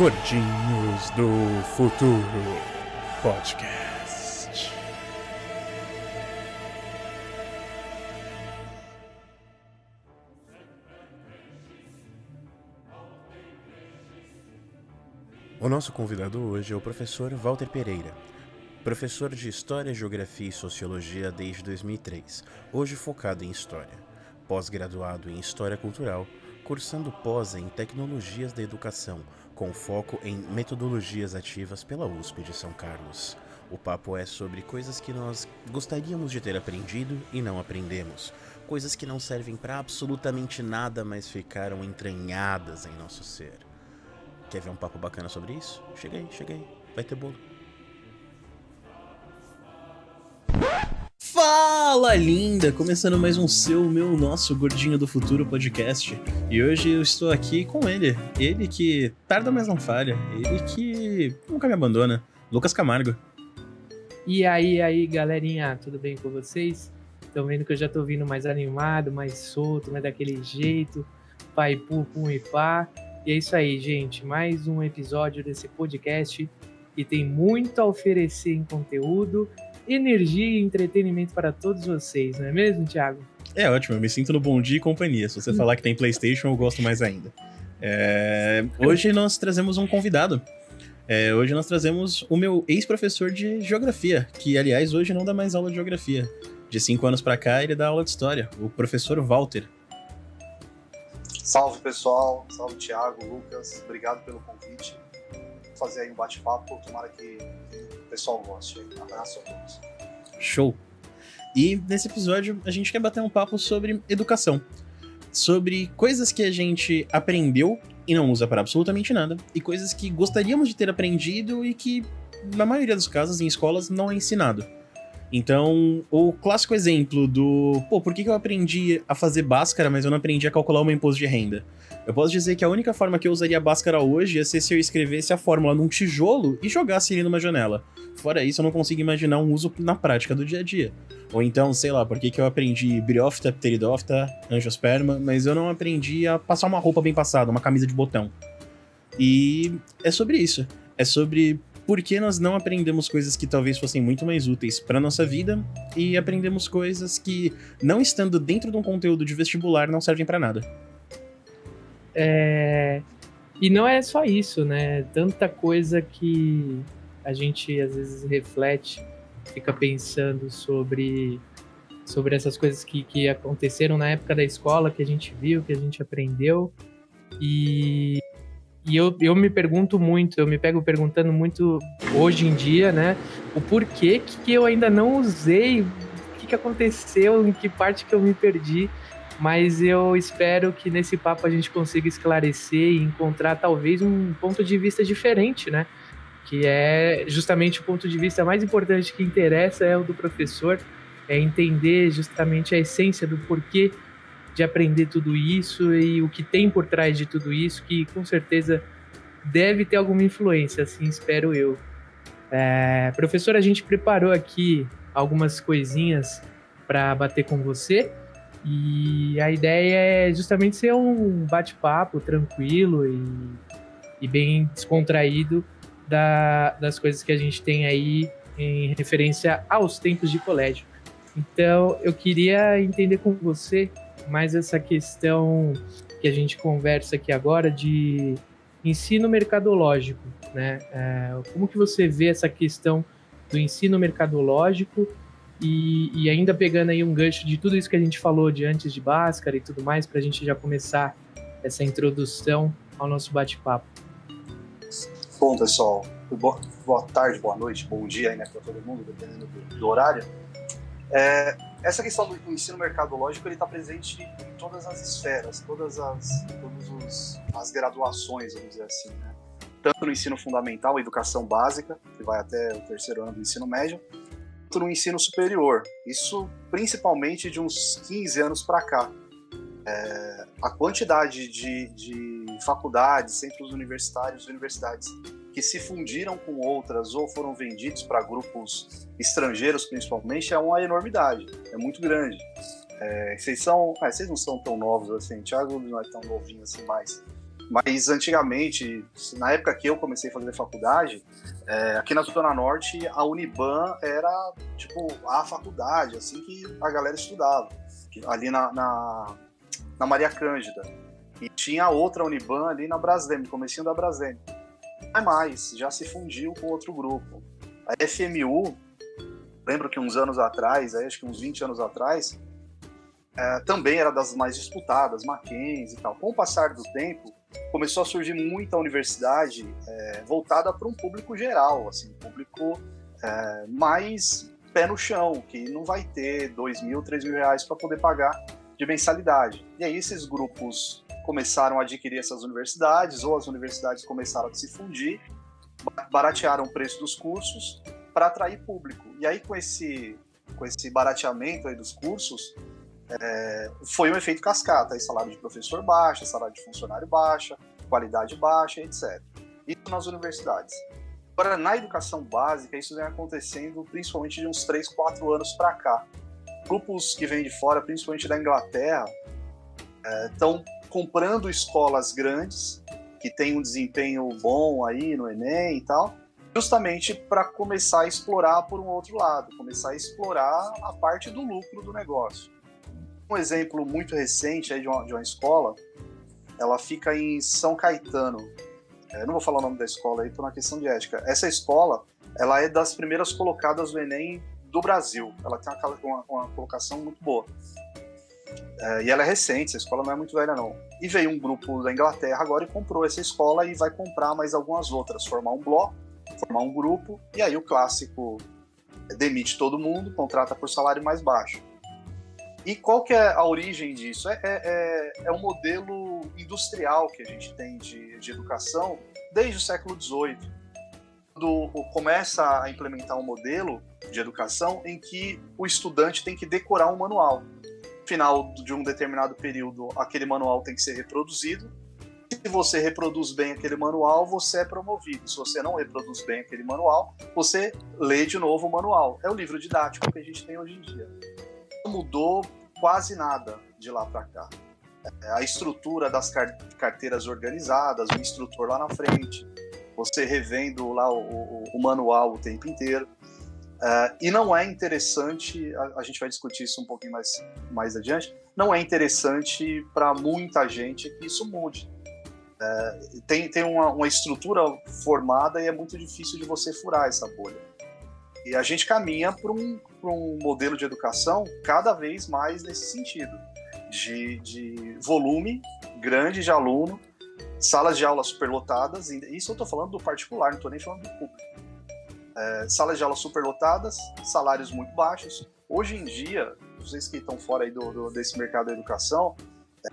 Gordinhos do Futuro Podcast. O nosso convidado hoje é o professor Walter Pereira, professor de História, Geografia e Sociologia desde 2003, hoje focado em História, pós-graduado em História Cultural, cursando pós em Tecnologias da Educação, com foco em metodologias ativas pela USP de São Carlos. O papo é sobre coisas que nós gostaríamos de ter aprendido e não aprendemos, coisas que não servem para absolutamente nada, mas ficaram entranhadas em nosso ser. Quer ver um papo bacana sobre isso? Chega aí, vai ter bolo. Fala linda! Começando mais um seu, meu, nosso Gordinho do Futuro podcast. E hoje eu estou aqui com ele. Ele que tarda, mas não falha. Ele que nunca me abandona. Lucas Camargo. E aí, aí, galerinha, tudo bem com vocês? Estão vendo que eu já tô vindo mais animado, mais solto, mais daquele jeito, pai, pu, pum e pá. E é isso aí, gente. Mais um episódio desse podcast que tem muito a oferecer em conteúdo energia e entretenimento para todos vocês, não é mesmo, Thiago? É ótimo, eu me sinto no bom dia e companhia. Se você falar que tem PlayStation, eu gosto mais ainda. É... Hoje nós trazemos um convidado. É, hoje nós trazemos o meu ex-professor de geografia, que aliás hoje não dá mais aula de geografia. De cinco anos para cá ele dá aula de história, o professor Walter. Salve pessoal, salve Thiago, Lucas, obrigado pelo convite. Vou fazer aí um bate-papo, tomara que pessoal goste. Abraço a todos. Show! E nesse episódio a gente quer bater um papo sobre educação. Sobre coisas que a gente aprendeu e não usa para absolutamente nada, e coisas que gostaríamos de ter aprendido e que, na maioria dos casos, em escolas, não é ensinado. Então, o clássico exemplo do, pô, por que, eu aprendi a fazer Bhaskara, mas eu não aprendi a calcular o meu imposto de renda? Eu posso dizer que a única forma que eu usaria Bhaskara hoje ia ser se eu escrevesse a fórmula num tijolo e jogasse ele numa janela. Fora isso, eu não consigo imaginar um uso na prática do dia a dia. Ou então, sei lá, por que, que eu aprendi Briófita, Pteridófita, Angiosperma, mas eu não aprendi a passar uma roupa bem passada, uma camisa de botão. E é sobre isso. É sobre por que nós não aprendemos coisas que talvez fossem muito mais úteis para nossa vida e aprendemos coisas que, não estando dentro de um conteúdo de vestibular, não servem para nada. É... E não é só isso, né? Tanta coisa que a gente às vezes reflete, fica pensando sobre, sobre essas coisas que, que aconteceram na época da escola, que a gente viu, que a gente aprendeu. E e eu, eu me pergunto muito, eu me pego perguntando muito hoje em dia, né? O porquê que eu ainda não usei, o que, que aconteceu, em que parte que eu me perdi. Mas eu espero que nesse papo a gente consiga esclarecer e encontrar talvez um ponto de vista diferente, né? Que é justamente o ponto de vista mais importante que interessa é o do professor, é entender justamente a essência do porquê de aprender tudo isso e o que tem por trás de tudo isso, que com certeza deve ter alguma influência, assim espero eu. É, professor, a gente preparou aqui algumas coisinhas para bater com você e a ideia é justamente ser um bate-papo tranquilo e, e bem descontraído da, das coisas que a gente tem aí em referência aos tempos de colégio. Então, eu queria entender com você mais essa questão que a gente conversa aqui agora de ensino mercadológico, né? É, como que você vê essa questão do ensino mercadológico e, e, ainda pegando aí um gancho de tudo isso que a gente falou de antes de Bhaskara e tudo mais, para a gente já começar essa introdução ao nosso bate-papo. Bom, pessoal, boa, boa, tarde, boa noite, bom dia aí, né, para todo mundo, dependendo do, do horário. É, essa questão do ensino mercadológico ele está presente em todas as esferas, todas as, todas as graduações, vamos dizer assim, né? tanto no ensino fundamental, educação básica, que vai até o terceiro ano do ensino médio, quanto no ensino superior. Isso principalmente de uns 15 anos para cá. É, a quantidade de, de faculdades, centros universitários, universidades que se fundiram com outras ou foram vendidos para grupos estrangeiros, principalmente, é uma enormidade, é muito grande. É, vocês são, ah, vocês não são tão novos assim, Thiago não é tão novinho assim mais, Mas antigamente, na época que eu comecei a fazer faculdade, é, aqui na Zona Norte, a Uniban era tipo a faculdade, assim que a galera estudava, ali na, na, na Maria Cândida. E tinha outra Uniban ali na Braskem, comecinho da Braskem. É mais, já se fundiu com outro grupo. A FMU, lembro que uns anos atrás, acho que uns 20 anos atrás, é, também era das mais disputadas, Mackenzie e tal. Com o passar do tempo, começou a surgir muita universidade é, voltada para um público geral, assim, público é, mais pé no chão, que não vai ter dois mil, três mil reais para poder pagar de mensalidade. E aí esses grupos começaram a adquirir essas universidades, ou as universidades começaram a se fundir, baratearam o preço dos cursos para atrair público. E aí com esse com esse barateamento aí dos cursos, é, foi um efeito cascata. Aí salário de professor baixa, salário de funcionário baixa, qualidade baixa, etc. Isso nas universidades. Agora, na educação básica, isso vem acontecendo principalmente de uns 3, 4 anos para cá. Grupos que vêm de fora, principalmente da Inglaterra, estão é, comprando escolas grandes, que têm um desempenho bom aí no Enem e tal, justamente para começar a explorar por um outro lado, começar a explorar a parte do lucro do negócio. Um exemplo muito recente aí de uma, de uma escola, ela fica em São Caetano. Eu não vou falar o nome da escola aí por uma questão de ética. Essa escola, ela é das primeiras colocadas do Enem do Brasil. Ela tem uma, uma, uma colocação muito boa. É, e ela é recente, essa escola não é muito velha não. E veio um grupo da Inglaterra agora e comprou essa escola e vai comprar mais algumas outras, formar um bloco, formar um grupo, e aí o clássico demite todo mundo, contrata por salário mais baixo. E qual que é a origem disso? É, é, é, é um modelo industrial que a gente tem de, de educação desde o século XVIII. Quando começa a implementar um modelo de educação em que o estudante tem que decorar um manual. Final de um determinado período, aquele manual tem que ser reproduzido. Se você reproduz bem aquele manual, você é promovido. Se você não reproduz bem aquele manual, você lê de novo o manual. É o livro didático que a gente tem hoje em dia mudou quase nada de lá para cá. É, a estrutura das carteiras organizadas, o instrutor lá na frente, você revendo lá o, o, o manual o tempo inteiro. Uh, e não é interessante, a, a, gente vai discutir isso um pouquinho mais, mais adiante, não é interessante para muita gente que isso mude. Uh, tem tem uma, uma estrutura formada e é muito difícil de você furar essa bolha. E a gente caminha para um, um modelo de educação cada vez mais nesse sentido, de, de volume grande de aluno, salas de aula superlotadas, isso eu estou falando do particular, não estou nem falando do público. É, salas de aula superlotadas, salários muito baixos. Hoje em dia, vocês que estão fora aí do, do desse mercado da educação,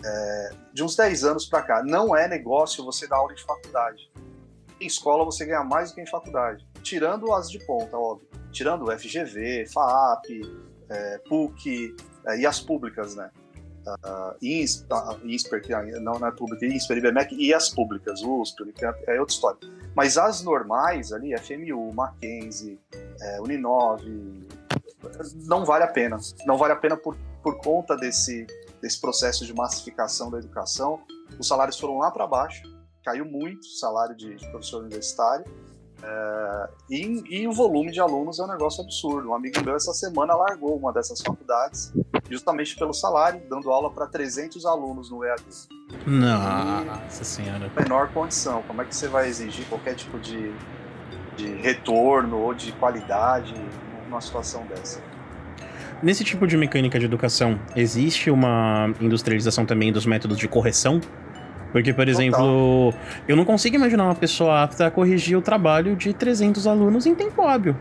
é, de uns 10 anos para cá, não é negócio você dar aula de faculdade. Em escola você ganha mais do que em faculdade, tirando as de ponta, óbvio tirando o FGV, FAAP, é, PUC é, e as públicas, né? Uh, INSPER, que não, não é pública, INSPER, IBMEC e as públicas, USP, é, é outra história. Mas as normais ali, FMU, Mackenzie, é, Uninove, não vale a pena. Não vale a pena por, por conta desse, desse processo de massificação da educação. Os salários foram lá para baixo, caiu muito o salário de, de professor universitário, é, e, e, o volume de alunos é um negócio absurdo. Um amigo meu essa semana largou uma dessas faculdades justamente pelo salário, dando aula para 300 alunos no EAD. Nossa senhora. Menor condição. Como é que você vai exigir qualquer tipo de, de retorno ou de qualidade numa situação dessa? Nesse tipo de mecânica de educação, existe uma industrialização também dos métodos de correção porque, por exemplo, eu não consigo imaginar uma pessoa apta a corrigir o trabalho de 300 alunos em tempo hábil.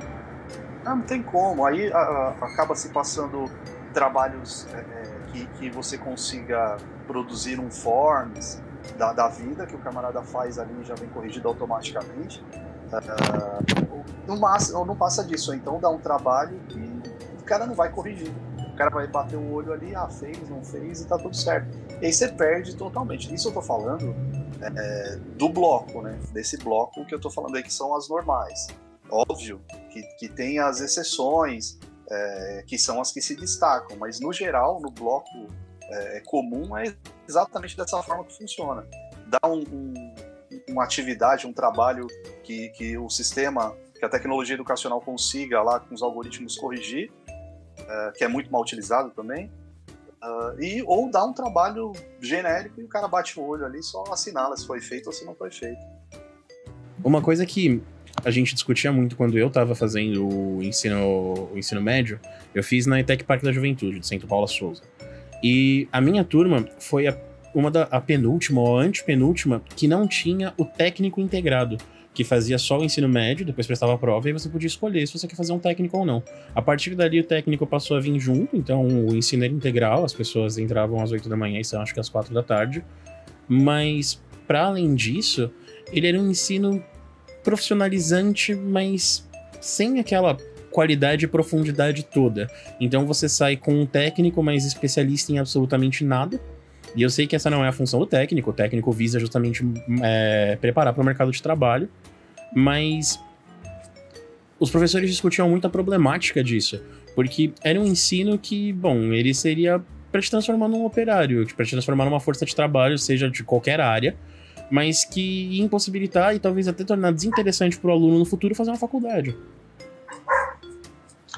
Não, não tem como. Aí a, a, acaba se passando trabalhos é, é, que, que você consiga produzir um forms da, da vida que o camarada faz ali já vem corrigido automaticamente. Uh, não, passa, não passa disso, então dá um trabalho que o cara não vai corrigir. O cara vai bater o olho ali, ah, fez, não fez e tá tudo certo. E aí você perde totalmente. Isso eu tô falando é, do bloco, né? Desse bloco que eu tô falando aí, que são as normais. Óbvio que, que tem as exceções, é, que são as que se destacam, mas no geral, no bloco é, comum, é exatamente dessa forma que funciona. dar um, um, uma atividade, um trabalho que, que o sistema, que a tecnologia educacional consiga lá com os algoritmos corrigir, uh, que é muito mal utilizado também, uh, e ou dar um trabalho genérico e o cara bate o olho ali só assinala se foi feito ou se não foi feito. Uma coisa que a gente discutia muito quando eu estava fazendo o ensino, o ensino médio, eu fiz na ETEC Parque da Juventude, de Santo Paulo Souza. E a minha turma foi a, uma da a penúltima ou antepenúltima que não tinha o técnico integrado, que fazia só o ensino médio, depois prestava a prova e você podia escolher se você quer fazer um técnico ou não. A partir dali o técnico passou a vir junto, então o ensino era integral, as pessoas entravam às 8 da manhã e são acho que às 4 da tarde. Mas para além disso, ele era um ensino profissionalizante, mas sem aquela qualidade e profundidade toda. Então você sai com um técnico mais especialista em absolutamente nada. E eu sei que essa não é a função do técnico, o técnico visa justamente é, preparar para o mercado de trabalho, mas os professores discutiam muito a problemática disso, porque era um ensino que, bom, ele seria para te transformar num operário, para te transformar numa força de trabalho, seja de qualquer área, mas que ia impossibilitar e talvez até tornar desinteressante para o aluno no futuro fazer uma faculdade.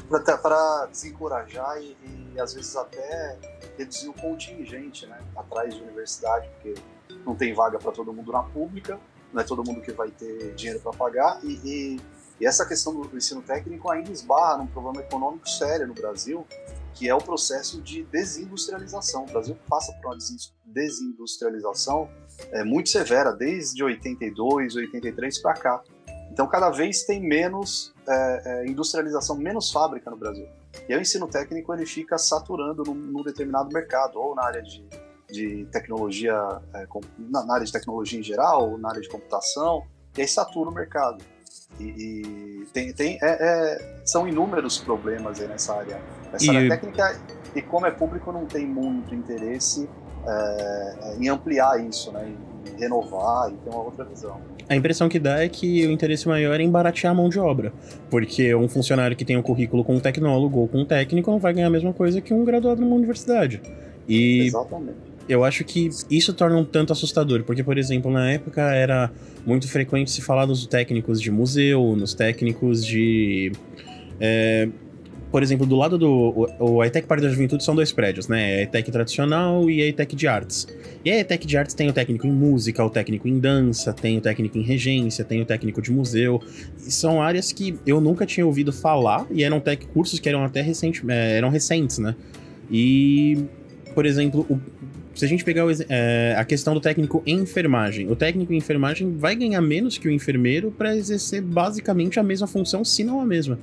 Para desencorajar e, e, às vezes até reduzir o contingente né, atrás de universidade, porque não tem vaga para todo mundo na pública, não é todo mundo que vai ter dinheiro para pagar, e, e, e, essa questão do, ensino técnico ainda esbarra num problema econômico sério no Brasil, que é o processo de desindustrialização. O Brasil passa por uma desindustrialização é, muito severa, desde 82, 83 para cá. Então, cada vez tem menos é, é, industrialização, menos fábrica no Brasil. E o ensino técnico ele fica saturando num, num determinado mercado, ou na área de, de tecnologia, é, na, na, área de tecnologia em geral, na área de computação, e aí satura o mercado. E, e tem, tem, é, é, são inúmeros problemas aí nessa área, nessa e... área técnica, e como é público, não tem muito interesse é, em ampliar isso, né, em renovar e ter uma outra visão. A impressão que dá é que o interesse maior é em baratear a mão de obra. Porque um funcionário que tem um currículo com um tecnólogo ou com um técnico não vai ganhar a mesma coisa que um graduado numa universidade. E Exatamente. Eu acho que isso torna um tanto assustador, porque, por exemplo, na época era muito frequente se falar dos técnicos de museu, nos técnicos de. É, por exemplo, do lado do. O, o ETEC Parque da Juventude são dois prédios, né? A ETEC tradicional e a ETEC de artes. E a ETEC de artes tem o técnico em música, o técnico em dança, tem o técnico em regência, tem o técnico de museu. E são áreas que eu nunca tinha ouvido falar e eram tec cursos que eram até recentes, é, eram recentes, né? E, por exemplo, o, se a gente pegar o, é, a questão do técnico em enfermagem, o técnico em enfermagem vai ganhar menos que o enfermeiro para exercer basicamente a mesma função, se não a mesma.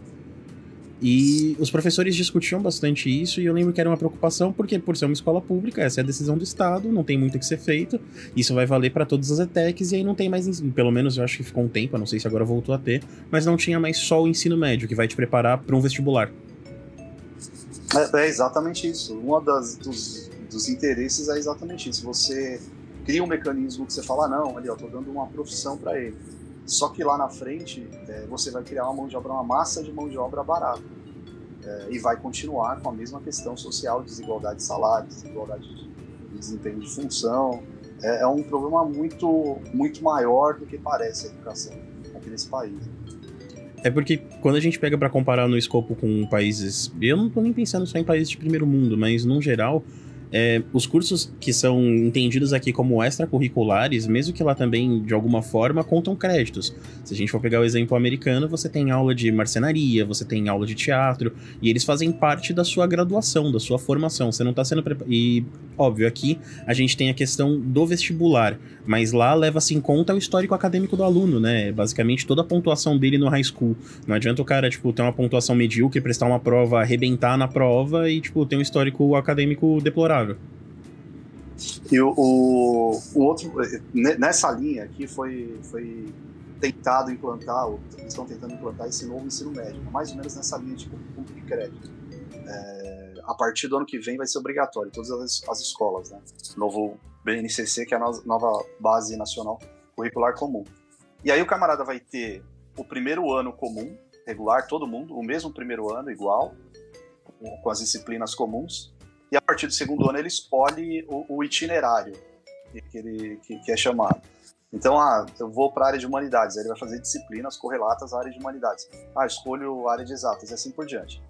E os professores discutiam bastante isso, e eu lembro que era uma preocupação, porque por ser uma escola pública, essa é a decisão do Estado, não tem muito o que ser feito, isso vai valer para todas as ETECs, e aí não tem mais, pelo menos eu acho que ficou um tempo, não sei se agora voltou a ter, mas não tinha mais só o ensino médio, que vai te preparar para um vestibular. É, é, exatamente isso. Um das, dos, dos interesses é exatamente isso. Você cria um mecanismo que você fala, não, ali, ó, tô dando uma profissão para ele só que lá na frente é, você vai criar uma mão de obra, uma massa de mão de obra barata. É, e vai continuar com a mesma questão social, desigualdade de salário, desigualdade de, de desempenho de função. É, é, um problema muito, muito maior do que parece a educação aqui nesse país. É porque quando a gente pega para comparar no escopo com países, eu não tô nem pensando só em países de primeiro mundo, mas no geral, é, os cursos que são entendidos aqui como extracurriculares, mesmo que lá também, de alguma forma, contam créditos. Se a gente for pegar o exemplo americano, você tem aula de marcenaria, você tem aula de teatro, e eles fazem parte da sua graduação, da sua formação. Você não está sendo preparado. E, óbvio, aqui a gente tem a questão do vestibular, mas lá leva-se em conta o histórico acadêmico do aluno, né? Basicamente toda a pontuação dele no high school. Não adianta o cara, tipo, ter uma pontuação medíocre, prestar uma prova, arrebentar na prova e, tipo, ter um histórico acadêmico deplorável. E o, o, o, outro, nessa linha aqui foi, foi tentado implantar, ou estão tentando implantar esse novo ensino médio, mais ou menos nessa linha de ponto de crédito. É, a partir do ano que vem vai ser obrigatório, todas as, as escolas, né? Novo BNCC, que é a nova base nacional curricular comum. E aí o camarada vai ter o primeiro ano comum, regular, todo mundo, o mesmo primeiro ano, igual, com as disciplinas comuns, e a partir do segundo ano ele escolhe o, o itinerário. que, ele que, que, é chamado. Então, ah, eu vou para a área de humanidades, aí ele vai fazer disciplinas correlatas à área de humanidades. Ah, escolho a área de exatas e assim por diante.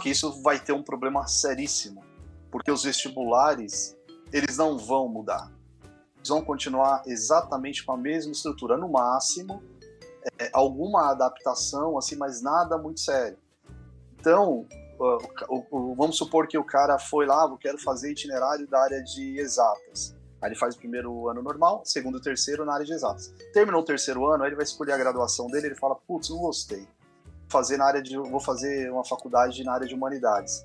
Que isso vai ter um problema seríssimo, porque os vestibulares, eles não vão mudar. Eles vão continuar exatamente com a mesma estrutura, no máximo, é, alguma adaptação, assim, mas nada muito sério. Então, vamos supor que o cara foi lá, eu quero fazer itinerário da área de exatas. Aí ele faz o primeiro ano normal, segundo e terceiro na área de exatas. Terminou o terceiro ano, aí ele vai escolher a graduação dele, ele fala, putz, não gostei. Fazer na área de, vou fazer uma faculdade na área de humanidades.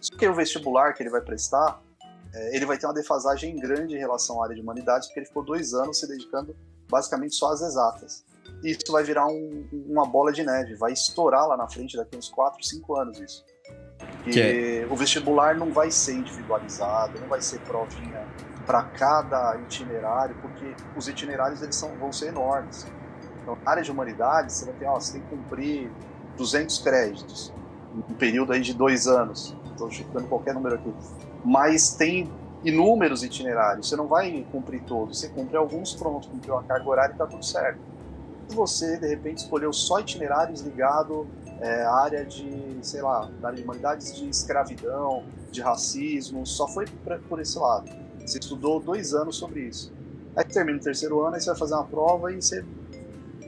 Só que o vestibular que ele vai prestar, é, ele vai ter uma defasagem grande em relação à área de humanidades, porque ele ficou dois anos se dedicando basicamente só às exatas isso vai virar um, uma bola de neve, vai estourar lá na frente daqui uns 4, 5 anos isso. Porque é. o vestibular não vai ser individualizado, não vai ser provinha para cada itinerário, porque os itinerários eles são, vão ser enormes. Então, na área de humanidades, você vai ter, ó, você tem que cumprir 200 créditos, um período aí de dois anos. Estou chutando qualquer número aqui. Mas tem inúmeros itinerários, você não vai cumprir todos, você cumpre alguns, pronto, cumpriu a carga horária e está tudo certo você, de repente, escolheu só itinerários ligados é, área de, sei lá, da humanidades de escravidão, de racismo, só foi pra, por esse lado. Você estudou dois anos sobre isso. Aí termina o terceiro ano, aí você vai fazer uma prova e você.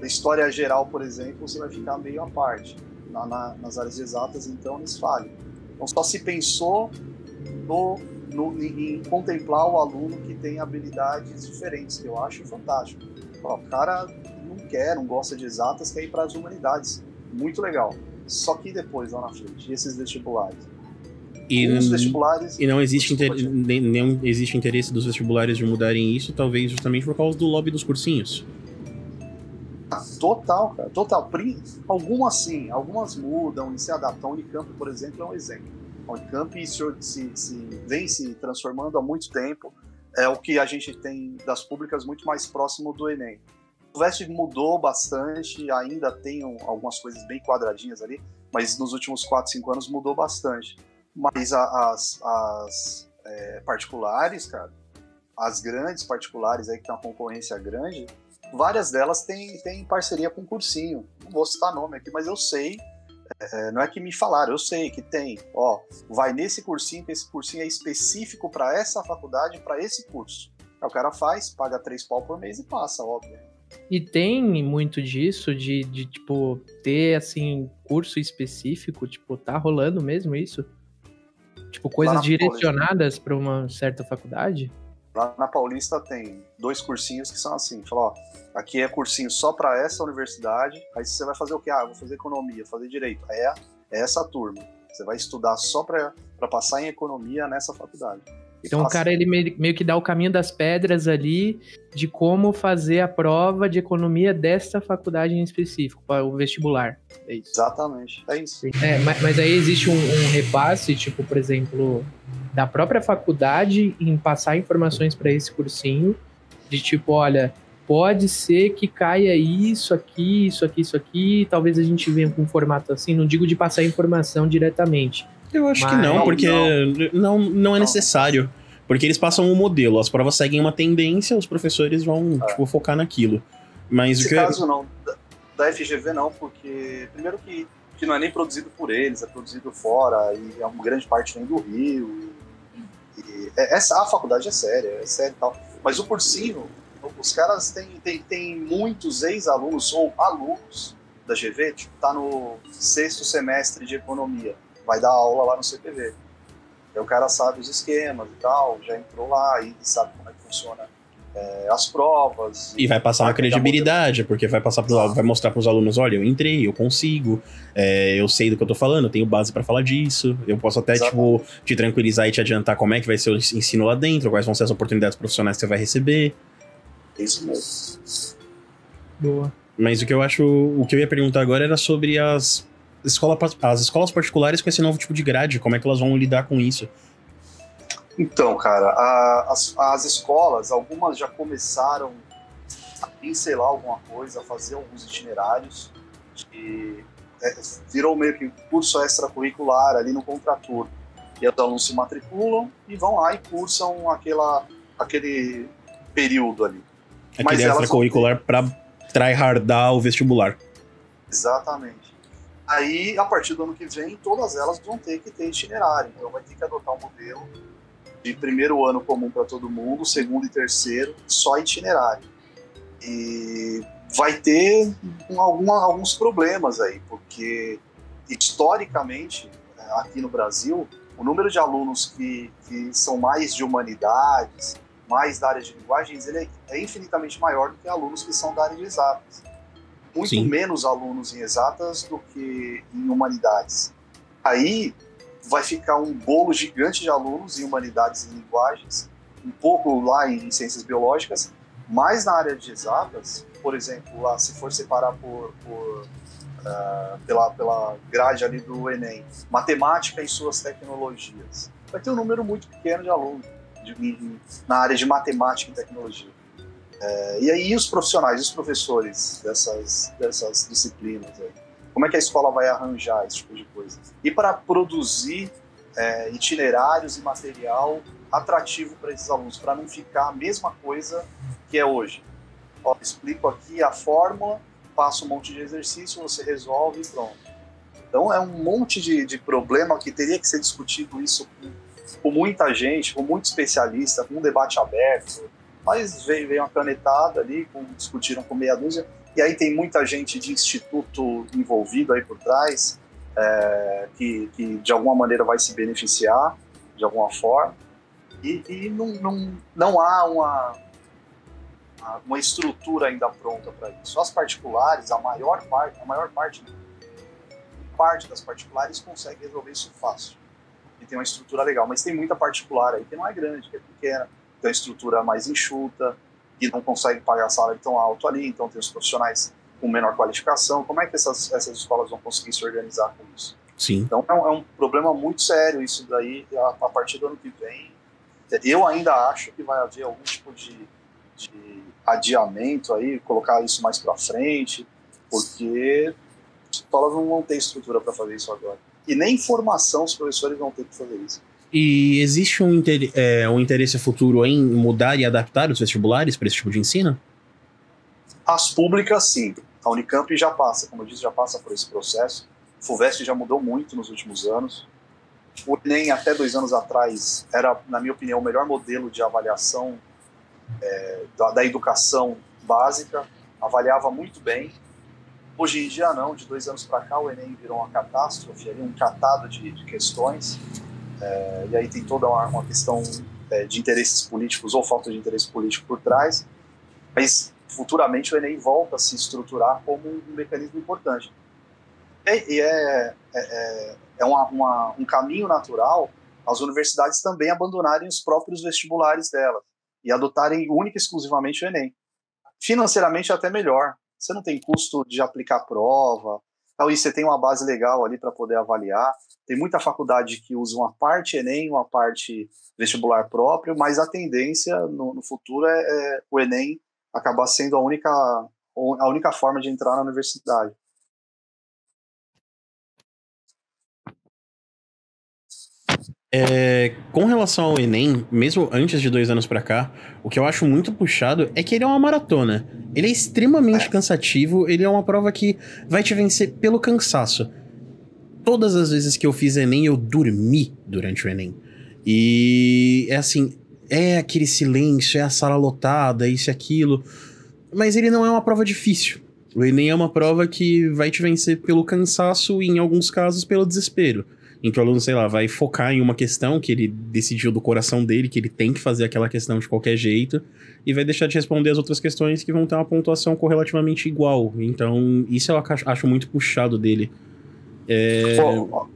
História geral, por exemplo, você vai ficar meio à parte. Na, na, nas áreas exatas, então, eles falham. Então, só se pensou no, no, em contemplar o aluno que tem habilidades diferentes, que eu acho fantástico. o cara quer, não gosta de exatas, quer ir para as humanidades. Muito legal. Só que depois, lá na frente, esses vestibulares? E, vestibulares, e não existe, inter... nem, existe interesse dos vestibulares de mudarem isso, talvez justamente por causa do lobby dos cursinhos. Ah, total, cara, total. Algumas sim, algumas mudam e se adaptam. A Unicamp, por exemplo, é um exemplo. A Unicamp se, se, se, vem se transformando há muito tempo. É o que a gente tem das públicas muito mais próximo do Enem. Vest mudou bastante, ainda tem algumas coisas bem quadradinhas ali, mas nos últimos 4, 5 anos mudou bastante. Mas as, as é, particulares, cara, as grandes particulares aí que tem uma concorrência grande, várias delas têm, parceria com cursinho. Não vou citar nome aqui, mas eu sei. É, não é que me falaram, eu sei que tem. Ó, vai nesse cursinho, que esse cursinho é específico para essa faculdade, para esse curso. Aí o cara faz, paga três pau por mês e passa, óbvio. E tem muito disso, de, de, tipo, ter, assim, curso específico, tipo, tá rolando mesmo isso? Tipo, coisas direcionadas para uma certa faculdade? Lá na Paulista tem dois cursinhos que são assim, falou, ó, aqui é cursinho só para essa universidade, aí você vai fazer o quê? Ah, vou fazer economia, fazer direito. É, é essa turma. Você vai estudar só para passar em economia nessa faculdade. Então o cara ele meio, que dá o caminho das pedras ali de como fazer a prova de economia desta faculdade em específico, para o vestibular. É isso. Exatamente, é isso. É, mas, mas, aí existe um, um, repasse, tipo, por exemplo, da própria faculdade em passar informações para esse cursinho, de tipo, olha, pode ser que caia isso aqui, isso aqui, isso aqui, talvez a gente venha com um formato assim, não digo de passar informação diretamente, eu acho Mas... que não, porque não, não, não é necessário. Porque eles passam um modelo, as provas seguem uma tendência, os professores vão é. tipo, focar naquilo. Mas Nesse que... caso não, da FGV não, porque primeiro que, que não é nem produzido por eles, é produzido fora, e é uma grande parte vem do Rio. E, e é, essa, a faculdade é séria, é séria e tal. Mas o cursinho, os caras têm, têm, têm muitos ex-alunos ou alunos da GV, tipo, tá no sexto semestre de economia vai dar aula lá no CPV. Aí o cara sabe os esquemas e tal, já entrou lá e sabe como é que funciona é, as provas. E vai passar uma credibilidade, porque vai passar pro, vai mostrar para os alunos, olha, eu entrei, eu consigo, é, eu sei do que eu tô falando, eu tenho base para falar disso, eu posso até, tipo, te tranquilizar e te adiantar como é que vai ser o ensino lá dentro, quais vão ser as oportunidades profissionais que você vai receber. Isso mesmo. Boa. Mas o que eu acho, o que eu ia perguntar agora era sobre as escola, as escolas particulares com esse novo tipo de grade, como é que elas vão lidar com isso? Então, cara, a, as, as escolas, algumas já começaram a pincelar alguma coisa, a fazer alguns itinerários, de, é, virou meio que curso extracurricular ali no contraturno. E os alunos se matriculam e vão lá e cursam aquela, aquele período ali. Aquele extracurricular para tryhardar o vestibular. Exatamente. Aí, a partir do ano que vem, todas elas vão ter que ter itinerário. Então, vai ter que adotar um modelo de primeiro ano comum para todo mundo, segundo e terceiro, só itinerário. E vai ter alguma, alguns problemas aí, porque historicamente, aqui no Brasil, o número de alunos que, que são mais de humanidades, mais da área de linguagens, ele é, é infinitamente maior do que alunos que são da área de exatas. Muito Sim. menos alunos em exatas do que em humanidades. Aí vai ficar um bolo gigante de alunos em humanidades e linguagens, um pouco lá em ciências biológicas, mais na área de exatas, por exemplo, lá se for separar por, por uh, pela, pela grade ali do Enem, matemática e suas tecnologias, vai ter um número muito pequeno de alunos de, na área de matemática e tecnologia. É, e aí os profissionais, os professores dessas, dessas disciplinas aí? Como é que a escola vai arranjar esse tipo de coisa? E para produzir é, itinerários e material atrativo para esses alunos, para não ficar a mesma coisa que é hoje. Ó, explico aqui a fórmula, passo um monte de exercício, você resolve e pronto. Então é um monte de, de problema que teria que ser discutido isso com, com muita gente, com muito especialista, com um debate aberto. Mas veio, veio uma canetada ali, com, discutiram com meia dúzia e aí tem muita gente de instituto envolvido aí por trás, é, que, que de alguma maneira vai se beneficiar, de alguma forma. E, e não, não, não há uma, uma estrutura ainda pronta para isso. As particulares, a maior parte, a maior parte, parte das particulares consegue resolver isso fácil. E tem uma estrutura legal, mas tem muita particular aí que não é grande, que é pequena, tem uma estrutura mais enxuta, e não consegue pagar salário tão alto ali, então tem os profissionais com menor qualificação. Como é que essas, essas escolas vão conseguir se organizar com isso? Sim. Então é um, é um problema muito sério isso daí, a, a, partir do ano que vem. Eu ainda acho que vai haver algum tipo de, de adiamento aí, colocar isso mais para frente, porque as escolas não vão ter estrutura para fazer isso agora. E nem formação os professores vão ter que fazer isso. E existe um, inter é, um interesse futuro em mudar e adaptar os vestibulares para esse tipo de ensino? As públicas, sim. A Unicamp já passa, como eu disse, já passa por esse processo. O FUVEST já mudou muito nos últimos anos. O Enem, até dois anos atrás, era, na minha opinião, o melhor modelo de avaliação é, da, da, educação básica. Avaliava muito bem. Hoje em dia, não. De dois anos para cá, o Enem virou uma catástrofe, um catado de, de questões é, e aí tem toda uma, uma questão é, de interesses políticos ou falta de interesse político por trás, mas futuramente o Enem volta a se estruturar como um mecanismo importante. E, e é, é, é, é uma, uma, um caminho natural as universidades também abandonarem os próprios vestibulares delas e adotarem única e exclusivamente o Enem. Financeiramente é até melhor. Você não tem custo de aplicar prova, então, e você tem uma base legal ali para poder avaliar. Tem muita faculdade que usa uma parte Enem, uma parte vestibular próprio, mas a tendência no, no futuro é, é, o Enem acabar sendo a única, a única forma de entrar na universidade. É, com relação ao Enem, mesmo antes de dois anos para cá, o que eu acho muito puxado é que ele é uma maratona. Ele é extremamente cansativo, ele é uma prova que vai te vencer pelo cansaço todas as vezes que eu fiz Enem, eu dormi durante o Enem. E é assim, é aquele silêncio, é a sala lotada, isso e aquilo. Mas ele não é uma prova difícil. O Enem é uma prova que vai te vencer pelo cansaço e, em alguns casos, pelo desespero. Em que o aluno, sei lá, vai focar em uma questão que ele decidiu do coração dele, que ele tem que fazer aquela questão de qualquer jeito, e vai deixar de responder as outras questões que vão ter uma pontuação correlativamente igual. Então, isso eu acho muito puxado dele. É... Pô,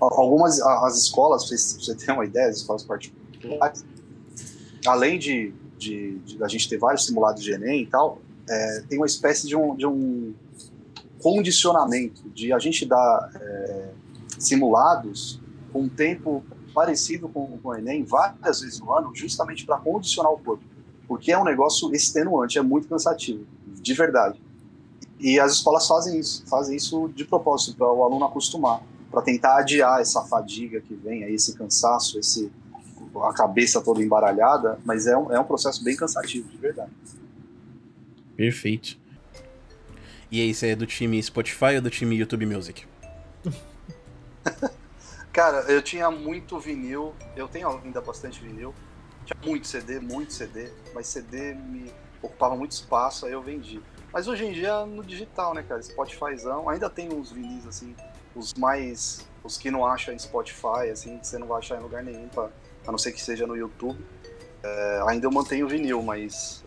algumas as escolas, pra você ter uma ideia, as escolas particulares, além de, de, de a gente ter vários simulados de Enem e tal, é, tem uma espécie de um, de um condicionamento de a gente dar é, simulados com um tempo parecido com, com o Enem várias vezes no ano, justamente para condicionar o corpo. Porque é um negócio extenuante, é muito cansativo, de verdade. E as escolas fazem isso, fazem isso de propósito, para o aluno acostumar, para tentar adiar essa fadiga que vem, aí, esse cansaço, esse, a cabeça toda embaralhada, mas é um, é um processo bem cansativo, de verdade. Perfeito. E aí, você é do time Spotify ou do time YouTube Music? Cara, eu tinha muito vinil, eu tenho ainda bastante vinil. Tinha muito CD, muito CD, mas CD me ocupava muito espaço, aí eu vendi. Mas hoje em dia no digital, né, cara? Spotifyzão, ainda tem uns vinis assim, os mais. os que não acham em Spotify, assim, que você não vai achar em lugar nenhum, pra, a não ser que seja no YouTube. É, ainda eu mantenho o vinil, mas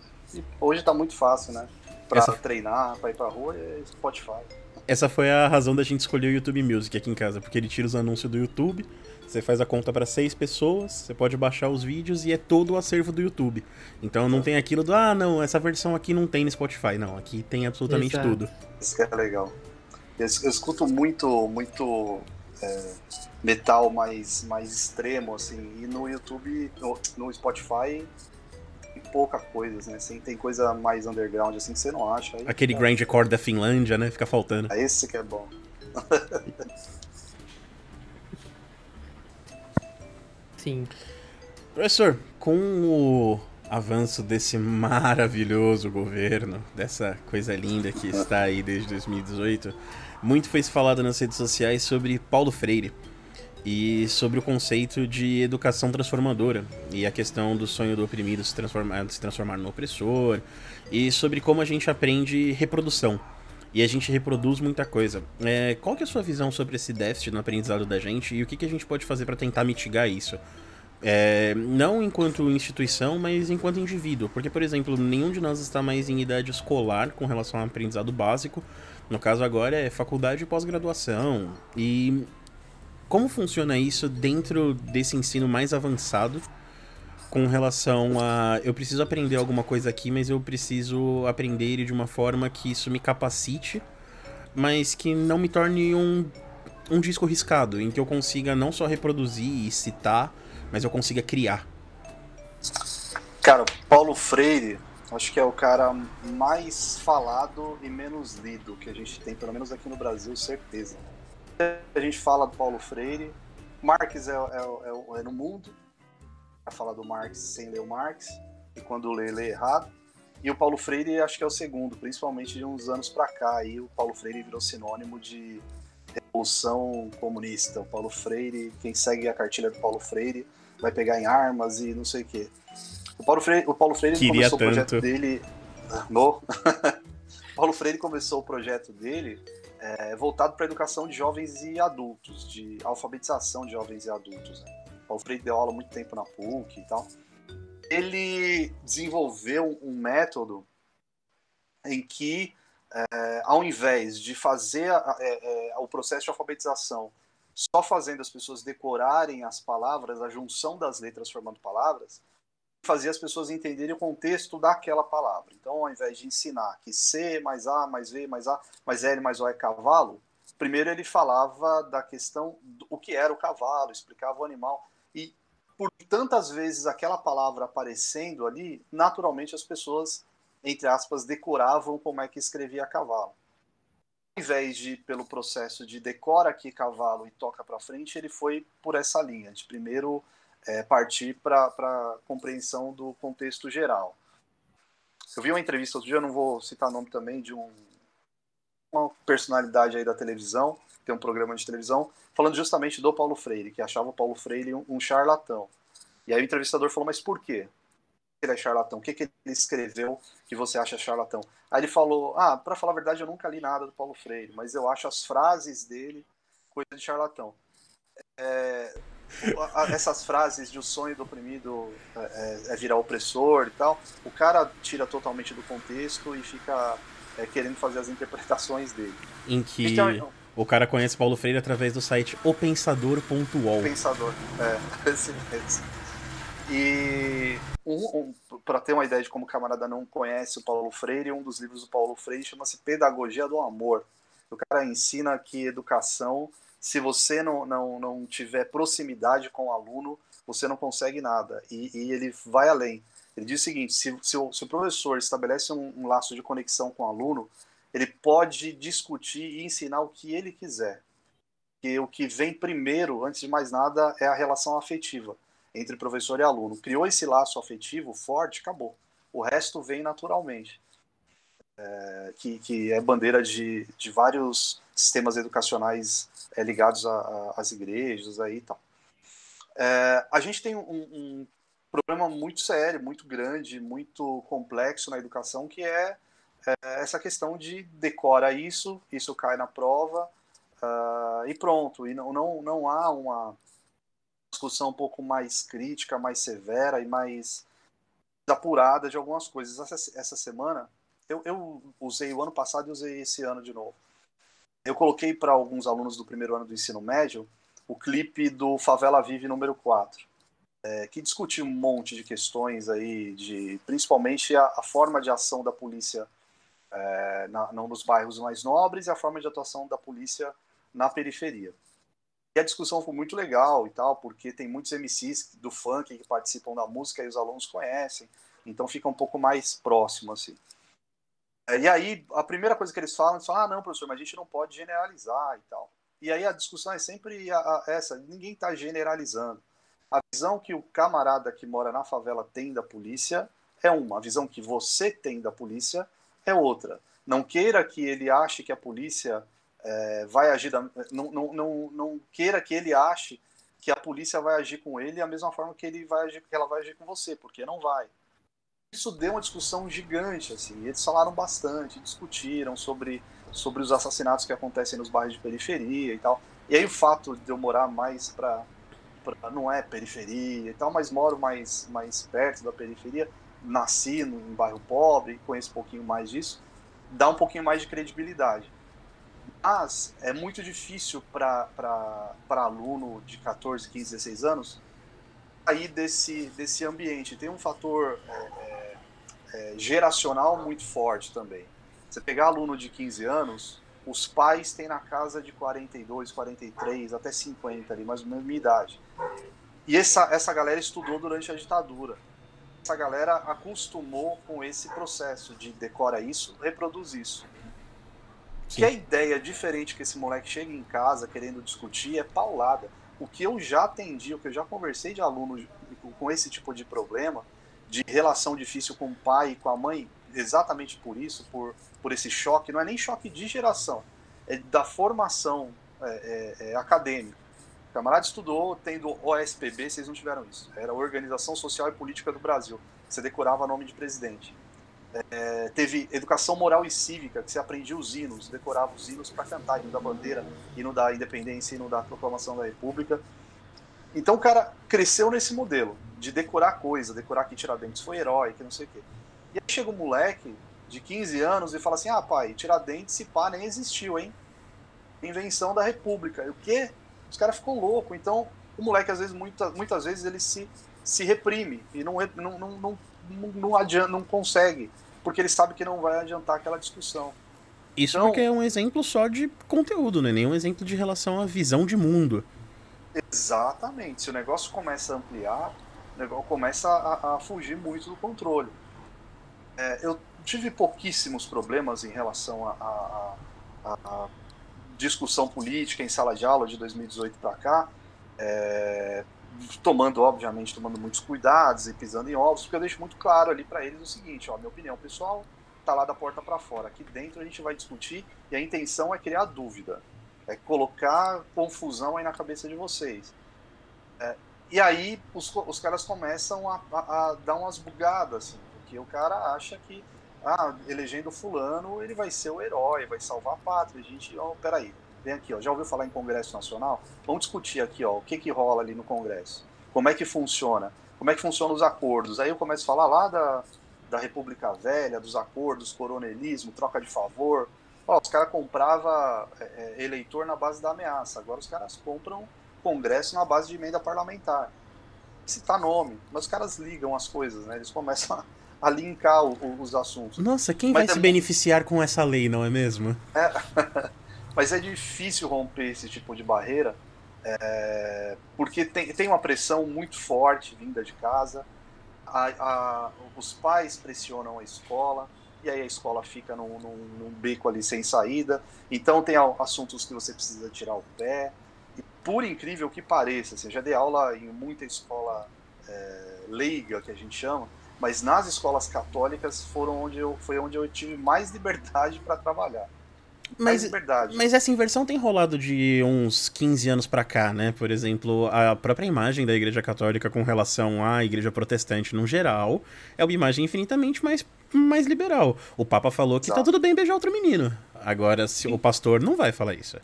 hoje tá muito fácil, né? Pra Essa... treinar, pra ir pra rua, é Spotify. Essa foi a razão da gente escolher o YouTube Music aqui em casa, porque ele tira os anúncios do YouTube, você faz a conta para seis pessoas, você pode baixar os vídeos e é todo o acervo do YouTube. Então não tem aquilo do, ah, não, essa versão aqui não tem no Spotify. Não, aqui tem absolutamente Exato. tudo. Isso que é legal. Eu, eu escuto muito, muito é, metal mais, mais extremo, assim, e no YouTube, no, no Spotify, pouca coisa, né? Assim, tem coisa mais underground assim que você não acha. Aí, Aquele é... grindcore da Finlândia, né? Fica faltando. É esse que é bom. Sim. Professor, com o avanço desse maravilhoso governo, dessa coisa linda que está aí desde 2018, muito foi falado nas redes sociais sobre Paulo Freire e sobre o conceito de educação transformadora e a questão do sonho do oprimido se transformar, se transformar no opressor e sobre como a gente aprende reprodução e a gente reproduz muita coisa. É, qual que é a sua visão sobre esse déficit no aprendizado da gente e o que, que a gente pode fazer para tentar mitigar isso? É, não enquanto instituição, mas enquanto indivíduo. Porque, por exemplo, nenhum de nós está mais em idade escolar com relação ao aprendizado básico. No caso agora é faculdade e pós-graduação. E como funciona isso dentro desse ensino mais avançado com relação a eu preciso aprender alguma coisa aqui, mas eu preciso aprender de uma forma que isso me capacite, mas que não me torne um, um disco riscado, em que eu consiga não só reproduzir e citar, mas eu consiga criar. Cara, Paulo Freire, acho que é o cara mais falado e menos lido que a gente tem, pelo menos aqui no Brasil, certeza a gente fala do Paulo Freire. Marx é, é, é, é no mundo. Vai falar do Marx sem ler o Marx. E quando lê, lê errado. E o Paulo Freire acho que é o segundo, principalmente de uns anos para cá. Aí o Paulo Freire virou sinônimo de revolução comunista. O Paulo Freire, quem segue a cartilha do Paulo Freire, vai pegar em armas e não sei o quê. O Paulo Freire, o Paulo Freire começou tanto. o projeto dele. No... Paulo Freire começou o projeto dele é, voltado para a educação de jovens e adultos, de alfabetização de jovens e adultos. Né? O Freire deu aula muito tempo na PUC e tal. Ele desenvolveu um método em que, é, ao invés de fazer é, é, o processo de alfabetização só fazendo as pessoas decorarem as palavras, a junção das letras formando palavras, fazia as pessoas entenderem o contexto daquela palavra. Então, ao invés de ensinar que C mais A mais V mais A mais L mais O é cavalo, primeiro ele falava da questão do o que era o cavalo, explicava o animal. E por tantas vezes aquela palavra aparecendo ali, naturalmente as pessoas, entre aspas, decoravam como é que escrevia cavalo. Ao invés de, pelo processo de decora aqui cavalo e toca para frente, ele foi por essa linha, de primeiro é, partir para a compreensão do contexto geral. Eu vi uma entrevista outro dia, eu não vou citar nome também, de um, uma personalidade aí da televisão, tem um programa de televisão, falando justamente do Paulo Freire, que achava o Paulo Freire um, um charlatão. E aí o entrevistador falou, mas por quê? Ele é charlatão? O que, que ele escreveu que você acha charlatão? Aí ele falou, ah, para falar a verdade, eu nunca li nada do Paulo Freire, mas eu acho as frases dele coisa de charlatão. É, essas frases de o sonho do oprimido é, é, é, virar opressor e tal, o cara tira totalmente do contexto e fica é, querendo fazer as interpretações dele. Em que então, o cara conhece Paulo Freire através do site opensador.ol. Pensador, é, esse mesmo. E um, um, para ter uma ideia de como o camarada não conhece o Paulo Freire, um dos livros do Paulo Freire chama-se Pedagogia do Amor. O cara ensina que educação se você não, não, não tiver proximidade com o aluno, você não consegue nada. E, e ele vai além. Ele diz o seguinte: se, se, o, se o, professor estabelece um, um, laço de conexão com o aluno, ele pode discutir e ensinar o que ele quiser. E o que vem primeiro, antes de mais nada, é a relação afetiva entre professor e aluno. Criou esse laço afetivo forte, acabou. O resto vem naturalmente. É, que, que é bandeira de, de vários sistemas educacionais é, ligados às igrejas aí e tal. É, a gente tem um, um, problema muito sério, muito grande, muito complexo na educação, que é, é essa questão de decora isso, isso cai na prova uh, e pronto. E não, não, não há uma discussão um pouco mais crítica, mais severa e mais apurada de algumas coisas. Essa, essa semana, eu, eu usei o ano passado e usei esse ano de novo. Eu coloquei para alguns alunos do primeiro ano do ensino médio o clipe do Favela Vive número 4, é, que discute um monte de questões aí, de principalmente a, a forma de ação da polícia é, na, não nos bairros mais nobres e a forma de atuação da polícia na periferia. E a discussão foi muito legal e tal, porque tem muitos MCs do funk que participam da música e os alunos conhecem, então fica um pouco mais próximo, assim. É, e aí, a primeira coisa que eles falam, eles falam, ah, não, professor, mas a gente não pode generalizar e tal. E aí a discussão é sempre essa, ninguém está generalizando. A visão que o camarada que mora na favela tem da polícia é uma, a visão que você tem da polícia é outra. Não queira que ele ache que a polícia é, vai agir da, não, não, não, não queira que ele ache que a polícia vai agir com ele da mesma forma que ele vai agir, que ela vai agir com você, porque não vai. Isso deu uma discussão gigante, assim. Eles falaram bastante, discutiram sobre, sobre os assassinatos que acontecem nos bairros de periferia e tal. E aí o fato de eu morar mais para não é periferia e tal, mas moro mais mais perto da periferia, nasci num bairro pobre, conheço um pouquinho mais disso, dá um pouquinho mais de credibilidade. Mas é muito difícil para aluno de 14, 15, 16 anos sair desse, desse ambiente. Tem um fator é, é, é, geracional muito forte também. Você pegar aluno de 15 anos, os pais têm na casa de 42, 43, até 50 ali, mais ou menos minha idade. E essa, essa galera estudou durante a ditadura. Essa galera acostumou com esse processo de decora isso, reproduz isso. Sim. Que a ideia diferente que esse moleque chega em casa querendo discutir é paulada. O que eu já atendi, o que eu já conversei de alunos com esse tipo de problema, de relação difícil com o pai e com a mãe, exatamente por isso, por, por esse choque, não é nem choque de geração, é da formação é, é, é acadêmica. Camarada estudou tendo OSPB, vocês não tiveram isso. Era Organização Social e Política do Brasil. Você decorava nome de presidente. É, teve educação moral e cívica, que você aprendia os hinos, decorava os hinos para cantar, hino da bandeira, hino da independência, hino da proclamação da república. Então o cara cresceu nesse modelo de decorar coisa, decorar que Tiradentes foi herói, que não sei o quê. E aí chega um moleque de 15 anos e fala assim: ah, pai, Tiradentes, se pá, nem existiu, hein? Invenção da república. E o quê? Os caras ficam loucos. Então o moleque, às vezes, muita, muitas vezes, ele se, se reprime e não, não, não, não não, adianta, não consegue, porque ele sabe que não vai adiantar aquela discussão. Isso então, porque é um exemplo só de conteúdo, não é nenhum exemplo de relação à visão de mundo. Exatamente. Se o negócio começa a ampliar, o negócio começa a, a fugir muito do controle. É, eu tive pouquíssimos problemas em relação à discussão política em sala de aula de 2018 para cá. É, tomando, obviamente, tomando muitos cuidados e pisando em ovos, porque eu deixo muito claro ali para eles o seguinte, ó, minha opinião pessoal tá lá da porta para fora. Aqui dentro a gente vai discutir e a intenção é criar dúvida, é colocar confusão aí na cabeça de vocês. É, e aí os, os caras começam a, a, a, dar umas bugadas, assim, porque o cara acha que, ah, elegendo fulano, ele vai ser o herói, vai salvar a pátria. A gente, ó, peraí, Vem aqui, ó, já ouviu falar em Congresso Nacional? Vamos discutir aqui, ó, o que que rola ali no Congresso. Como é que funciona? Como é que funcionam os acordos? Aí eu começo a falar lá da, da República Velha, dos acordos, coronelismo, troca de favor. Ó, os caras compravam é, é, eleitor na base da ameaça. Agora os caras compram Congresso na base de emenda parlamentar. Citar nome, mas os caras ligam as coisas, né? Eles começam a, a linkar o, o, os assuntos. Nossa, quem mas vai se beneficiar com essa lei, não é mesmo? É. Mas é difícil romper esse tipo de barreira, é, porque tem, tem uma pressão muito forte vinda de casa, a, a, os pais pressionam a escola, e aí a escola fica num, num, num, beco ali sem saída. Então tem assuntos que você precisa tirar o pé. E por incrível que pareça, assim, eu já dei aula em muita escola é, leiga, que a gente chama, mas nas escolas católicas foram onde eu, foi onde eu tive mais liberdade para trabalhar. Mas, liberdade. mas essa inversão tem rolado de uns 15 anos para cá, né? Por exemplo, a própria imagem da Igreja Católica com relação à Igreja Protestante no geral é uma imagem infinitamente mais, mais liberal. O Papa falou que tá Exato. tá tudo bem beijar outro menino. Agora, se o pastor não vai falar isso.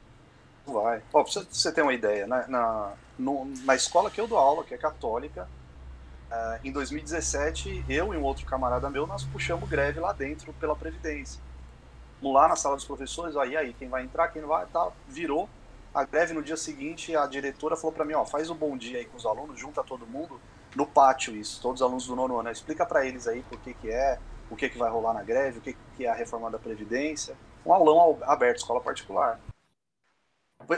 Não vai. Ó, pra você ter uma ideia, na, na, no, na escola que eu dou aula, que é católica, uh, em 2017, eu e um outro camarada meu, nós puxamos greve lá dentro pela Previdência lá na sala dos professores, aí aí, quem vai entrar, quem não vai, tá, virou. A greve no dia seguinte, a diretora falou para mim, ó, faz um bom dia aí com os alunos, junta todo mundo no pátio isso, todos os alunos do nono ano, explica para eles aí por que que é, o que que vai rolar na greve, o que que é a reforma da previdência, um aulão aberto, escola particular.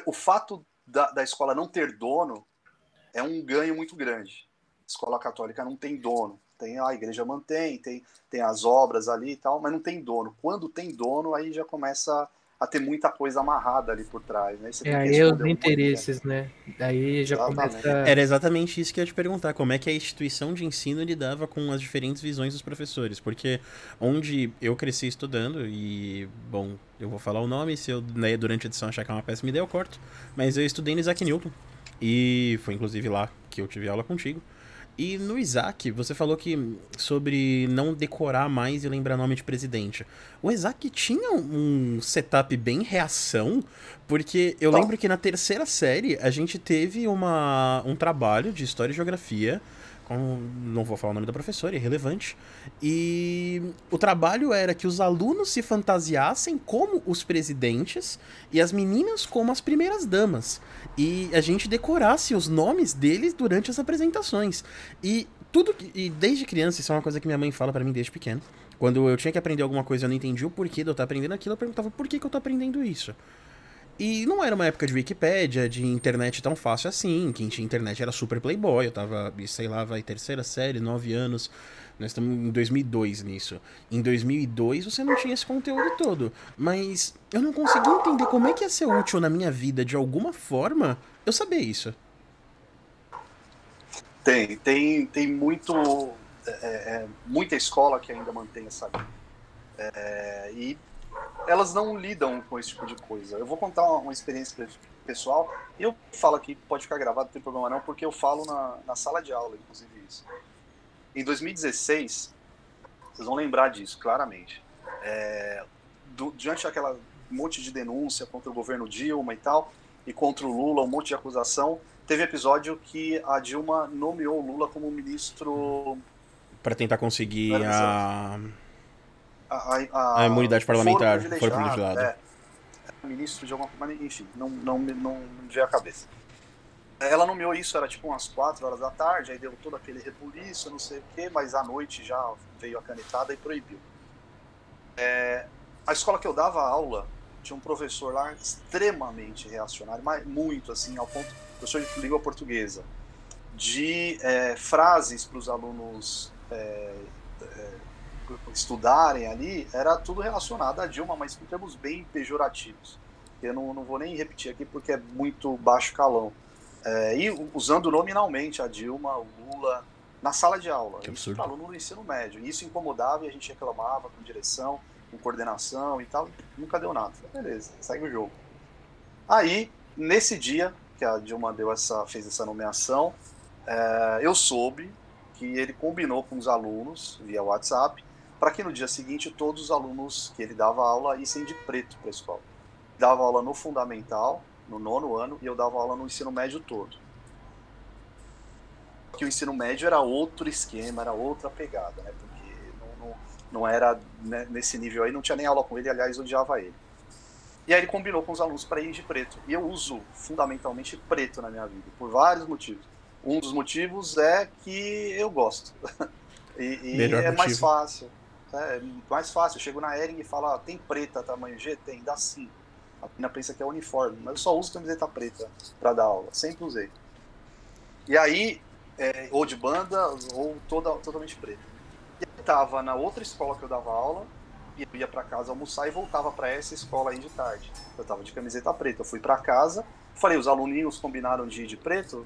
O fato da, da escola não ter dono é um ganho muito grande. Escola católica não tem dono. Tem a igreja mantém, tem, tem as obras ali e tal, mas não tem dono. Quando tem dono, aí já começa a ter muita coisa amarrada ali por trás, né? é, aí é os interesses, né? Daí já exatamente. começa... Era exatamente isso que eu ia te perguntar, como é que a instituição de ensino lidava com as diferentes visões dos professores, porque onde eu cresci estudando, e, bom, eu vou falar o nome, se eu né, durante a edição achar que é uma péssima ideia, eu corto, mas eu estudei no Isaac Newton, e foi inclusive lá que eu tive aula contigo, e no Isaac, você falou que sobre não decorar mais e lembrar nome de presidente. O Isaac tinha um setup bem reação, porque eu lembro que na terceira série a gente teve uma, um trabalho de história e geografia não vou falar o nome da professora, é irrelevante. E o trabalho era que os alunos se fantasiassem como os presidentes e as meninas como as primeiras damas. E a gente decorasse os nomes deles durante as apresentações. E tudo que, e desde criança, isso é uma coisa que minha mãe fala para mim desde pequeno. Quando eu tinha que aprender alguma coisa eu não entendi o porquê de eu estar aprendendo aquilo, eu perguntava por que, que eu tô aprendendo isso. E não era uma época de Wikipédia, de internet tão fácil assim. Quem tinha internet era super playboy. Eu tava, sei lá, vai terceira série, nove anos. Nós estamos em 2002 nisso. Em 2002 você não tinha esse conteúdo todo. Mas eu não consegui entender como é que ia ser útil na minha vida, de alguma forma, eu saber isso. Tem, tem, tem muito. É, é, muita escola que ainda mantém essa. É, e elas não lidam com esse tipo de coisa. Eu vou contar uma, uma experiência pessoal, e eu falo aqui, pode ficar gravado, não tem problema não, porque eu falo na, na sala de aula, inclusive isso. Em 2016, vocês vão lembrar disso, claramente. É, do, diante daquela monte de denúncia contra o governo Dilma e tal, e contra o Lula, um monte de acusação, teve episódio que a Dilma nomeou o Lula como ministro... Para tentar conseguir a a, a, a imunidade parlamentar, foro privilegiado. É, ministro de alguma coisa, enfim, não, não, não, não me veio a cabeça. Ela nomeou isso, era tipo umas 4 horas da tarde, aí deu todo aquele rebuliço, não sei o quê, mas à noite já veio a canetada e proibiu. É, a escola que eu dava aula tinha um professor lá extremamente reacionário, mas muito assim, ao ponto, professor de língua portuguesa, de é, frases para os alunos é, é estudarem ali, era tudo relacionado a Dilma, mas com termos bem pejorativos. Eu não, não vou nem repetir aqui porque é muito baixo calão. É, e usando nominalmente a Dilma, o Lula, na sala de aula. Que isso aluno no ensino médio. E isso incomodava e a gente reclamava com direção, com coordenação e tal. Nunca deu nada. Beleza, segue o jogo. Aí, nesse dia que a Dilma deu essa, fez essa nomeação, é, eu soube que ele combinou com os alunos via WhatsApp para que no dia seguinte todos os alunos que ele dava aula issem de preto para a escola. Dava aula no fundamental, no nono ano, e eu dava aula no ensino médio todo. Que o ensino médio era outro esquema, era outra pegada, né? Porque não, não, não era né, nesse nível aí, não tinha nem aula com ele, aliás, odiava ele. E aí ele combinou com os alunos para ir de preto. E eu uso fundamentalmente preto na minha vida, por vários motivos. Um dos motivos é que eu gosto. e, e é motivo. mais fácil. É mais fácil. Eu chego na Ering e falo, ah, tem preta tamanho G? Tem, dá sim. A menina pensa que é uniforme, mas eu só uso camiseta preta para dar aula, sempre usei. E aí, é, ou de banda, ou toda, totalmente preta. E eu tava na outra escola que eu dava aula, e eu ia para casa almoçar e voltava para essa escola aí de tarde. Eu tava de camiseta preta. Eu fui para casa, falei, os aluninhos combinaram de ir de preto,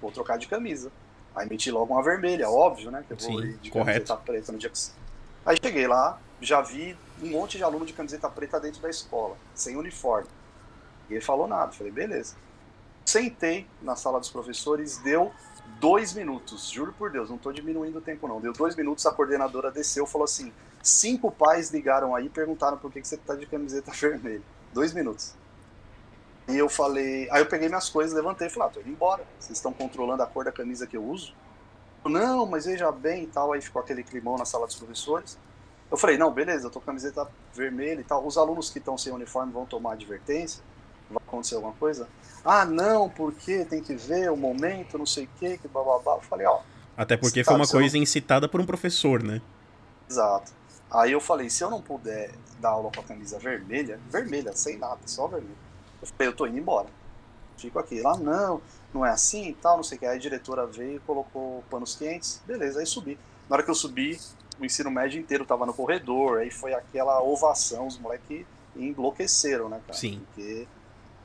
vou trocar de camisa. Aí meti logo uma vermelha, óbvio, né? Que eu vou Sim, ir de correto. camiseta preta no dia que... Aí cheguei lá, já vi um monte de aluno de camiseta preta dentro da escola, sem uniforme. E ele falou nada. Falei, beleza. Sentei na sala dos professores, deu dois minutos, juro por Deus, não estou diminuindo o tempo não. Deu dois minutos, a coordenadora desceu e falou assim: cinco pais ligaram aí e perguntaram por que, que você tá de camiseta vermelha. Dois minutos. E eu falei, aí eu peguei minhas coisas, levantei e falei, ah, tô indo embora. Vocês estão controlando a cor da camisa que eu uso? Não, mas veja bem e tal. Aí ficou aquele climão na sala dos professores. Eu falei, não, beleza, eu tô com camiseta vermelha e tal. Os alunos que estão sem uniforme vão tomar advertência? Vai acontecer alguma coisa? Ah, não, porque tem que ver o momento, não sei o que, que bababá. Eu falei, ó. Até porque foi uma você não- coisa incitada por um professor, né? Exato. Aí eu falei, se eu não puder dar aula com a camisa vermelha, vermelha, sem nada, só vermelha. Eu falei, eu tô indo embora. Fico aqui. Lá, não, não é assim e tal, não sei o que. Aí a diretora veio colocou panos quentes. Beleza, aí subi. Na hora que eu subi, o ensino médio inteiro tava no corredor, aí foi aquela ovação, os moleques enlouqueceram, né, cara? Sim. Porque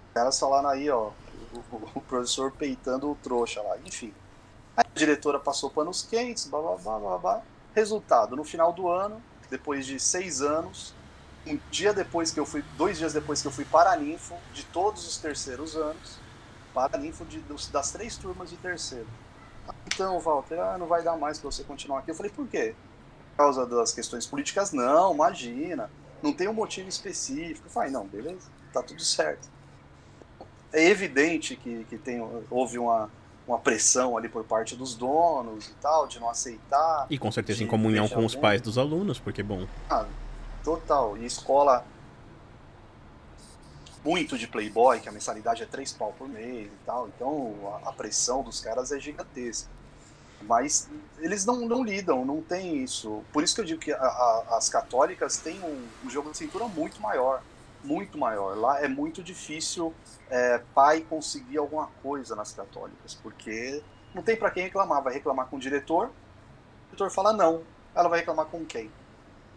os caras falaram aí, ó, o, o- o professor peitando o trouxa lá, enfim. Aí a diretora passou panos quentes, blá blá blá blá blá. Resultado, no final do ano, depois de seis anos, um dia depois que eu fui, dois dias depois que eu fui paraninfo de todos os terceiros anos, paraninfo de, dos- das três turmas de terceiro. Então, Walter, ah, não vai dar mais pra você continuar aqui. Eu falei, por quê? Por causa das questões políticas? Não, imagina. Não tem um motivo específico. Eu falei, não, beleza, tá tudo certo. É evidente que, que tem, houve uma, uma pressão ali por parte dos donos e tal, de não aceitar. E com certeza em comunhão com os pais dos alunos, porque, bom, Ah, total. E escola muito de playboy, que a mensalidade é três pau por mês e tal. Então a, a pressão dos caras é gigantesca. Mas eles não, não lidam, não tem isso. Por isso que eu digo que a- a- as católicas têm um, um jogo de cintura muito maior. Muito maior. Lá é muito difícil é, pai conseguir alguma coisa nas católicas, porque não tem para quem reclamar. Vai reclamar com o diretor, o diretor fala não. Ela vai reclamar com quem?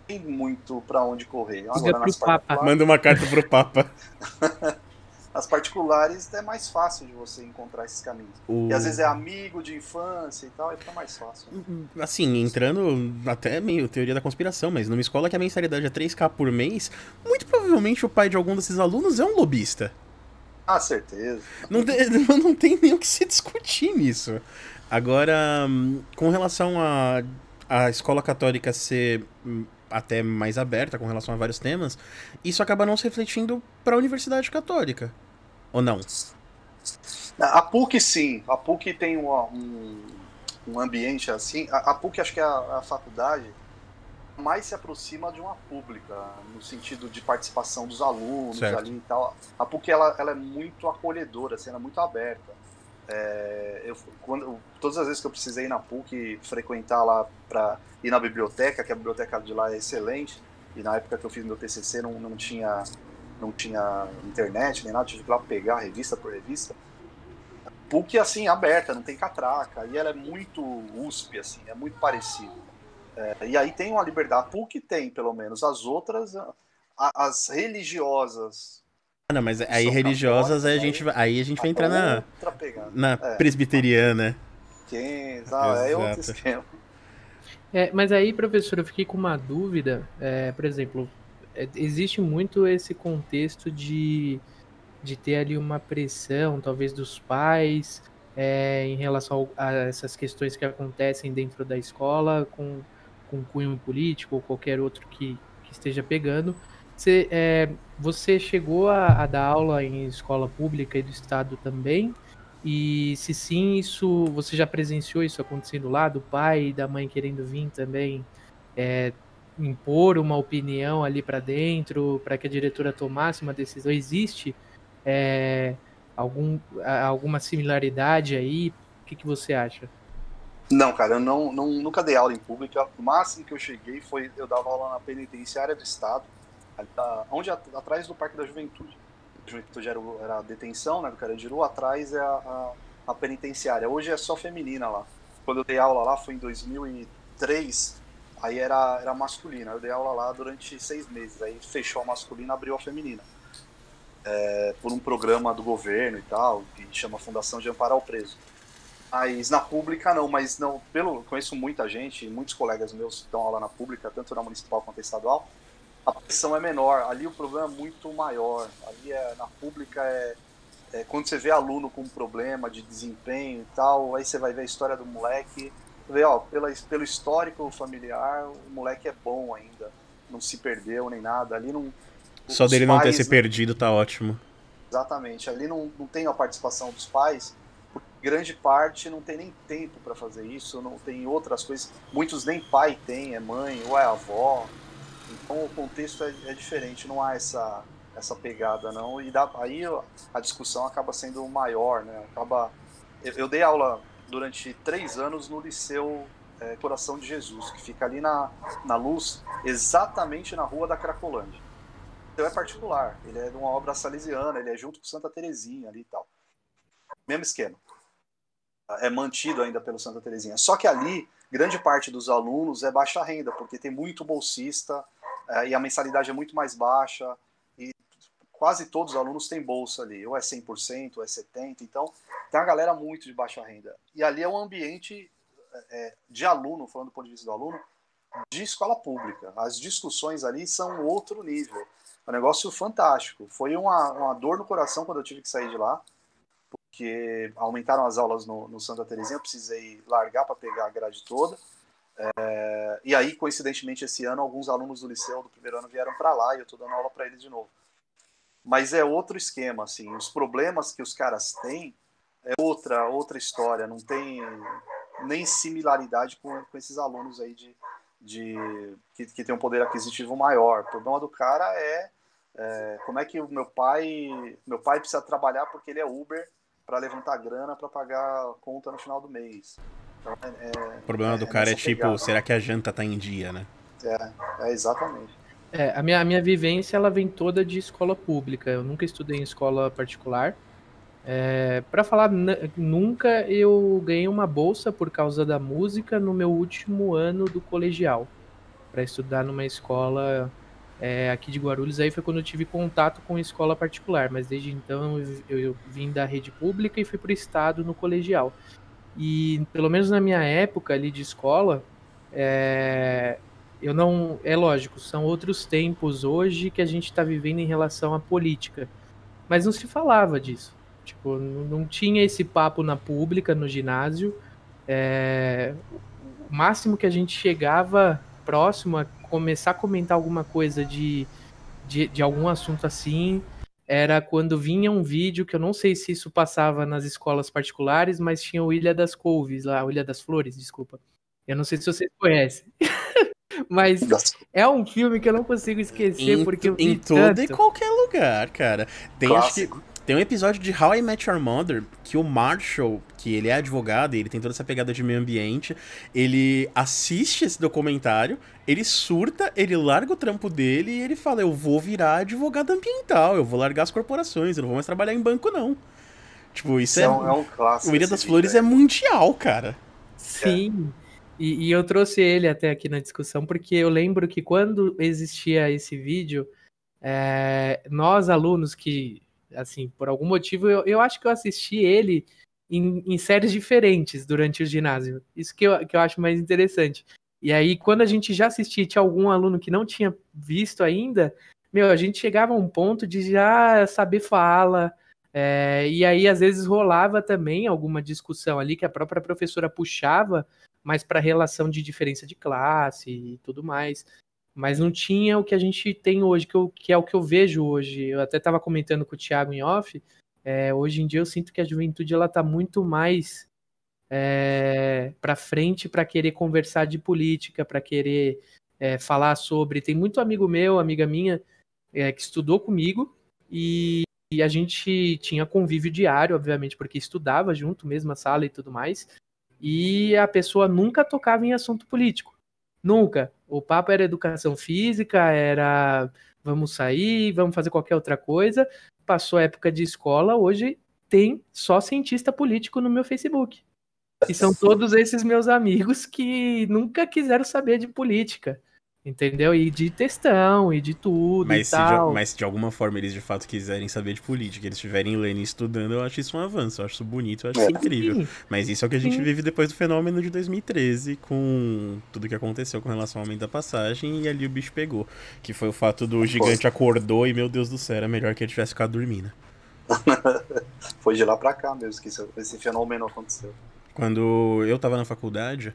Tem muito para onde correr. Agora, nas particulares, manda uma carta pro Papa. nas particulares é mais fácil de você encontrar esses caminhos. O... E às vezes é amigo de infância e tal, aí fica mais fácil. Assim, entrando até meio teoria da conspiração, mas numa escola que a mensalidade é 3k por mês, muito provavelmente o pai de algum desses alunos é um lobista. Ah, certeza. Não tem, não tem nem o que se discutir nisso. Agora, hum, com relação a a escola católica ser hum, até mais aberta com relação a vários temas, isso acaba não se refletindo para a universidade católica. Ou não? A PUC sim, a PUC tem uma- um, um ambiente assim. A, a PUC acho que é a, a faculdade mais se aproxima de uma pública, no sentido de participação dos alunos Certo. ali e tal. A PUC ela, ela é muito acolhedora, assim, ela é muito aberta. É, eu, quando, todas as vezes que eu precisei ir na PUC frequentar lá para ir na biblioteca, que a biblioteca de lá é excelente, e na época que eu fiz meu TCC não, não tinha não tinha internet nem nada, tive que ir lá pegar revista por revista. PUC assim, aberta, não tem catraca, e ela é muito USP, assim, é muito parecido. É, e aí tem uma liberdade, a PUC tem, pelo menos, as outras, a- as religiosas. Não, mas aí religiosas aí a gente, vai- aí a gente vai entrar é na, na É. presbiteriana. Quem, ah, é outro Exato. esquema. É, mas aí, professor, eu fiquei com uma dúvida. É, por exemplo, é, existe muito esse contexto de, de ter ali uma pressão, talvez dos pais, é, em relação a essas questões que acontecem dentro da escola, com, com cunho político ou qualquer outro que, que esteja pegando. Você, é, você chegou a, a dar aula em escola pública e do estado também? E se sim, isso você já presenciou isso acontecendo lá, do pai e da mãe querendo vir também é, impor uma opinião ali para dentro, para que a diretora tomasse uma decisão? Existe é, algum, alguma similaridade aí? O que, que você acha? Não, cara, eu não, não, nunca dei aula em pública. O máximo que eu cheguei foi eu dava aula na penitenciária do estado, da- onde at- atrás do Parque da Juventude. A Juventude era, o- era a detenção, né, do Carandiru, atrás é a, a, a penitenciária. Hoje é só feminina lá. Quando eu dei aula lá foi em 2003, aí era, era masculina. Eu dei aula lá durante seis meses. Aí fechou a masculina, abriu a feminina. É, por um programa do governo e tal, que chama Fundação de Amparo ao Preso. Mas na pública não, mas não, pelo conheço muita gente, muitos colegas meus que estão aula na pública, tanto na municipal quanto na estadual, a pressão é menor. Ali o problema é muito maior. Ali é, na pública é, é, quando você vê aluno com um problema de desempenho e tal, aí você vai ver a história do moleque, vê, ó, pela, pelo histórico familiar, o moleque é bom ainda, não se perdeu nem nada. Ali não. Só dele não ter se perdido tá ótimo. Exatamente. Ali não, não tem a participação dos pais grande parte não tem nem tempo para fazer isso, não tem outras coisas. Muitos nem pai tem, é mãe ou é avó. Então o contexto é, é diferente, não há essa, essa pegada não. E dá, aí a discussão acaba sendo maior, né? Acaba. Eu, eu dei aula durante três anos no Liceu é, Coração de Jesus, que fica ali na, na Luz, exatamente na rua da Cracolândia. Então é particular, ele é de uma obra salesiana, ele é junto com Santa Terezinha ali e tal. Mesmo esquema é mantido ainda pelo Santa Terezinha. Só que ali, grande parte dos alunos é baixa renda, porque tem muito bolsista e a mensalidade é muito mais baixa e quase todos os alunos têm bolsa ali, ou é 100%, ou é 70%, então tem uma galera muito de baixa renda. E ali é um ambiente é, de aluno, falando do ponto de vista do aluno, de escola pública. As discussões ali são outro nível. É um negócio fantástico. Foi uma, uma dor no coração quando eu tive que sair de lá, porque aumentaram as aulas no, no Santa Terezinha, eu precisei largar para pegar a grade toda. É, e aí, coincidentemente, esse ano, alguns alunos do liceu do primeiro ano vieram para lá e eu estou dando aula para eles de novo. Mas é outro esquema, assim, os problemas que os caras têm é outra, outra história, não tem nem similaridade com, com esses alunos aí de, de que, que tem um poder aquisitivo maior. O problema do cara é, é como é que o meu pai, meu pai precisa trabalhar porque ele é Uber para levantar grana para pagar a conta no final do mês. Então, é, é, o problema é, do cara é tipo, pegada. será que a janta tá em dia, né? É, é exatamente. É, a minha, a minha vivência ela vem toda de escola pública. Eu nunca estudei em escola particular. É, para falar, nunca eu ganhei uma bolsa por causa da música no meu último ano do colegial, para estudar numa escola é, aqui de Guarulhos, aí foi quando eu tive contato com escola particular, mas desde então eu, eu vim da rede pública e fui para o estado no colegial. E pelo menos na minha época ali de escola, é, eu não. É lógico, são outros tempos hoje que a gente está vivendo em relação à política. Mas não se falava disso. Tipo, não, tinha esse papo na pública, no ginásio. É, o máximo que a gente chegava próximo a começar a comentar alguma coisa de, de, de algum assunto assim era quando vinha um vídeo que eu não sei se isso passava nas escolas particulares, mas tinha o Ilha das Couves lá, o Ilha das Flores, desculpa. Eu não sei se vocês conhecem. mas é um filme que eu não consigo esquecer em, porque eu vi em todo tanto. e qualquer lugar, cara. Tem Clássico. acho que tem um episódio de How I Met Your Mother que o Marshall, que ele é advogado e ele tem toda essa pegada de meio ambiente, ele assiste esse documentário, ele surta, ele larga o trampo dele e ele fala: Eu vou virar advogado ambiental, eu vou largar as corporações, eu não vou mais trabalhar em banco, não. Tipo, isso é, é, um, é um clássico. O Ilha das Flores é mundial, cara. Sim. E, e eu trouxe ele até aqui na discussão porque eu lembro que quando existia esse vídeo, é, nós alunos que assim, por algum motivo, eu, eu acho que eu assisti ele em, em séries diferentes durante o ginásio. Isso que eu, que eu acho mais interessante. E aí, quando a gente já assistia, tinha algum aluno que não tinha visto ainda, meu, a gente chegava a um ponto de já saber fala, é, e aí às vezes rolava também alguma discussão ali que a própria professora puxava, mas para relação de diferença de classe e tudo mais mas não tinha o que a gente tem hoje, que, eu, que é o que eu vejo hoje. Eu até estava comentando com o Thiago em off. É, hoje em dia eu sinto que a juventude ela está muito mais é, para frente para querer conversar de política, para querer é, falar sobre. Tem muito amigo meu, amiga minha, é, que estudou comigo e, e, a gente tinha convívio diário, obviamente, porque estudava junto, mesma sala e tudo mais. E a pessoa nunca tocava em assunto político. Nunca. O papo era educação física, era vamos sair, vamos fazer qualquer outra coisa. Passou a época de escola, hoje tem só cientista político no meu Facebook. E são todos esses meus amigos que nunca quiseram saber de política. Entendeu? E de textão, e de tudo Mas e se, de, tal. mas se de alguma forma eles de fato quiserem saber de política, eles estiverem lendo e estudando, eu acho isso um avanço, eu acho isso bonito, eu acho É. isso incrível. Sim, Mas isso é o que a gente Sim. vive depois do fenômeno de 2013, com tudo que aconteceu com relação ao aumento da passagem, e ali o bicho pegou. Que foi o fato do gigante acordou e, meu Deus do céu, era melhor que ele tivesse ficado dormindo. Foi de lá pra cá mesmo que esse fenômeno aconteceu. Quando eu tava na faculdade,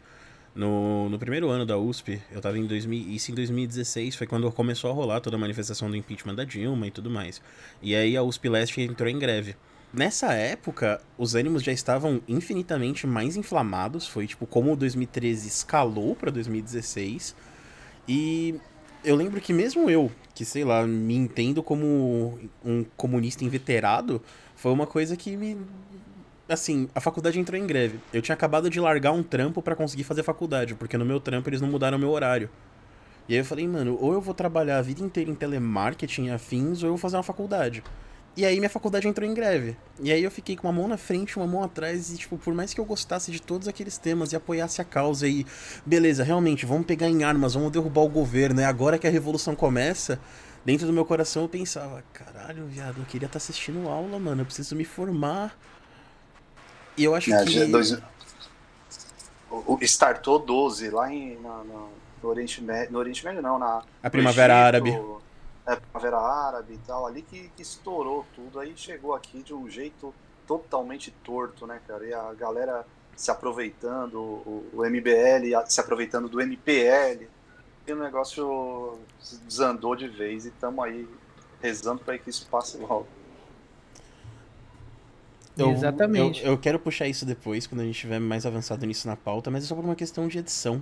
no, no primeiro ano da USP, eu tava em 2000, isso em 2016, foi quando começou a rolar toda a manifestação do impeachment da Dilma e tudo mais. E aí a USP Leste entrou em greve. Nessa época, os ânimos já estavam infinitamente mais inflamados, foi tipo como o 2013 escalou pra 2016. E eu lembro que mesmo eu, que sei lá, me entendo como um comunista inveterado, foi uma coisa que me assim, a faculdade entrou em greve. Eu tinha acabado de largar um trampo pra conseguir fazer faculdade, porque no meu trampo eles não mudaram meu horário. E aí eu falei, mano, ou eu vou trabalhar a vida inteira em telemarketing afins, ou eu vou fazer uma faculdade. E aí minha faculdade entrou em greve. E aí eu fiquei com uma mão na frente, uma mão atrás, e tipo, por mais que eu gostasse de todos aqueles temas e apoiasse a causa e beleza, realmente, vamos pegar em armas, vamos derrubar o governo, é agora que a revolução começa. Dentro do meu coração eu pensava, caralho, viado, eu queria estar assistindo aula, mano, eu preciso me formar. E eu acho É, que. já dois- o, o- startou 12 lá em, na- na- no Oriente Médio. No Oriente Médio não, na. A Primavera Árabe. É, Primavera Árabe e tal, ali que, que estourou tudo. Aí chegou aqui de um jeito totalmente torto, né, cara? E a galera se aproveitando, o, o MBL se aproveitando do MPL. E o negócio desandou de vez e estamos aí rezando para que isso passe logo. Eu- Exatamente. Eu, eu quero puxar isso depois, quando a gente estiver mais avançado nisso na pauta, mas é só por uma questão de edição.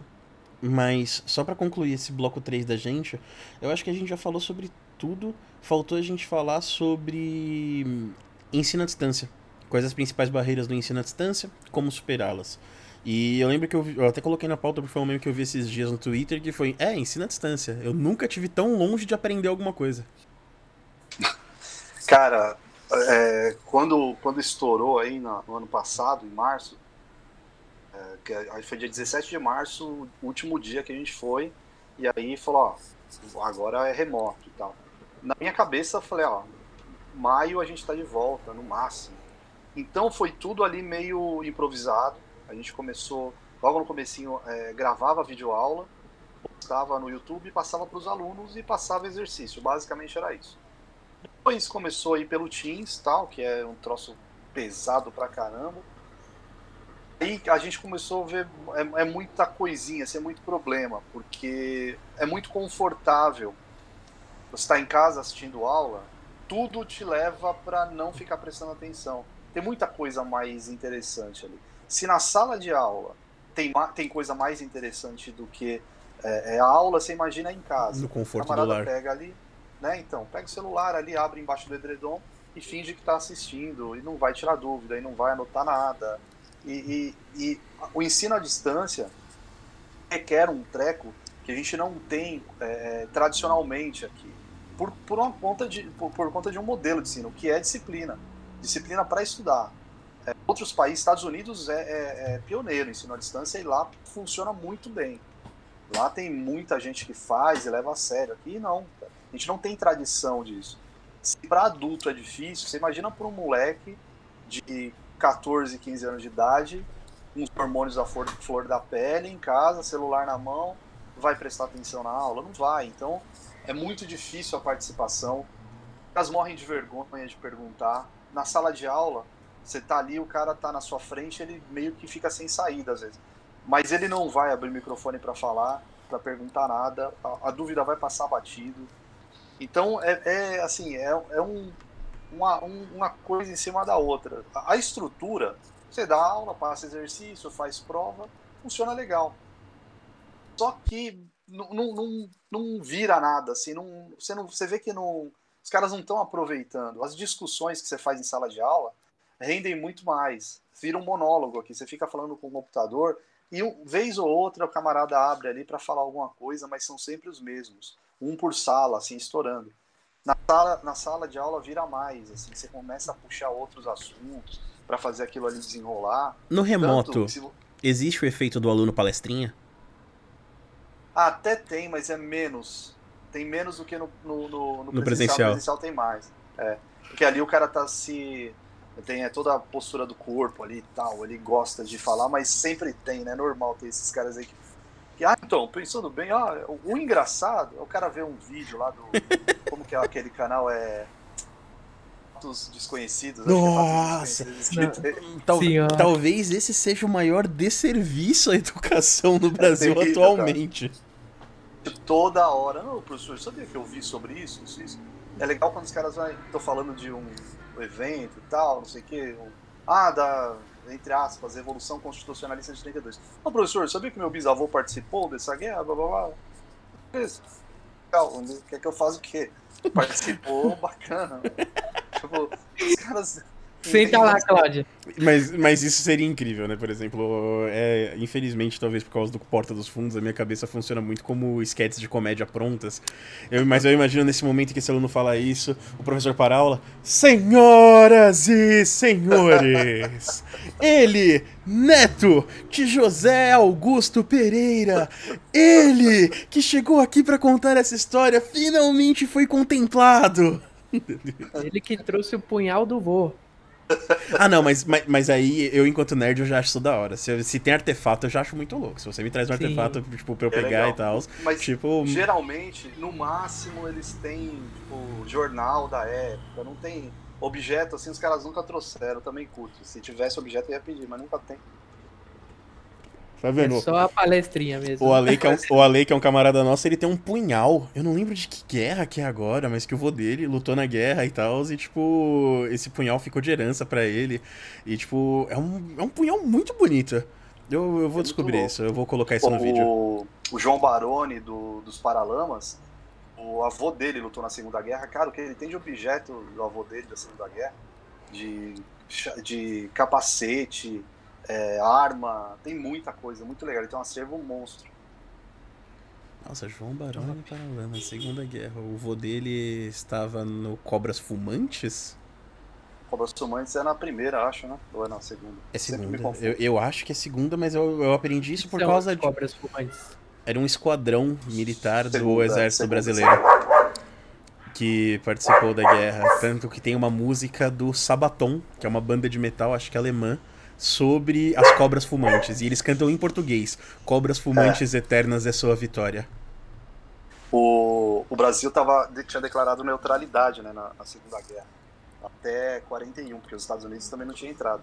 Mas, só pra concluir esse bloco 3 da gente, eu acho que a gente já falou sobre tudo. Faltou a gente falar sobre ensino à distância. Quais as principais barreiras do ensino à distância, como superá-las. E eu lembro que eu, vi- eu até coloquei na pauta porque foi um meme que eu vi esses dias no Twitter que foi, é, ensino à distância. Eu nunca tive tão longe de aprender alguma coisa. Cara, é, quando, quando estourou aí na- no ano passado, em março, é, que aí foi dia 17 de março, último dia que a gente foi, e aí falou, ó, agora é remoto e tal. Na minha cabeça eu falei, ó, maio a gente tá de volta, no máximo. Então foi tudo ali meio improvisado. A gente começou, logo no comecinho, é, gravava videoaula, postava no YouTube, passava para os alunos e passava exercício. Basicamente era isso. Depois começou aí pelo Teams, tal, que é um troço pesado pra caramba. Aí a gente começou a ver é, é muita coisinha, assim, é muito problema, porque é muito confortável. Você está em casa assistindo aula, tudo te leva para não ficar prestando atenção. Tem muita coisa mais interessante ali. Se na sala de aula tem, tem coisa mais interessante do que é, é a aula, você imagina em casa. No O conforto do camarada lar. pega ali, né? Então, pega o celular ali, abre embaixo do edredom e finge que está assistindo e não vai tirar dúvida e não vai anotar nada. E, e- e o ensino à distância requer um treco que a gente não tem é, tradicionalmente aqui, por, por, uma conta de, por, por conta de um modelo de ensino, que é disciplina. Disciplina para estudar. É, outros países, Estados Unidos é, é- é pioneiro em ensino à distância e lá funciona muito bem. Lá tem muita gente que faz e leva a sério. Aqui não. A gente não tem tradição disso. Se para adulto é difícil, você imagina para um moleque de 14, 15 anos de idade, uns hormônios à flor, flor da pele, em casa, celular na mão, vai prestar atenção na aula? Não vai. Então é muito difícil a participação. Elas morrem de vergonha de perguntar. Na sala de aula, você tá ali, o cara tá na sua frente, ele meio que fica sem saída às vezes. Mas ele não vai abrir o microfone para falar, para perguntar nada, a, a dúvida vai passar batido. Então é, é assim, é, é um, uma, um- uma coisa em cima da outra. A, estrutura, você dá aula, passa exercício, faz prova, funciona legal. Só que não, não, não, não vira nada, assim, não, você, não, você vê que não, os caras não estão aproveitando. As discussões que você faz em sala de aula rendem muito mais. Vira um monólogo aqui, você fica falando com o computador e um, vez ou outra o camarada abre ali para falar alguma coisa, mas são sempre os mesmos. Um por sala, assim, estourando. Na sala, na sala de aula vira mais, assim, você começa a puxar outros assuntos para fazer aquilo ali desenrolar. No remoto, se- existe o efeito do aluno palestrinha? Até tem, mas é menos. Tem menos do que no, no, no, no presencial. No presencial tem mais. É. Porque ali o cara tá se. Tem é, toda a postura do corpo ali e tal. Ele gosta de falar, mas sempre tem, né? Normal ter esses caras aí que. Que ah, então, pensando bem, ah, o, o engraçado é o cara ver um vídeo lá do. como que é aquele canal? É fatos desconhecidos. É Nossa! Tal, talvez esse seja o maior desserviço à educação no Brasil é terrível, atualmente. Cara. Toda hora. Não, professor, sabia que eu vi sobre isso, isso, isso? É legal quando os caras estão falando de um evento e tal, não sei o quê. Ah, da, entre aspas, Revolução Constitucionalista de 32. Não, professor, sabia que meu bisavô participou dessa guerra? Blá, blá, blá. Legal, quer que eu faça o quê? Participou, bacana. tipo, os caras. Senta lá, Cláudia. Mas, mas isso seria incrível, né? Por exemplo, é, infelizmente, talvez por causa do Porta dos Fundos, a minha cabeça funciona muito como esquetes de comédia prontas. Eu, mas eu imagino nesse momento que esse aluno fala isso, o professor para a aula, Senhoras e senhores, ele, neto de José Augusto Pereira, ele que chegou aqui para contar essa história, finalmente foi contemplado. Ele que trouxe o punhal do vô. Ah, não, mas, mas, mas, aí eu, enquanto nerd, eu já acho isso da hora. Se, se tem artefato, eu já acho muito louco. Se você me traz um Sim. artefato, tipo, pra eu é pegar legal. e tal. Mas, tipo... geralmente, no máximo, eles têm, tipo, jornal da época, não tem objeto, assim, os caras nunca trouxeram, também curto. Se tivesse objeto, eu ia pedir, mas nunca tem. Tá vendo? É só a palestrinha mesmo. O Ale, que é um, o Ale, que é um camarada nosso, ele tem um punhal. Eu não lembro de que guerra que é agora, mas que o vô dele lutou na guerra e tal. E, tipo, esse punhal ficou de herança para ele. E, tipo, é um, é um punhal muito bonito. Eu, eu vou é descobrir isso, eu vou colocar isso o, no vídeo. O João Baroni, do, dos Paralamas, o avô dele lutou na Segunda Guerra. Cara, o que ele tem de objeto do avô dele da Segunda Guerra, de, de capacete, é, arma, tem muita coisa, muito legal. Ele tem um acervo monstro. Nossa, João Baroni Paralama, Segunda Guerra. O vô dele estava no Cobras Fumantes? Cobras Fumantes é na primeira, acho, né? Ou é na segunda? É segunda. Eu, eu acho que é segunda, mas eu, eu aprendi isso por causa de. Cobras Fumantes. Era um esquadrão militar segunda, do Exército segunda, Brasileiro. Que participou da guerra. Tanto que tem uma música do Sabaton, que é uma banda de metal, acho que é alemã, sobre as cobras fumantes. E eles cantam em português: Cobras fumantes é. eternas é sua vitória. O, o Brasil tava, tinha declarado neutralidade né, na, na, Segunda Guerra, até 41, porque os Estados Unidos também não tinham entrado.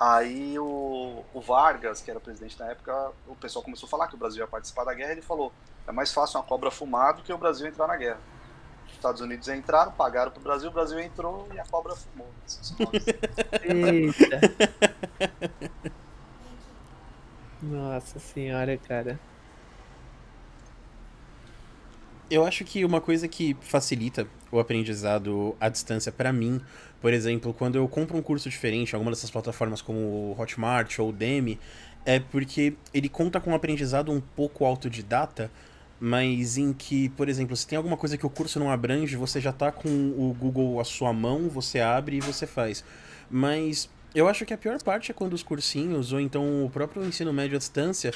Aí o, o Vargas, que era presidente na época, o pessoal começou a falar que o Brasil ia participar da guerra. Ele falou: é mais fácil uma cobra fumar do que o Brasil entrar na guerra. Estados Unidos entraram, pagaram pro Brasil, o Brasil entrou e a cobra fumou. Eita. Nossa senhora, cara. Eu acho que uma coisa que facilita o aprendizado à distância para mim, por exemplo, quando eu compro um curso diferente, alguma dessas plataformas como o Hotmart ou o Demi, é porque ele conta com um aprendizado um pouco autodidata, mas em que, por exemplo, se tem alguma coisa que o curso não abrange, você já está com o Google à sua mão, você abre e você faz. Mas eu acho que a pior parte é quando os cursinhos, ou então o próprio ensino médio à distância,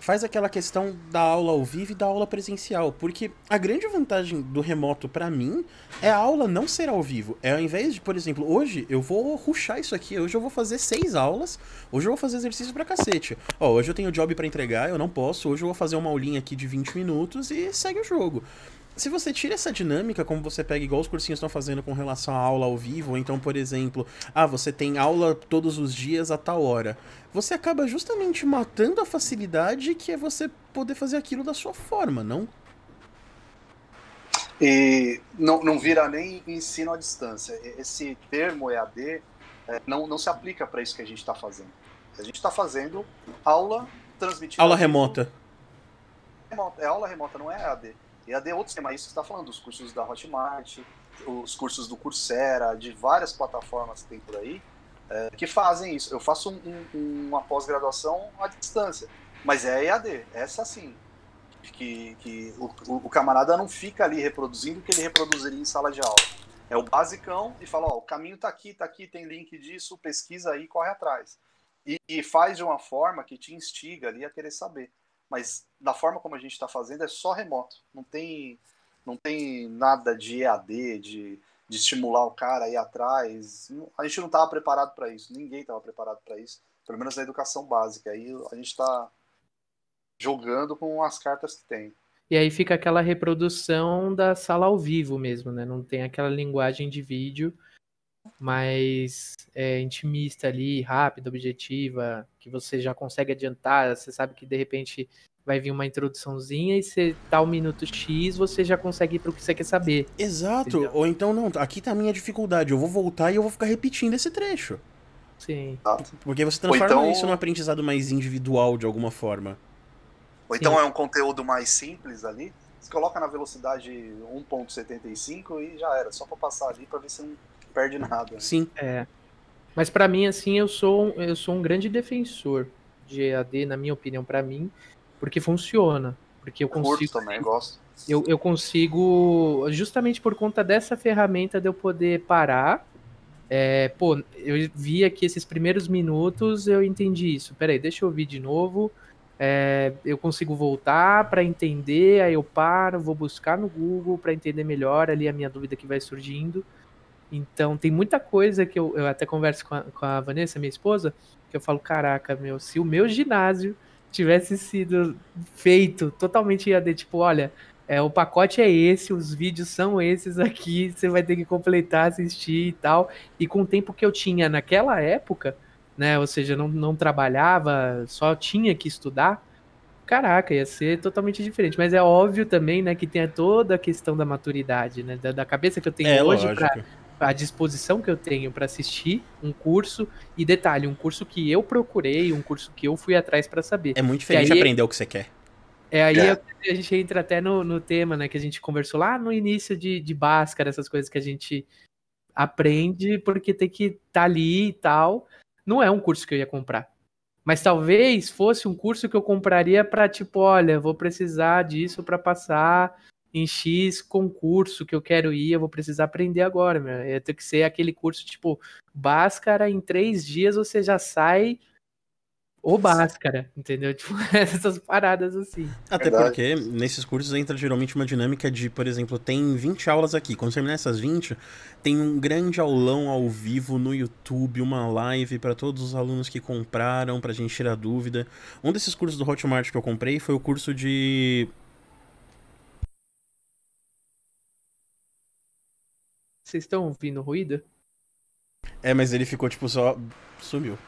faz aquela questão da aula ao vivo e da aula presencial, porque a grande vantagem do remoto para mim é a aula não ser ao vivo. É ao invés de, por exemplo, hoje eu vou ruxar isso aqui, hoje eu vou fazer seis aulas, hoje eu vou fazer exercício pra cacete. Ó, hoje eu tenho job para entregar, eu não posso, hoje eu vou fazer uma aulinha aqui de 20 minutos e segue o jogo se você tira essa dinâmica, como você pega igual os cursinhos estão fazendo com relação à aula ao vivo, ou então, por exemplo, ah, você tem aula todos os dias a tal hora, você acaba justamente matando a facilidade que é você poder fazer aquilo da sua forma, não? E não, não vira nem ensino à distância. Esse termo EAD é, não, não se aplica para isso que a gente está fazendo. A gente está fazendo aula transmitida. Aula remota. É aula remota, não é EAD. EAD é outro sistema, isso que você está falando, os cursos da Hotmart, os cursos do Coursera, de várias plataformas que tem por aí, é, que fazem isso. Eu faço um, um, uma pós-graduação à distância, mas é EAD, essa sim. Que, que o, o, camarada não fica ali reproduzindo o que ele reproduziria em sala de aula. É o basicão e fala, ó, o caminho está aqui, está aqui, tem link disso, pesquisa aí, corre atrás. E, e, faz de uma forma que te instiga ali a querer saber. Mas da forma como a gente está fazendo é só remoto. Não tem, não tem nada de EAD, de, de estimular o cara a ir atrás. A gente não estava preparado para isso. Ninguém estava preparado para isso. Pelo menos na educação básica. Aí a gente está jogando com as cartas que tem. E aí fica aquela reprodução da sala ao vivo mesmo, né? Não tem aquela linguagem de vídeo mais é, intimista ali, rápida, objetiva, que você já consegue adiantar, você sabe que de repente vai vir uma introduçãozinha e você tá o minuto X, você já consegue ir pro que você quer saber. Exato, entendeu? ou então não, aqui tá a minha dificuldade, eu vou voltar e eu vou ficar repetindo esse trecho. Sim. Porque você transforma então... isso num aprendizado mais individual de alguma forma. Ou então Sim. é um conteúdo mais simples ali, você coloca na velocidade 1.75 e já era, só para passar ali para ver se não perde nada. Sim. É. Mas para mim, assim, eu sou, eu sou um grande defensor de EAD, na minha opinião, para mim, porque funciona. Porque eu consigo. Curto também, gosto. Eu, eu consigo, justamente por conta dessa ferramenta de eu poder parar. É, pô, eu vi aqui esses primeiros minutos, eu entendi isso. Peraí, deixa eu ouvir de novo. É, eu consigo voltar para entender, aí eu paro, vou buscar no Google para entender melhor ali a minha dúvida que vai surgindo. Então, tem muita coisa que eu, eu até converso com a, com a Vanessa, minha esposa, que eu falo: caraca, meu, se o meu ginásio tivesse sido feito totalmente IAD, tipo, olha, é, o pacote é esse, os vídeos são esses aqui, você vai ter que completar, assistir e tal. E com o tempo que eu tinha naquela época, né, ou seja, não, não trabalhava, só tinha que estudar, caraca, ia ser totalmente diferente. Mas é óbvio também, né, que tem toda a questão da maturidade, né, da, da cabeça que eu tenho é, hoje para a disposição que eu tenho para assistir um curso e detalhe, um curso que eu procurei, um curso que eu fui atrás para saber. É muito diferente aí, aprender o que você quer. É aí é. a gente entra até no, no tema, né, que a gente conversou lá no início de, de Bhaskara, essas coisas que a gente aprende porque tem que estar tá ali e tal. Não é um curso que eu ia comprar. Mas talvez fosse um curso que eu compraria para tipo, olha, vou precisar disso para passar em X concurso que eu quero ir, eu vou precisar aprender agora, meu. Eu tenho que ser aquele curso tipo Bhaskara, em três dias você já sai o Bhaskara, entendeu? Tipo, essas paradas assim. Até Verdade. porque nesses cursos entra geralmente uma dinâmica de, por exemplo, tem 20 aulas aqui. Quando terminar essas 20, tem um grande aulão ao vivo no YouTube, uma live para todos os alunos que compraram, pra gente tirar dúvida. Um desses cursos do Hotmart que eu comprei foi o curso de Vocês estão ouvindo ruído? É, mas ele ficou, tipo, só. sumiu.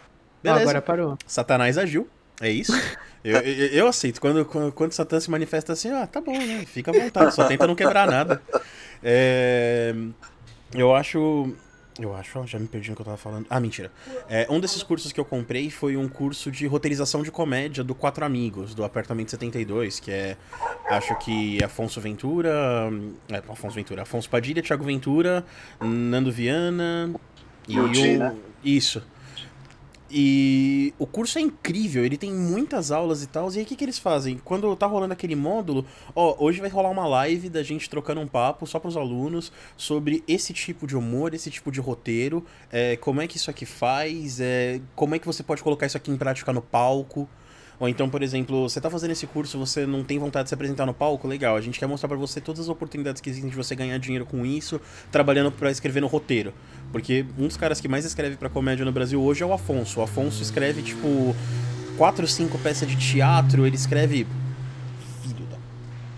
Beleza. Ah, agora parou. Satanás agiu. É isso. eu, eu, eu, aceito. Quando, quando, quando Satã se manifesta assim, ah, tá bom, né? Fica à vontade, só tenta não quebrar nada. É, eu acho. Eu acho, já me perdi no que eu tava falando. Ah, mentira. É, um desses cursos que eu comprei foi um curso de roteirização de comédia do Quatro Amigos, do Apartamento 72, que é, acho que Afonso Ventura. É, Afonso Ventura. Afonso Padilha, Thiago Ventura, Nando Viana. E o. Né? Isso. E o curso é incrível, ele tem muitas aulas e tal. E aí o que, que eles fazem? Quando tá rolando aquele módulo, ó, hoje vai rolar uma live da gente trocando um papo só para os alunos sobre esse tipo de humor, esse tipo de roteiro, é, como é que isso aqui faz, é, como é que você pode colocar isso aqui em prática no palco. Ou então, por exemplo, você tá fazendo esse curso, você não tem vontade de se apresentar no palco, legal. A gente quer mostrar para você todas as oportunidades que existem de você ganhar dinheiro com isso, trabalhando para escrever no roteiro. Porque um dos caras que mais escreve para comédia no Brasil hoje é o Afonso. O Afonso escreve tipo quatro, cinco peças de teatro, ele escreve filho da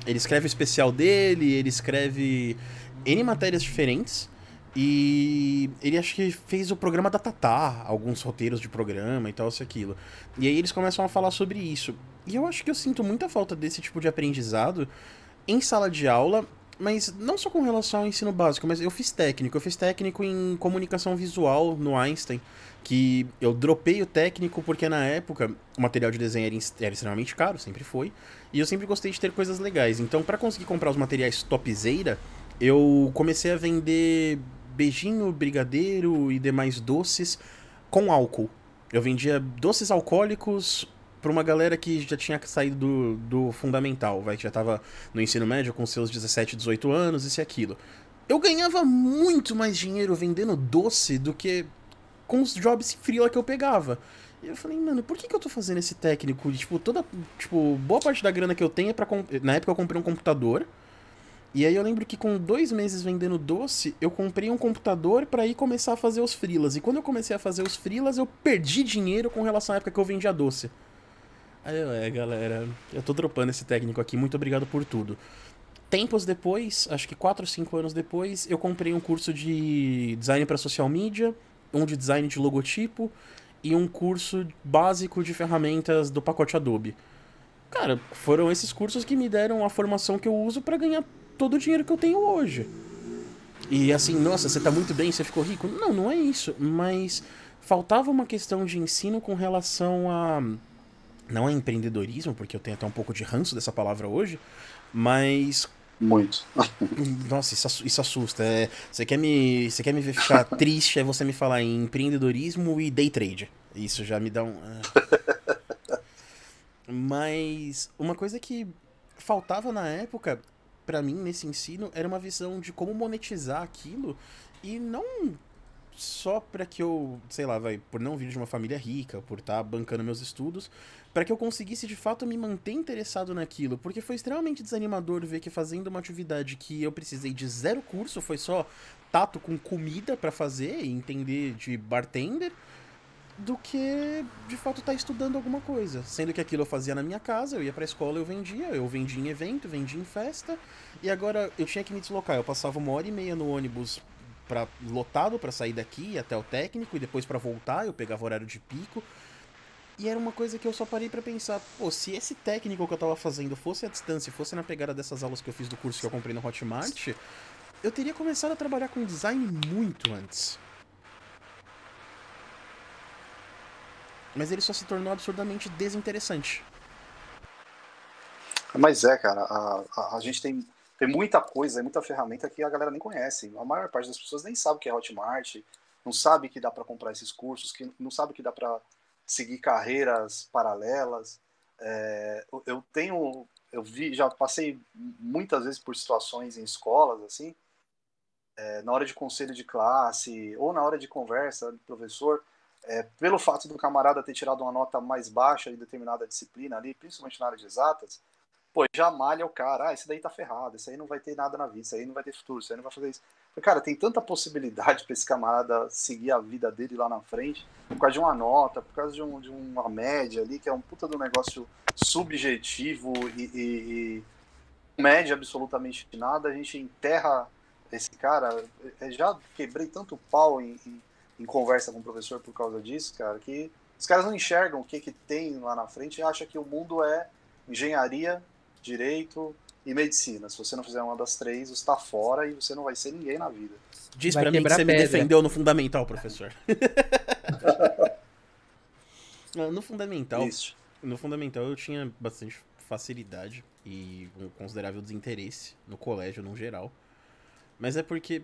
ele escreve o especial dele, ele escreve N matérias diferentes. E ele acho que fez o programa da Tatá, alguns roteiros de programa e tal, isso aquilo. E aí eles começam a falar sobre isso. E eu acho que eu sinto muita falta desse tipo de aprendizado em sala de aula, mas não só com relação ao ensino básico, mas eu fiz técnico. Eu fiz técnico em comunicação visual no Einstein, que eu dropei o técnico porque na época o material de desenho era, era extremamente caro, sempre foi, e eu sempre gostei de ter coisas legais. Então, para conseguir comprar os materiais topzeira, eu comecei a vender beijinho, brigadeiro e demais doces com álcool. Eu vendia doces alcoólicos para uma galera que já tinha saído do, do fundamental, vai, que já tava no ensino médio com seus 17, 18 anos, isso e aquilo. Eu ganhava muito mais dinheiro vendendo doce do que com os jobs frila que eu pegava. E eu falei, mano, por que, que eu tô fazendo esse técnico? E, tipo, toda. Tipo, boa parte da grana que eu tenho é pra. Na época eu comprei um computador. E aí eu lembro que com dois meses vendendo doce, eu comprei um computador para ir começar a fazer os frilas. E quando eu comecei a fazer os frilas, eu perdi dinheiro com relação à época que eu vendia doce. É, galera, eu tô dropando esse técnico aqui, muito obrigado por tudo. Tempos depois, acho que 4 ou 5 anos depois, eu comprei um curso de design para social media, um de design de logotipo e um curso básico de ferramentas do pacote Adobe. Cara, foram esses cursos que me deram a formação que eu uso para ganhar todo o dinheiro que eu tenho hoje. E assim, nossa, você tá muito bem, você ficou rico? Não, não é isso, mas faltava uma questão de ensino com relação a não é empreendedorismo, porque eu tenho até um pouco de ranço dessa palavra hoje, mas muito. Nossa, isso, isso assusta. É, você, quer me, você quer me ver ficar triste, é você me falar em empreendedorismo e day trade. Isso já me dá um. Ah. Mas uma coisa que faltava na época, para mim, nesse ensino, era uma visão de como monetizar aquilo e não só para que eu, sei lá, vai, por não vir de uma família rica, por estar tá bancando meus estudos, para que eu conseguisse de fato me manter interessado naquilo, porque foi extremamente desanimador ver que fazendo uma atividade que eu precisei de zero curso, foi só tato com comida para fazer e entender de bartender, do que de fato estar tá estudando alguma coisa. Sendo que aquilo eu fazia na minha casa, eu ia pra escola, eu vendia, eu vendia em evento, vendia em festa, e agora eu tinha que me deslocar, eu passava uma hora e meia no ônibus para lotado para sair daqui até o técnico e depois para voltar, eu pegava horário de pico. E era uma coisa que eu só parei para pensar, pô, se esse técnico que eu tava fazendo fosse à distância, fosse na pegada dessas aulas que eu fiz do curso que eu comprei no Hotmart, eu teria começado a trabalhar com design muito antes. Mas ele só se tornou absurdamente desinteressante. Mas é, cara, a, a, a gente tem, tem muita coisa, muita ferramenta que a galera nem conhece. A maior parte das pessoas nem sabe o que é Hotmart, não sabe que dá para comprar esses cursos, que não sabe que dá para seguir carreiras paralelas. É, eu tenho, eu vi, já passei muitas vezes por situações em escolas assim, é, na hora de conselho de classe ou na hora de conversa do professor, é, pelo fato do camarada ter tirado uma nota mais baixa em determinada disciplina ali, principalmente na área de exatas, pô, já malha o cara, ah, esse daí tá ferrado, esse aí não vai ter nada na vida, esse aí não vai ter futuro, esse aí não vai fazer isso. Cara, tem tanta possibilidade para esse camarada seguir a vida dele lá na frente, por causa de uma nota, por causa de, um, de uma média ali, que é um puta do negócio subjetivo e, e, e média absolutamente nada, a gente enterra esse cara. Eu já quebrei tanto pau em, em, em, conversa com o professor por causa disso, cara, que os caras não enxergam o que, que tem lá na frente e acham que o mundo é engenharia, direito, e medicina. Se você não fizer uma das três, você está fora e você não vai ser ninguém na vida. Diz para mim que você pedra. me defendeu no fundamental, professor. no fundamental, Isso. no fundamental eu tinha bastante facilidade e um considerável desinteresse no colégio no geral. Mas é porque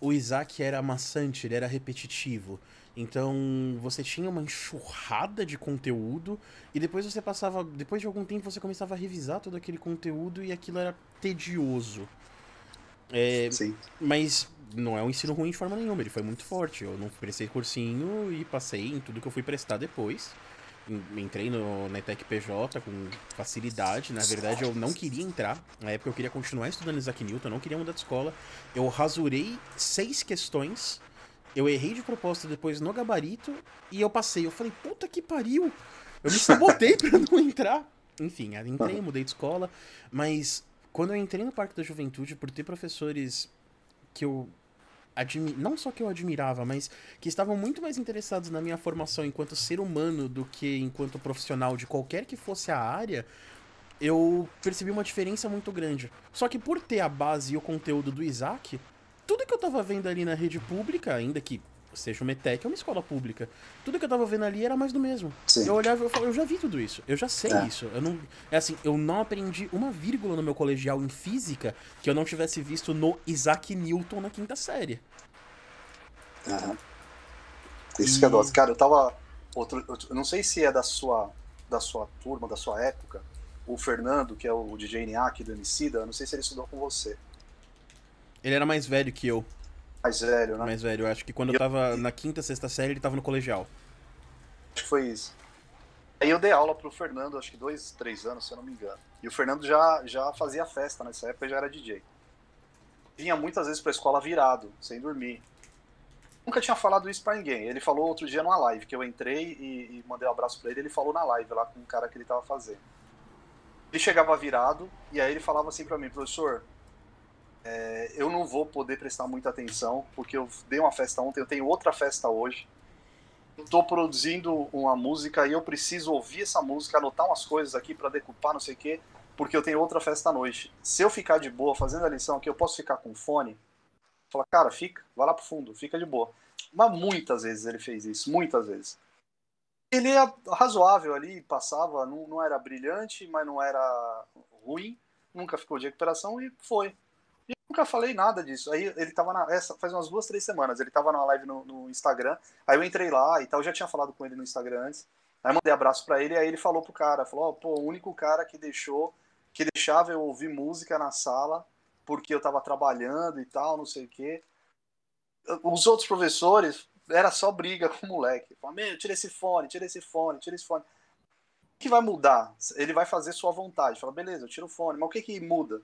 o Isaac era maçante, ele era repetitivo. Então você tinha uma enxurrada de conteúdo e depois você passava, depois de algum tempo você começava a revisar todo aquele conteúdo e aquilo era tedioso. É, Sim. Mas não é um ensino ruim de forma nenhuma, ele foi muito forte. Eu não prestei cursinho e passei em tudo que eu fui prestar depois. Entrei no Netec PJ com facilidade. Na verdade, eu não queria entrar. Na época, eu queria continuar estudando Isaac Newton, eu não queria mudar de escola. Eu rasurei seis questões eu errei de propósito depois no gabarito e eu passei. Eu falei, puta que pariu! Eu me sabotei pra não entrar. Enfim, entrei, mudei de escola, mas quando eu entrei no Parque da Juventude, por ter professores que eu admi não só que eu admirava, mas que estavam muito mais interessados na minha formação enquanto ser humano do que enquanto profissional de qualquer que fosse a área, eu percebi uma diferença muito grande. Só que por ter a base e o conteúdo do Isaac, tudo que eu tava vendo ali na rede pública, ainda que seja o Metec, é uma escola pública. Tudo que eu tava vendo ali era mais do mesmo. Sim. Eu olhava e falava, eu já vi tudo isso, eu já sei é. isso. Eu não, é assim, eu não aprendi uma vírgula no meu colegial em física que eu não tivesse visto no Isaac Newton na quinta série. Uhum. Isso e... que é doce. Cara, eu tava. Outro, eu não sei se é da sua, da sua turma, da sua época, o Fernando, que é o DJ NA aqui do Emicida, eu não sei se ele estudou com você. Ele era mais velho que eu. Mais velho, né? Mais velho. Eu acho que quando eu, eu tava na quinta, sexta série, ele tava no colegial. Acho que foi isso. Aí eu dei aula pro Fernando, acho que dois, três anos, se eu não me engano. E o Fernando já, já fazia festa nessa época, já era DJ. Vinha muitas vezes pra escola virado, sem dormir. Nunca tinha falado isso pra ninguém. Ele falou outro dia numa live, que eu entrei e, e mandei um abraço pra ele, ele falou na live lá com o cara que ele tava fazendo. Ele chegava virado, e aí ele falava assim pra mim, professor, é, eu não vou poder prestar muita atenção, porque eu dei uma festa ontem, eu tenho outra festa hoje estou produzindo uma música e eu preciso ouvir essa música, anotar umas coisas aqui para decupar, não sei o quê, porque eu tenho outra festa à noite. Se eu ficar de boa fazendo a lição aqui, eu posso ficar com fone? Fala, cara, fica, vai lá pro fundo, fica de boa. Mas muitas vezes ele fez isso, muitas vezes. Ele é razoável ali, passava, não, não era brilhante, mas não era ruim, nunca ficou de recuperação e foi nunca falei nada disso. Aí ele tava na. Essa, faz umas duas, três semanas. Ele tava numa live no, no, Instagram. Aí eu entrei lá e tal. Eu já tinha falado com ele no Instagram antes. Aí mandei abraço para ele. Aí ele falou pro cara: falou, oh, pô, o único cara que deixou, que deixava eu ouvir música na sala, porque eu tava trabalhando e tal, não sei o quê. Os outros professores, era só briga com o moleque. Fala, meu, tira esse fone, tira esse fone, tira esse fone. O que vai mudar? Ele vai fazer sua vontade. Fala, beleza, eu tiro o fone. Mas o que que muda?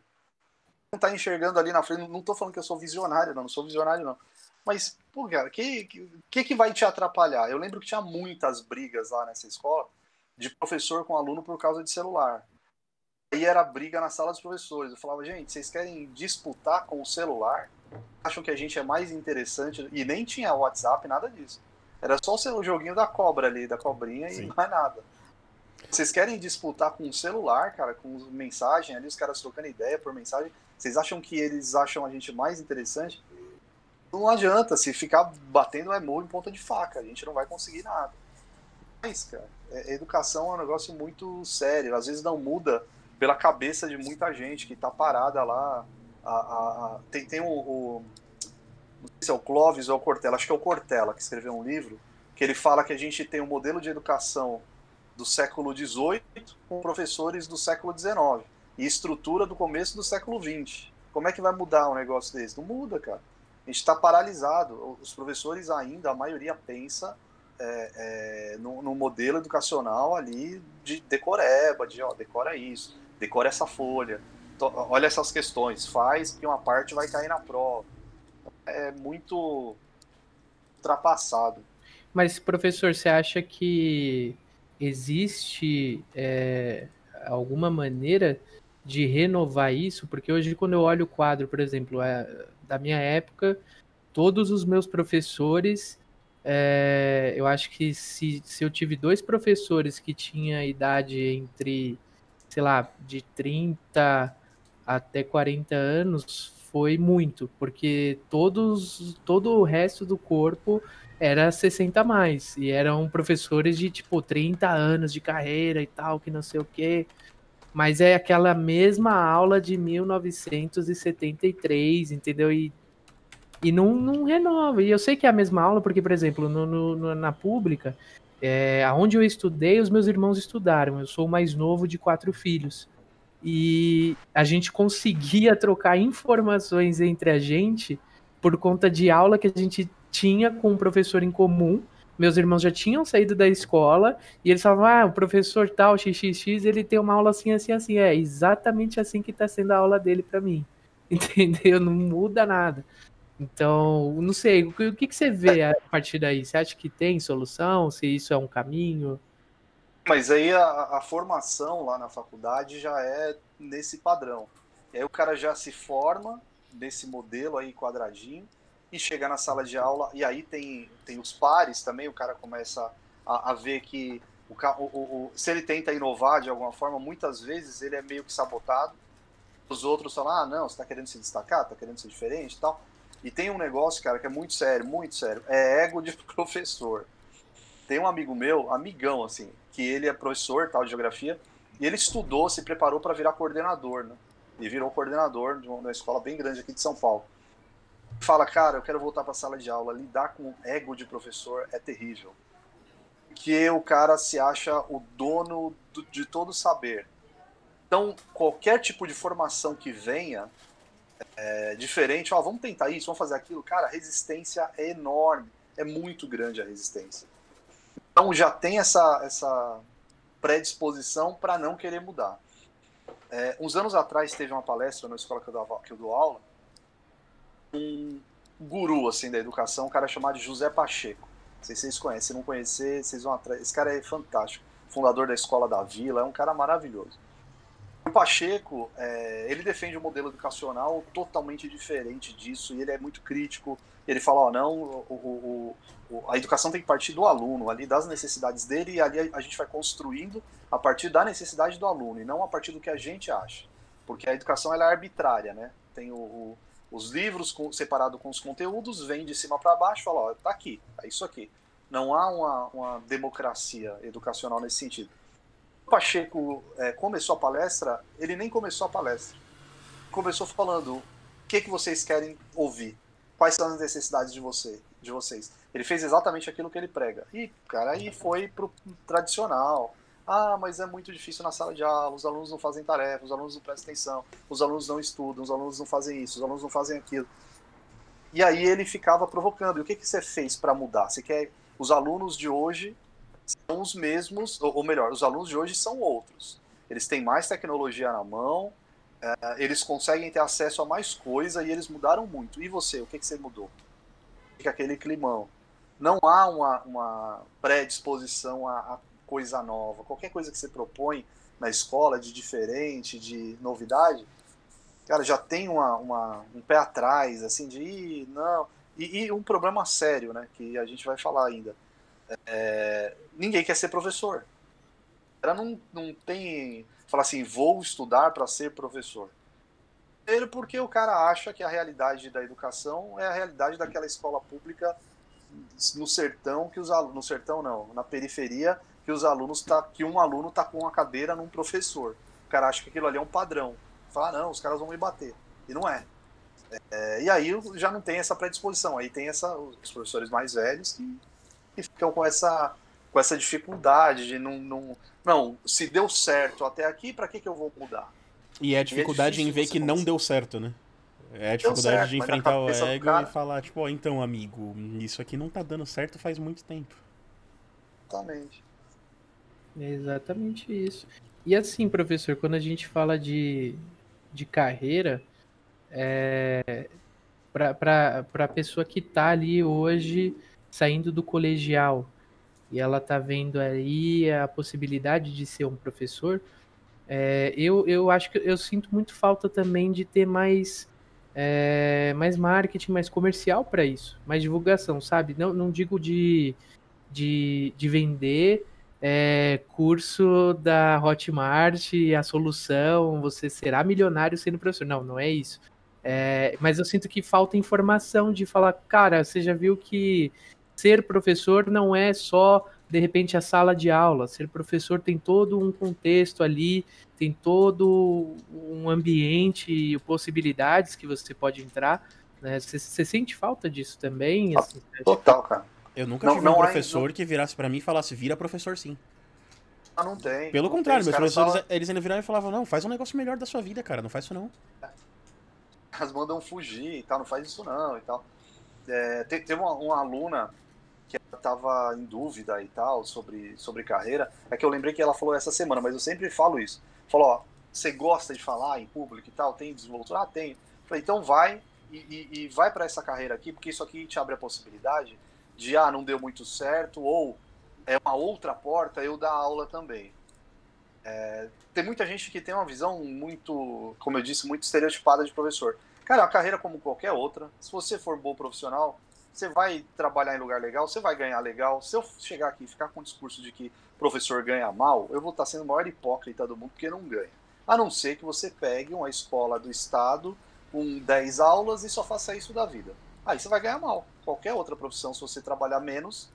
Não tá enxergando ali na frente. Não tô falando que eu sou visionário, não, não sou visionário, não. Mas, pô, cara, o que, que, que vai te atrapalhar? Eu lembro que tinha muitas brigas lá nessa escola de professor com aluno por causa de celular. Aí era briga na sala dos professores. Eu falava, gente, vocês querem disputar com o celular? Acham que a gente é mais interessante? E nem tinha WhatsApp, nada disso. Era só o joguinho da cobra ali, da cobrinha Sim. e mais nada. Vocês querem disputar com o celular, cara, com mensagem ali, os caras trocando ideia por mensagem. Vocês acham que eles acham a gente mais interessante? Não adianta, se ficar batendo é morro em ponta de faca, a gente não vai conseguir nada. Mas, cara, é, educação é um negócio muito sério, às vezes não muda pela cabeça de muita gente que tá parada lá. A, a, a, tem tem o, o, Não sei se é o Clóvis ou o Cortella, acho que é o Cortella que escreveu um livro, que ele fala que a gente tem um modelo de educação do século XVIII com professores do século XIX e estrutura do começo do século XX. Como é que vai mudar um negócio desse? Não muda, cara. A gente está paralisado. Os professores ainda, a maioria pensa é, é, no, no, modelo educacional ali de decoreba, de ó, decora isso, decora essa folha, to, olha essas questões, faz que uma parte vai cair na prova. É muito ultrapassado. Mas, professor, você acha que existe é, alguma maneira de renovar isso, porque hoje quando eu olho o quadro, por exemplo, é, da minha época, todos os meus professores, é, eu acho que se, se eu tive dois professores que tinham idade entre, sei lá, de 30 até 40 anos, foi muito, porque todos, todo o resto do corpo era 60 a mais, e eram professores de tipo 30 anos de carreira e tal, que não sei o quê mas é aquela mesma aula de 1973, entendeu? E, e não, não renova. E eu sei que é a mesma aula, porque, por exemplo, no, no, na pública, é, onde eu estudei, os meus irmãos estudaram. Eu sou o mais novo de quatro filhos. E a gente conseguia trocar informações entre a gente por conta de aula que a gente tinha com um professor em comum meus irmãos já tinham saído da escola e eles falavam, ah, o professor tal, XXX, ele tem uma aula assim, assim, assim. É exatamente assim que está sendo a aula dele para mim. Entendeu? Não muda nada. Então, não sei, o que, que você vê a partir daí? Você acha que tem solução? Se isso é um caminho? Mas aí a, a formação lá na faculdade já é nesse padrão. E aí o cara já se forma nesse modelo aí quadradinho, e chega na sala de aula, e aí tem, tem os pares também, o cara começa a, a ver que o, o, o, se ele tenta inovar de alguma forma, muitas vezes ele é meio que sabotado. Os outros falam, ah, não, você está querendo se destacar, está querendo ser diferente e tal. E tem um negócio, cara, que é muito sério, muito sério. É ego de professor. Tem um amigo meu, amigão, assim, que ele é professor, tal, de geografia, e ele estudou, se preparou para virar coordenador, né? E virou coordenador de uma escola bem grande aqui de São Paulo fala, cara, eu quero voltar para a sala de aula, lidar com ego de professor é terrível. Que o cara se acha o dono do, de todo saber. Então, qualquer tipo de formação que venha é, diferente, ó, vamos tentar isso, vamos fazer aquilo, cara, a resistência é enorme, é muito grande a resistência. Então já tem essa, essa predisposição para não querer mudar. É, uns anos atrás teve uma palestra na escola que eu, que eu dou aula, um guru assim da educação, um cara chamado José Pacheco. Não sei se vocês conhecem, se não conhecer, vocês vão atrás. Esse cara é fantástico, fundador da escola da Vila, é um cara maravilhoso. O Pacheco, é, ele defende um modelo educacional totalmente diferente disso e ele é muito crítico. Ele fala, ó, não, o, o, o, a educação tem que partir do aluno, ali das necessidades dele e ali a, a gente vai construindo a partir da necessidade do aluno e não a partir do que a gente acha. Porque a educação ela é arbitrária, né? Tem o, os livros com, separado com os conteúdos, vem de cima para baixo, fala, ó, tá aqui, é isso aqui. Não há uma, uma democracia educacional nesse sentido. O Pacheco é, começou a palestra, ele nem começou a palestra. Começou falando: o que, que vocês querem ouvir? Quais são as necessidades de, você, de vocês? Ele fez exatamente aquilo que ele prega. E, cara, aí foi pro tradicional. Ah, mas é muito difícil na sala de aula, os alunos não fazem tarefa, os alunos não prestam atenção, os alunos não estudam, os alunos não fazem isso, os alunos não fazem aquilo. E aí ele ficava provocando. E o que, que você fez para mudar? Você quer. Os alunos de hoje são os mesmos, ou, melhor, os alunos de hoje são outros. Eles têm mais tecnologia na mão, é, eles conseguem ter acesso a mais coisa e eles mudaram muito. E você, o que, que você mudou? Fica aquele climão. Não há uma, uma predisposição a, a coisa nova. Qualquer coisa que você propõe na escola de diferente, de novidade, cara, já tem uma, uma, um pé atrás, assim, de não. E, e, um problema sério, né, que a gente vai falar ainda. É, ninguém quer ser professor. Ela não, não tem. Fala assim, vou estudar para ser professor. Primeiro, porque o cara acha que a realidade da educação é a realidade daquela escola pública no sertão, que os alunos. No sertão, não, na periferia, que os alunos tá. que um aluno tá com uma cadeira num professor. O cara acha que aquilo ali é um padrão. Fala, ah, não, os caras vão me bater. E não é. é e aí já não tem essa predisposição. Aí tem essa, os professores mais velhos que e ficam com essa, com essa dificuldade de não, não. Não, se deu certo até aqui, para que, que eu vou mudar? E é a dificuldade é em ver que não deu certo, né? É a dificuldade certo, de enfrentar o ego cara... e falar, tipo, oh, então, amigo, isso aqui não tá dando certo faz muito tempo. Exatamente. É exatamente isso. E assim, professor, quando a gente fala de, de carreira, é, para a pessoa que está ali hoje saindo do colegial e ela tá vendo aí a possibilidade de ser um professor, é, eu, eu acho que eu sinto muito falta também de ter mais é, mais marketing, mais comercial para isso, mais divulgação, sabe? Não, não digo de, de, de vender é, curso da Hotmart, a solução, você será milionário sendo professor. Não, não é isso. É, mas eu sinto que falta informação de falar, cara, você já viu que ser professor não é só de repente a sala de aula. Ser professor tem todo um contexto ali, tem todo um ambiente e possibilidades que você pode entrar. Né? Você, sente falta disso também? Assim, Total, cara. Eu nunca não, tive um professor não... que virasse para mim e falasse, vira professor sim. Ah, não tem. Pelo não contrário, meus professores, eles ainda viravam e falavam, não, faz um negócio melhor da sua vida, cara, não faz isso não. Elas mandam fugir e tal, não faz isso não e tal. É, tem, tem uma, uma aluna que estava em dúvida e tal sobre, sobre carreira, é que eu lembrei que ela falou essa semana, mas eu sempre falo isso. Falou, ó, você gosta de falar em público e tal? Tem desenvoltura? Ah, tem. Falei, então vai e, e, e vai para essa carreira aqui, porque isso aqui te abre a possibilidade de, ah, não deu muito certo, ou é uma outra porta, eu dar aula também. É, tem muita gente que tem uma visão muito, como eu disse, muito estereotipada de professor. Cara, é uma carreira como qualquer outra. Se você for bom profissional, você vai trabalhar em lugar legal, você vai ganhar legal. Se eu chegar aqui e ficar com o discurso de que professor ganha mal, eu vou estar sendo o maior hipócrita do mundo porque não ganha. A não ser que você pegue uma escola do estado com 10 aulas e só faça isso da vida. Aí você vai ganhar mal. Qualquer outra profissão, se você trabalhar menos,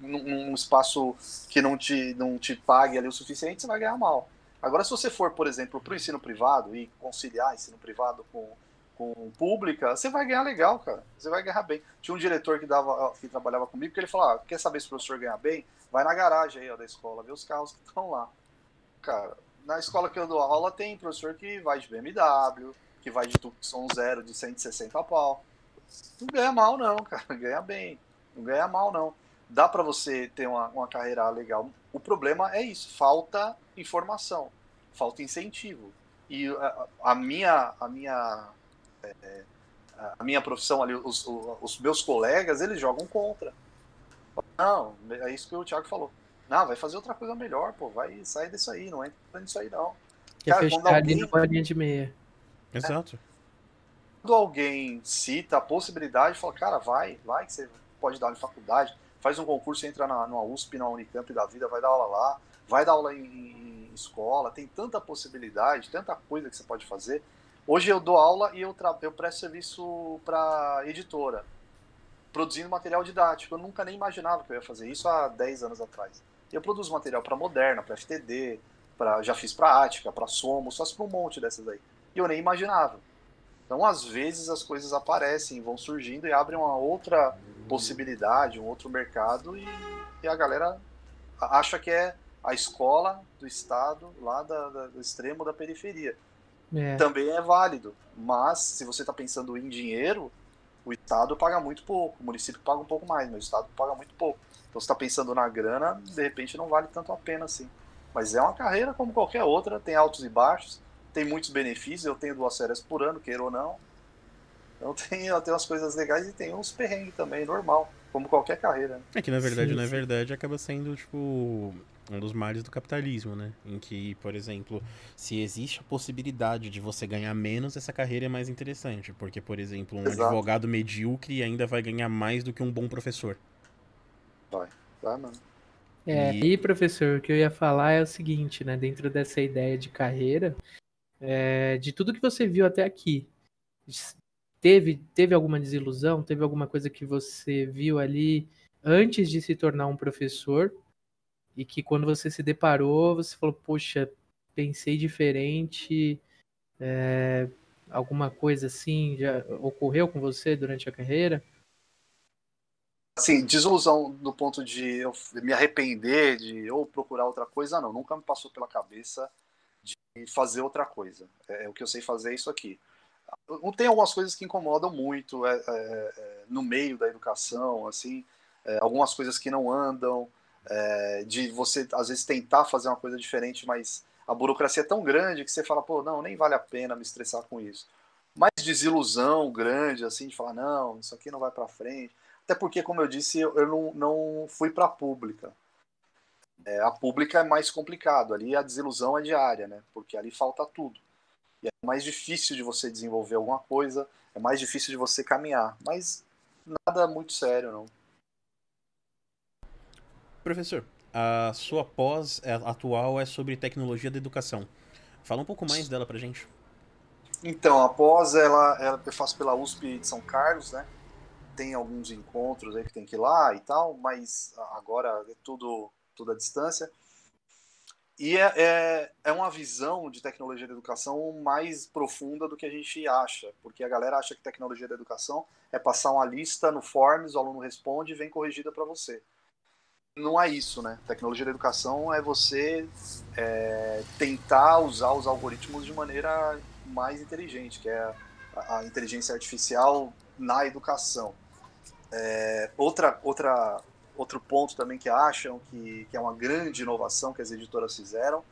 num, num espaço que não te, não te pague ali o suficiente, você vai ganhar mal. Agora, se você for, por exemplo, para o ensino privado e conciliar ensino privado com com pública, você vai ganhar legal, cara. Você vai ganhar bem. Tinha um diretor que dava, que trabalhava comigo, que ele falava, ah, quer saber se o professor ganha bem? Vai na garagem aí ó, da escola, vê os carros que estão lá. Cara, na escola que eu dou aula tem professor que vai de BMW, que vai de Tucson zero de 160 pau. Não ganha mal não, cara. Ganha bem. Não ganha mal não. dá para você ter uma, uma carreira legal. O problema é isso, falta informação, falta incentivo. E a, a minha, a minha, é, a minha profissão ali, os, os meus colegas, eles jogam contra. Não, é isso que o Thiago falou. Não, vai fazer outra coisa melhor, pô, vai sair disso aí, não entra nisso aí não. Quer Cara, fechar alguém... ali na linha de meia. Exato. É, quando alguém cita a possibilidade, fala, cara, vai, vai, que você pode dar aula em faculdade, faz um concurso, entra na, numa USP, na Unicamp da vida, vai dar aula lá, vai dar aula em, em escola, tem tanta possibilidade, tanta coisa que você pode fazer. Hoje eu dou aula e eu, eu presto serviço para editora, produzindo material didático. Eu nunca nem imaginava que eu ia fazer isso há 10 anos atrás. Eu produzo material para Moderna, para FTD, pra, já fiz para Ática, para Somo, só para um monte dessas aí. E eu nem imaginava. Então, às vezes, as coisas aparecem, vão surgindo e abrem uma outra possibilidade, um outro mercado, e, e a galera acha que é a escola do estado lá da, da, do extremo da periferia. É. Também é válido, mas se você está pensando em dinheiro, o estado paga muito pouco, o município paga um pouco mais, mas o estado paga muito pouco. Então, você está pensando na grana, de repente não vale tanto a pena assim. Mas é uma carreira como qualquer outra, tem altos e baixos tem muitos benefícios, eu tenho duas férias por ano, queira ou não. Então tem, tem umas coisas legais e tem uns perrengues também, normal, como qualquer carreira. Né? É que na verdade, sim, na sim. verdade, acaba sendo, tipo, um dos males do capitalismo, né? Em que, por exemplo, se existe a possibilidade de você ganhar menos, essa carreira é mais interessante. Porque, por exemplo, um Exato. advogado medíocre ainda vai ganhar mais do que um bom professor. Vai, vai, mano. É, e... e professor, o que eu ia falar é o seguinte, né? Dentro dessa ideia de carreira, é, de tudo que você viu até aqui, teve, teve alguma desilusão? Teve alguma coisa que você viu ali antes de se tornar um professor e que quando você se deparou, você falou, poxa, pensei diferente, é, alguma coisa assim já ocorreu com você durante a carreira? Assim, desilusão do ponto de eu me arrepender de ou procurar outra coisa, não, nunca me passou pela cabeça fazer outra coisa. É, é, o que eu sei fazer é isso aqui. Tem algumas coisas que incomodam muito é, é, é no meio da educação, assim, é, algumas coisas que não andam, de você às vezes tentar fazer uma coisa diferente, mas a burocracia é tão grande que você fala, pô, não, nem vale a pena me estressar com isso. Mais desilusão grande, assim, de falar, não, isso aqui não vai para frente. Até porque, como eu disse, eu, não, não fui para pública. É, a pública é mais complicado, ali a desilusão é diária, né? Porque ali falta tudo. E é mais difícil de você desenvolver alguma coisa, é mais difícil de você caminhar, mas nada muito sério, não. Professor, a sua pós é, atual é sobre tecnologia da educação. Fala um pouco mais dela pra gente. Então, a pós, ela, ela eu faço pela USP de São Carlos, né? Tem alguns encontros aí que tem que ir lá e tal, mas agora é tudo tudo à distância. E é, é, é, uma visão de tecnologia da educação mais profunda do que a gente acha, porque a galera acha que tecnologia da educação é passar uma lista no Forms, o aluno responde e vem corrigida para você. Não é isso, né? Tecnologia da educação é você é, tentar usar os algoritmos de maneira mais inteligente, que é a, a inteligência artificial na educação. É, outra, outra outro ponto também que acham que, que é uma grande inovação que as editoras fizeram,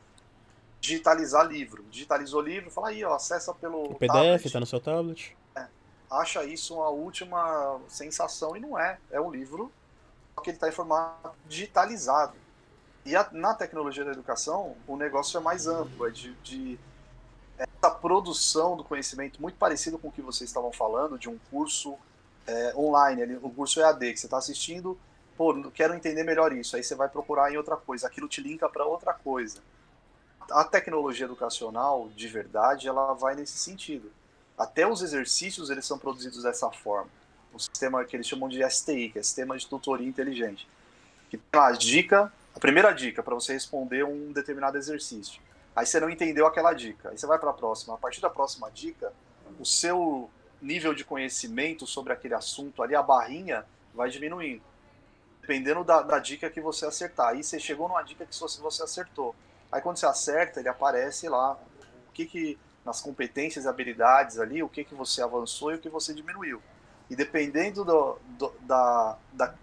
digitalizar livro. Digitalizou livro, fala aí, ó, acessa pelo o PDF, está no seu tablet. É, acha isso uma última sensação e não é. É um livro que ele está em formato digitalizado. E a, na tecnologia da educação, o negócio é mais amplo, é de, de essa produção do conhecimento muito parecido com o que vocês estavam falando, de um curso é, online, um curso EAD, que você está assistindo pô, quero entender melhor isso. Aí você vai procurar em outra coisa, aquilo te linka para outra coisa. A tecnologia educacional, de verdade, ela vai nesse sentido. Até os exercícios eles são produzidos dessa forma. O sistema que eles chamam de STI, que é Sistema de Tutoria Inteligente. Que tem a dica, a primeira dica para você responder um determinado exercício. Aí você não entendeu aquela dica. Aí você vai para a próxima. A partir da próxima dica, o seu nível de conhecimento sobre aquele assunto ali, a barrinha, vai diminuindo dependendo da, da, dica que você acertar. Aí você chegou numa dica que você acertou. Aí quando você acerta, ele aparece lá o que que nas competências e habilidades ali, o que que você avançou e o que você diminuiu. E dependendo do, do, da, da,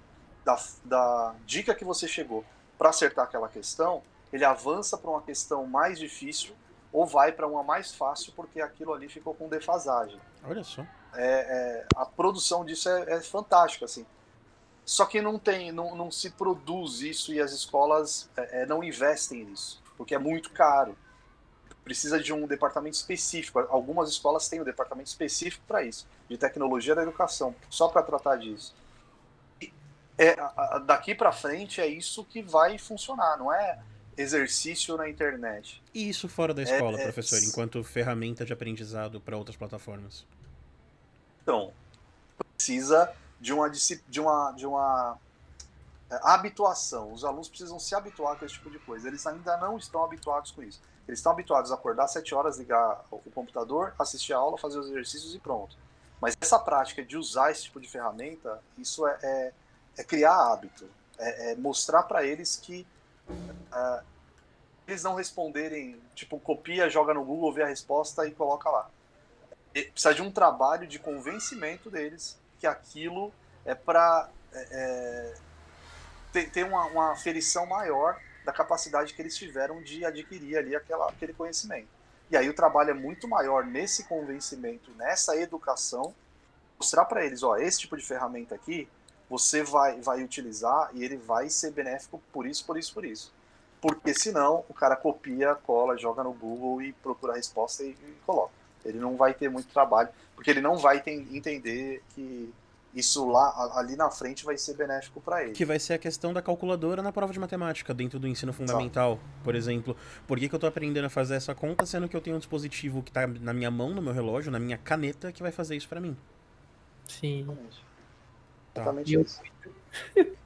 da, da dica que você chegou para acertar aquela questão, ele avança para uma questão mais difícil ou vai para uma mais fácil porque aquilo ali ficou com defasagem. Olha só. É, é, a produção disso é, é fantástica, assim. Só que não tem, não, não se produz isso e as escolas é, é não investem nisso, porque é muito caro. Precisa de um departamento específico. Algumas escolas têm um departamento específico para isso, de tecnologia da educação, só para tratar disso. E é, daqui para frente é isso que vai funcionar, não é exercício na internet. E isso fora da escola, é, professor, é... enquanto ferramenta de aprendizado para outras plataformas? Então, precisa de uma, de uma, de uma é, habituação. Os alunos precisam se habituar com esse tipo de coisa. Eles ainda não estão habituados com isso. Eles estão habituados a acordar às 7 horas, ligar o computador, assistir a aula, fazer os exercícios e pronto. Mas essa prática de usar esse tipo de ferramenta, isso é, é, é criar hábito. É, é mostrar para eles que uh, eles não responderem, tipo, copia, joga no Google, vê a resposta e coloca lá. E precisa de um trabalho de convencimento deles que aquilo é para é, é, ter, ter uma, uma ferição maior da capacidade que eles tiveram de adquirir ali aquela, aquele conhecimento. E aí o trabalho é muito maior nesse convencimento, nessa educação, mostrar para eles, ó, esse tipo de ferramenta aqui, você vai, vai utilizar e ele vai ser benéfico por isso, por isso, por isso. Porque senão o cara copia, cola, joga no Google e procura a resposta e, e coloca. Ele não vai ter muito trabalho, porque ele não vai entender que isso lá ali na frente vai ser benéfico para ele. Que vai ser a questão da calculadora na prova de matemática, dentro do ensino fundamental, Exato. por exemplo. Por que, que eu estou aprendendo a fazer essa conta, sendo que eu tenho um dispositivo que está na minha mão, no meu relógio, na minha caneta, que vai fazer isso para mim? Sim. Tá. Exatamente isso.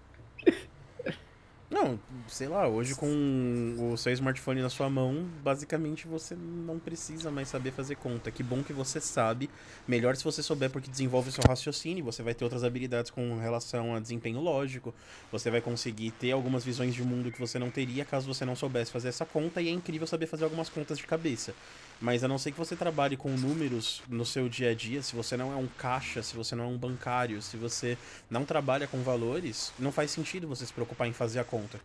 Não, sei lá, hoje com o seu smartphone na sua mão, basicamente você não precisa mais saber fazer conta. Que bom que você sabe. Melhor se você souber porque desenvolve o seu raciocínio, você vai ter outras habilidades com relação a desempenho lógico. Você vai conseguir ter algumas visões de mundo que você não teria caso você não soubesse fazer essa conta e é incrível saber fazer algumas contas de cabeça. Mas a não ser que você trabalhe com números no seu dia a dia, se você não é um caixa, se você não é um bancário, se você não trabalha com valores, não faz sentido você se preocupar em fazer a conta.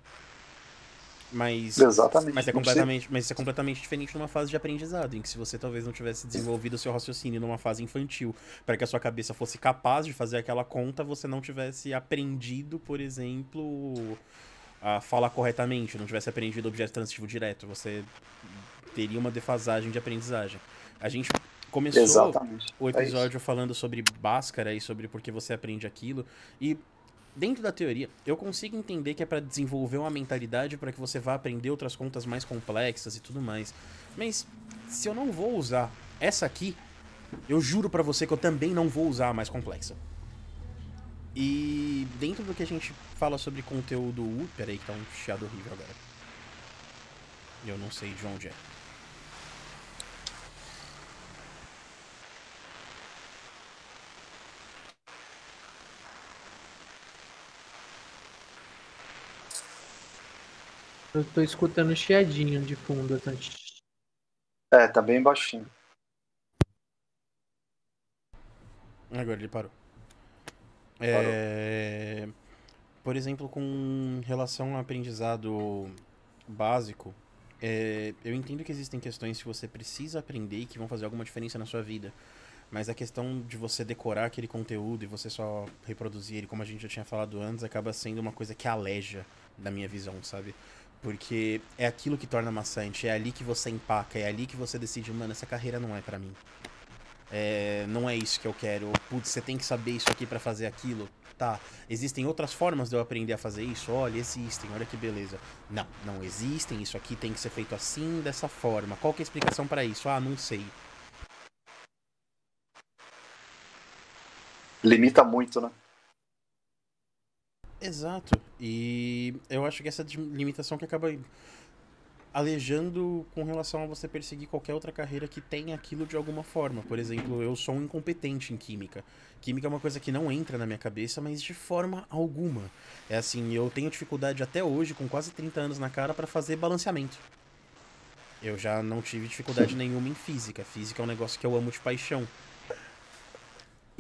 Mas, Exatamente. Mas é, completamente, mas isso é completamente diferente numa fase de aprendizado, em que se você talvez não tivesse desenvolvido o seu raciocínio numa fase infantil, para que a sua cabeça fosse capaz de fazer aquela conta, você não tivesse aprendido, por exemplo, a falar corretamente, não tivesse aprendido objeto transitivo direto, você teria uma defasagem de aprendizagem. A gente começou Exatamente. o é episódio é falando sobre Bhaskara e sobre por que você aprende aquilo. E dentro da teoria, eu consigo entender que é para desenvolver uma mentalidade para que você vá aprender outras contas mais complexas e tudo mais. Mas se eu não vou usar essa aqui, eu juro para você que eu também não vou usar a mais complexa. E dentro do que a gente fala sobre conteúdo. Uh, peraí, que tá um chiado horrível agora. Eu não sei de onde é. Eu tô escutando chiadinho de fundo. Tá... É, tá bem baixinho. Agora ele parou. É... Por exemplo, com relação ao aprendizado básico, é... eu entendo que existem questões que você precisa aprender e que vão fazer alguma diferença na sua vida. Mas a questão de você decorar aquele conteúdo e você só reproduzir ele, como a gente já tinha falado antes, acaba sendo uma coisa que aleja da minha visão, sabe? Porque é aquilo que torna maçante, é ali que você empaca, é ali que você decide, mano, essa carreira não é para mim. É, não é isso que eu quero. Putz, você tem que saber isso aqui para fazer aquilo. Tá, existem outras formas de eu aprender a fazer isso? Olha, existem, olha que beleza. Não, não existem, isso aqui tem que ser feito assim, dessa forma. Qual que é a explicação para isso? Ah, não sei. Limita muito, né? Exato. E eu acho que essa limitação que acaba alejando com relação a você perseguir qualquer outra carreira que tenha aquilo de alguma forma. Por exemplo, eu sou um incompetente em química. Química é uma coisa que não entra na minha cabeça, mas de forma alguma. É assim, eu tenho dificuldade até hoje, com quase 30 anos na cara, para fazer balanceamento. Eu já não tive dificuldade nenhuma em física. Física é um negócio que eu amo de paixão.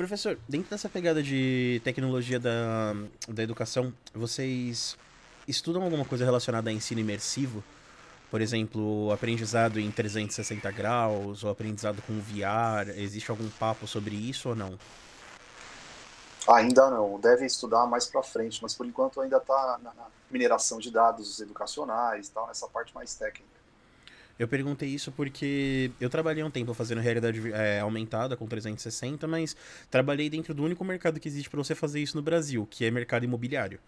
Professor, dentro dessa pegada de tecnologia da, da educação, vocês estudam alguma coisa relacionada a ensino imersivo? Por exemplo, aprendizado em 360 graus ou aprendizado com VR? Existe algum papo sobre isso ou não? Ainda não, deve estudar mais para frente, mas por enquanto ainda está na mineração de dados educacionais, tal, nessa parte mais técnica. Eu perguntei isso porque eu trabalhei um tempo fazendo realidade é, aumentada com 360, mas trabalhei dentro do único mercado que existe para você fazer isso no Brasil, que é mercado imobiliário.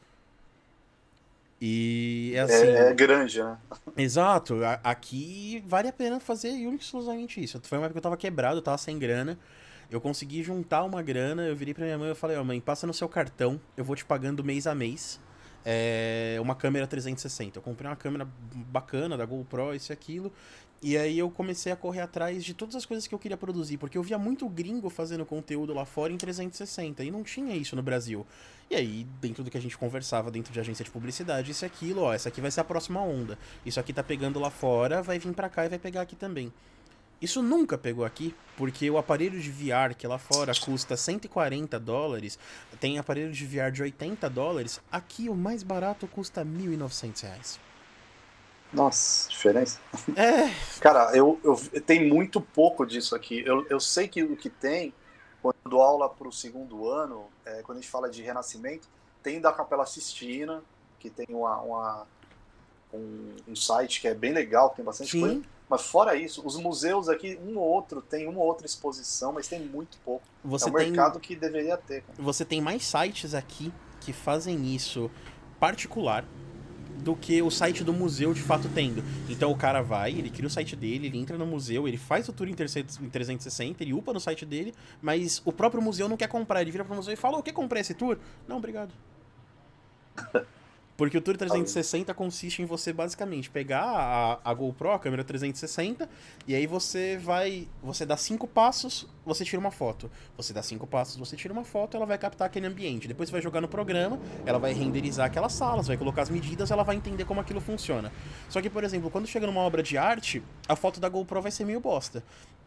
E é assim. É, é grande, né? Exato. aqui vale a pena fazer única exclusivamente isso. Foi uma época que eu tava quebrado, eu tava sem grana. Eu consegui juntar uma grana, eu virei pra minha mãe e falei, ó, oh, mãe, passa no seu cartão, eu vou te pagando mês a mês. É uma câmera 360. Eu comprei uma câmera bacana da GoPro, isso e aquilo. E aí eu comecei a correr atrás de todas as coisas que eu queria produzir, porque eu via muito gringo fazendo conteúdo lá fora em 360 e não tinha isso no Brasil. E aí, dentro do que a gente conversava dentro de agência de publicidade, isso e aquilo, ó, essa aqui vai ser a próxima onda. Isso aqui tá pegando lá fora, vai vir pra cá e vai pegar aqui também. Isso nunca pegou aqui, porque o aparelho de VR que lá fora custa 140 dólares, tem aparelho de VR de 80 dólares, aqui o mais barato custa 1.900 reais. Nossa, diferença. É. Cara, eu, eu tem muito pouco disso aqui. Eu, eu sei que o que tem, quando eu dou aula para o segundo ano, é, quando a gente fala de renascimento, tem da Capela Sistina, que tem uma, uma um, um, site que é bem legal, tem bastante Sim. coisa. Mas fora isso, os museus aqui, um ou outro, tem uma ou outra exposição, mas tem muito pouco. Você é um tem, mercado que deveria ter. Cara. Você tem mais sites aqui que fazem isso particular do que o site do museu de fato tendo. Então o cara vai, ele cria o site dele, ele entra no museu, ele faz o tour em 360, ele upa no site dele, mas o próprio museu não quer comprar. Ele vira pro museu e fala: "O que comprei esse tour?" Não, obrigado. Porque o Tour 360 consiste em você basicamente pegar a, a GoPro, a câmera 360, e aí você vai. Você dá cinco passos, você tira uma foto. Você dá cinco passos, você tira uma foto, ela vai captar aquele ambiente. Depois você vai jogar no programa, ela vai renderizar aquelas salas, vai colocar as medidas, ela vai entender como aquilo funciona. Só que, por exemplo, quando chega numa obra de arte, a foto da GoPro vai ser meio bosta.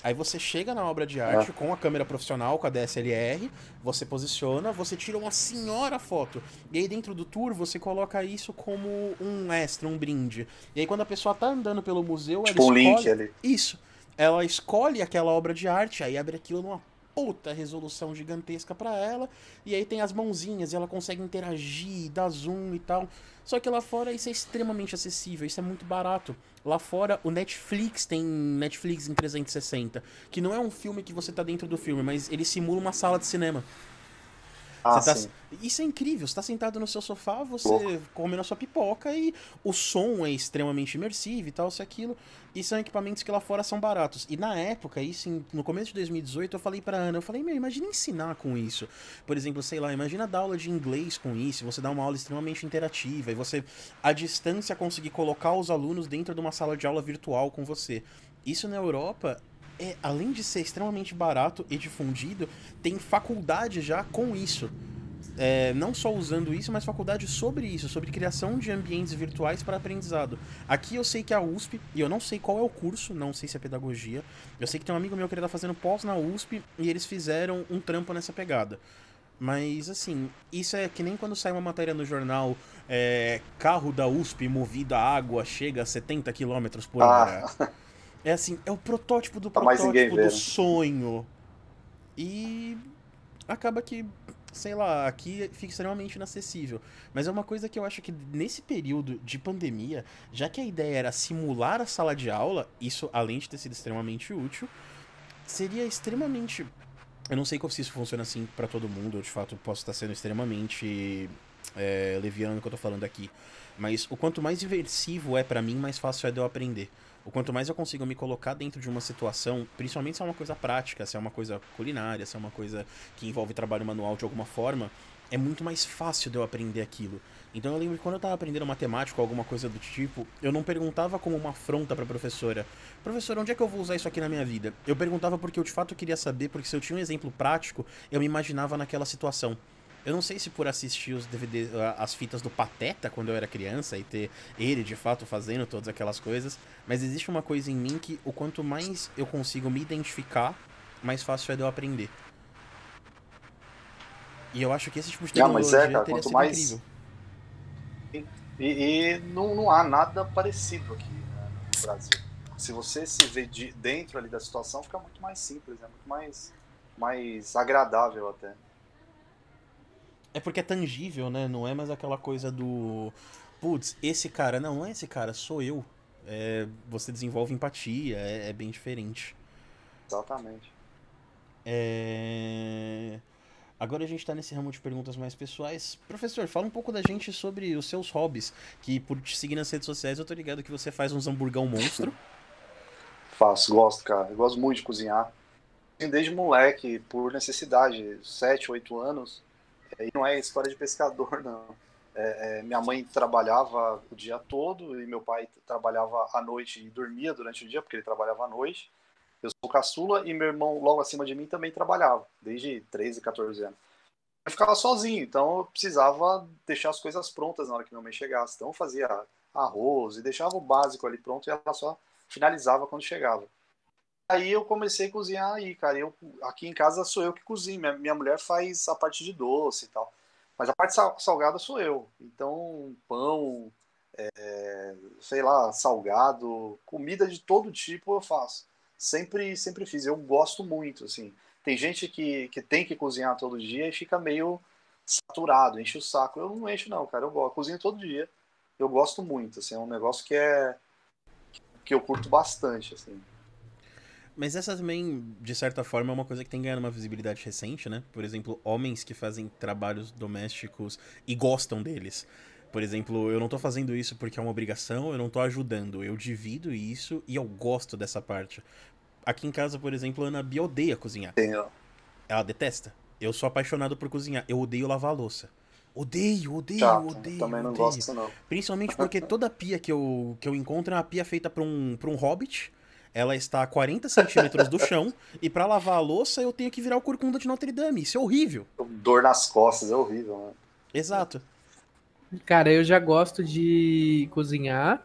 Aí você chega na obra de arte é. com a câmera profissional, com a DSLR, você posiciona, você tira uma senhora foto. E aí dentro do tour você coloca isso como um extra, um brinde. E aí quando a pessoa tá andando pelo museu, tipo ela escolhe... um link ali. Isso. Ela escolhe aquela obra de arte, aí abre aquilo numa puta resolução gigantesca para ela, e aí tem as mãozinhas e ela consegue interagir, dar zoom e tal. Só que lá fora isso é extremamente acessível, isso é muito barato. Lá fora o Netflix tem Netflix em 360, que não é um filme que você tá dentro do filme, mas ele simula uma sala de cinema. Ah, tá... Isso é incrível. Você tá sentado no seu sofá, você comendo a sua pipoca e o som é extremamente imersivo e tal, isso aquilo. E são equipamentos que lá fora são baratos. E na época, isso no começo de 2018, eu falei pra Ana, eu falei, meu, imagina ensinar com isso. Por exemplo, sei lá, imagina dar aula de inglês com isso, você dá uma aula extremamente interativa e você, à distância, conseguir colocar os alunos dentro de uma sala de aula virtual com você. Isso na Europa é, além de ser extremamente barato e difundido, tem faculdade já com isso. É, não só usando isso, mas faculdade sobre isso, sobre criação de ambientes virtuais para aprendizado. Aqui eu sei que a USP, e eu não sei qual é o curso, não sei se é pedagogia, eu sei que tem um amigo meu que ele tá fazendo pós na USP e eles fizeram um trampo nessa pegada. Mas, assim, isso é que nem quando sai uma matéria no jornal: é, carro da USP movido a água chega a 70 km por hora. Ah. É assim, é o protótipo do tá protótipo do sonho. E acaba que, sei lá, aqui fica extremamente inacessível. Mas é uma coisa que eu acho que nesse período de pandemia, já que a ideia era simular a sala de aula, isso além de ter sido extremamente útil, seria extremamente. Eu não sei se isso funciona assim para todo mundo, eu de fato posso estar sendo extremamente é, leviano no que eu tô falando aqui. Mas o quanto mais imersivo é para mim, mais fácil é de eu aprender. O quanto mais eu consigo me colocar dentro de uma situação, principalmente se é uma coisa prática, se é uma coisa culinária, se é uma coisa que envolve trabalho manual de alguma forma, é muito mais fácil de eu aprender aquilo. Então eu lembro que quando eu estava aprendendo matemática ou alguma coisa do tipo, eu não perguntava como uma afronta para a professora: "Professora, onde é que eu vou usar isso aqui na minha vida?". Eu perguntava porque eu de fato queria saber, porque se eu tinha um exemplo prático, eu me imaginava naquela situação. Eu não sei se por assistir os DVD, as fitas do Pateta quando eu era criança e ter ele de fato fazendo todas aquelas coisas, mas existe uma coisa em mim que o quanto mais eu consigo me identificar, mais fácil é de eu aprender. E eu acho que esse tipo de Ah, mas tecnologia é, cara, teria sido mais- incrível. E, e não, não há nada parecido aqui né, no Brasil. Se você se vê de, dentro ali da situação, fica muito mais simples, é muito mais, mais agradável até. É porque é tangível, né? Não é mais aquela coisa do. Putz, esse cara. Não, não é esse cara, sou eu. É, você desenvolve empatia, é, é bem diferente. Exatamente. É... Agora a gente tá nesse ramo de perguntas mais pessoais. Professor, fala um pouco da gente sobre os seus hobbies. Que por te seguir nas redes sociais eu tô ligado que você faz uns hamburgão monstro. Faço, gosto, cara. Eu gosto muito de cozinhar. Desde moleque, por necessidade, 7, 8 anos. E não é história de pescador, não. É, é, minha mãe trabalhava o dia todo e meu pai trabalhava à noite e dormia durante o dia, porque ele trabalhava à noite. Eu sou caçula e meu irmão, logo acima de mim, também trabalhava, desde 13, 14 anos. Eu ficava sozinho, então eu precisava deixar as coisas prontas na hora que minha mãe chegasse. Então eu fazia arroz e deixava o básico ali pronto e ela só finalizava quando chegava. Aí eu comecei a cozinhar aí, cara. Eu, aqui em casa sou eu que cozinho. Minha, minha mulher faz a parte de doce e tal. Mas a parte sal- salgada sou eu. Então, pão, é, sei lá, salgado, comida de todo tipo eu faço. Sempre, sempre fiz. Eu gosto muito, assim. Tem gente que, que tem que cozinhar todo dia e fica meio saturado, enche o saco. Eu não encho, não, cara. Eu gosto. Cozinho todo dia. Eu gosto muito, assim. É um negócio que é que eu curto bastante, assim. Mas essa também, de certa forma, é uma coisa que tem ganhado uma visibilidade recente, né? Por exemplo, homens que fazem trabalhos domésticos e gostam deles. Por exemplo, eu não tô fazendo isso porque é uma obrigação, eu não tô ajudando, eu divido isso e eu gosto dessa parte. Aqui em casa, por exemplo, a Ana Bia odeia cozinhar. Ó. Ela detesta. Eu sou apaixonado por cozinhar. Eu odeio lavar a louça. Odeio, odeio, Chato. odeio. Também não odeio. gosto não. Principalmente porque toda pia que eu, que eu encontro é uma pia feita pra um, pra um hobbit. Ela está a 40 centímetros do chão. E pra lavar a louça eu tenho que virar o corcunda de Notre Dame. Isso é horrível. Dor nas costas, é horrível, né? Exato. Cara, eu já gosto de cozinhar.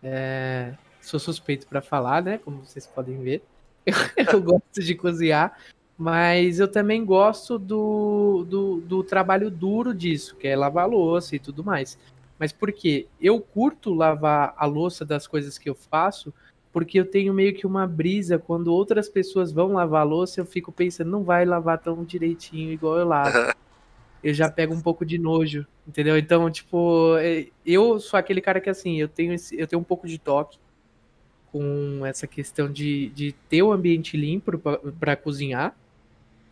É, Sou suspeito pra falar, né? Como vocês podem ver. Eu gosto de cozinhar. Mas eu também gosto do, do, do trabalho duro disso, que é lavar a louça e tudo mais. Mas por quê? Eu curto lavar a louça das coisas que eu faço, porque eu tenho meio que uma brisa quando outras pessoas vão lavar a louça, eu fico pensando, não vai lavar tão direitinho igual eu lavo. eu já pego um pouco de nojo, entendeu? Então, tipo, é, eu sou aquele cara que assim, eu tenho esse, eu tenho um pouco de toque com essa questão de, de ter o ambiente limpo para cozinhar.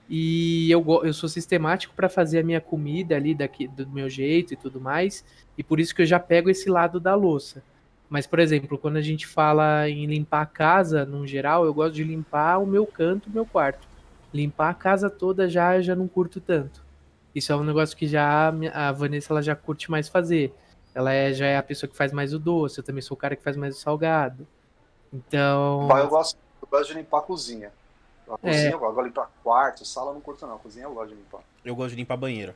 E eu, eu sou sistemático para fazer a minha comida ali daqui, do meu jeito e tudo mais. E por isso que eu já pego esse lado da louça. Mas, por exemplo, quando a gente fala em limpar a casa, num geral, eu gosto de limpar o meu canto, o meu quarto. Limpar a casa toda já, já não curto tanto. Isso é um negócio que já a Vanessa ela já curte mais fazer. Ela é, já é a pessoa que faz mais o doce, eu também sou o cara que faz mais o salgado. Então, eu gosto, eu gosto de limpar a cozinha. A É. cozinha eu gosto. Agora limpar quarto, sala eu não curto, não. A cozinha eu gosto de limpar. Eu gosto de limpar banheiro.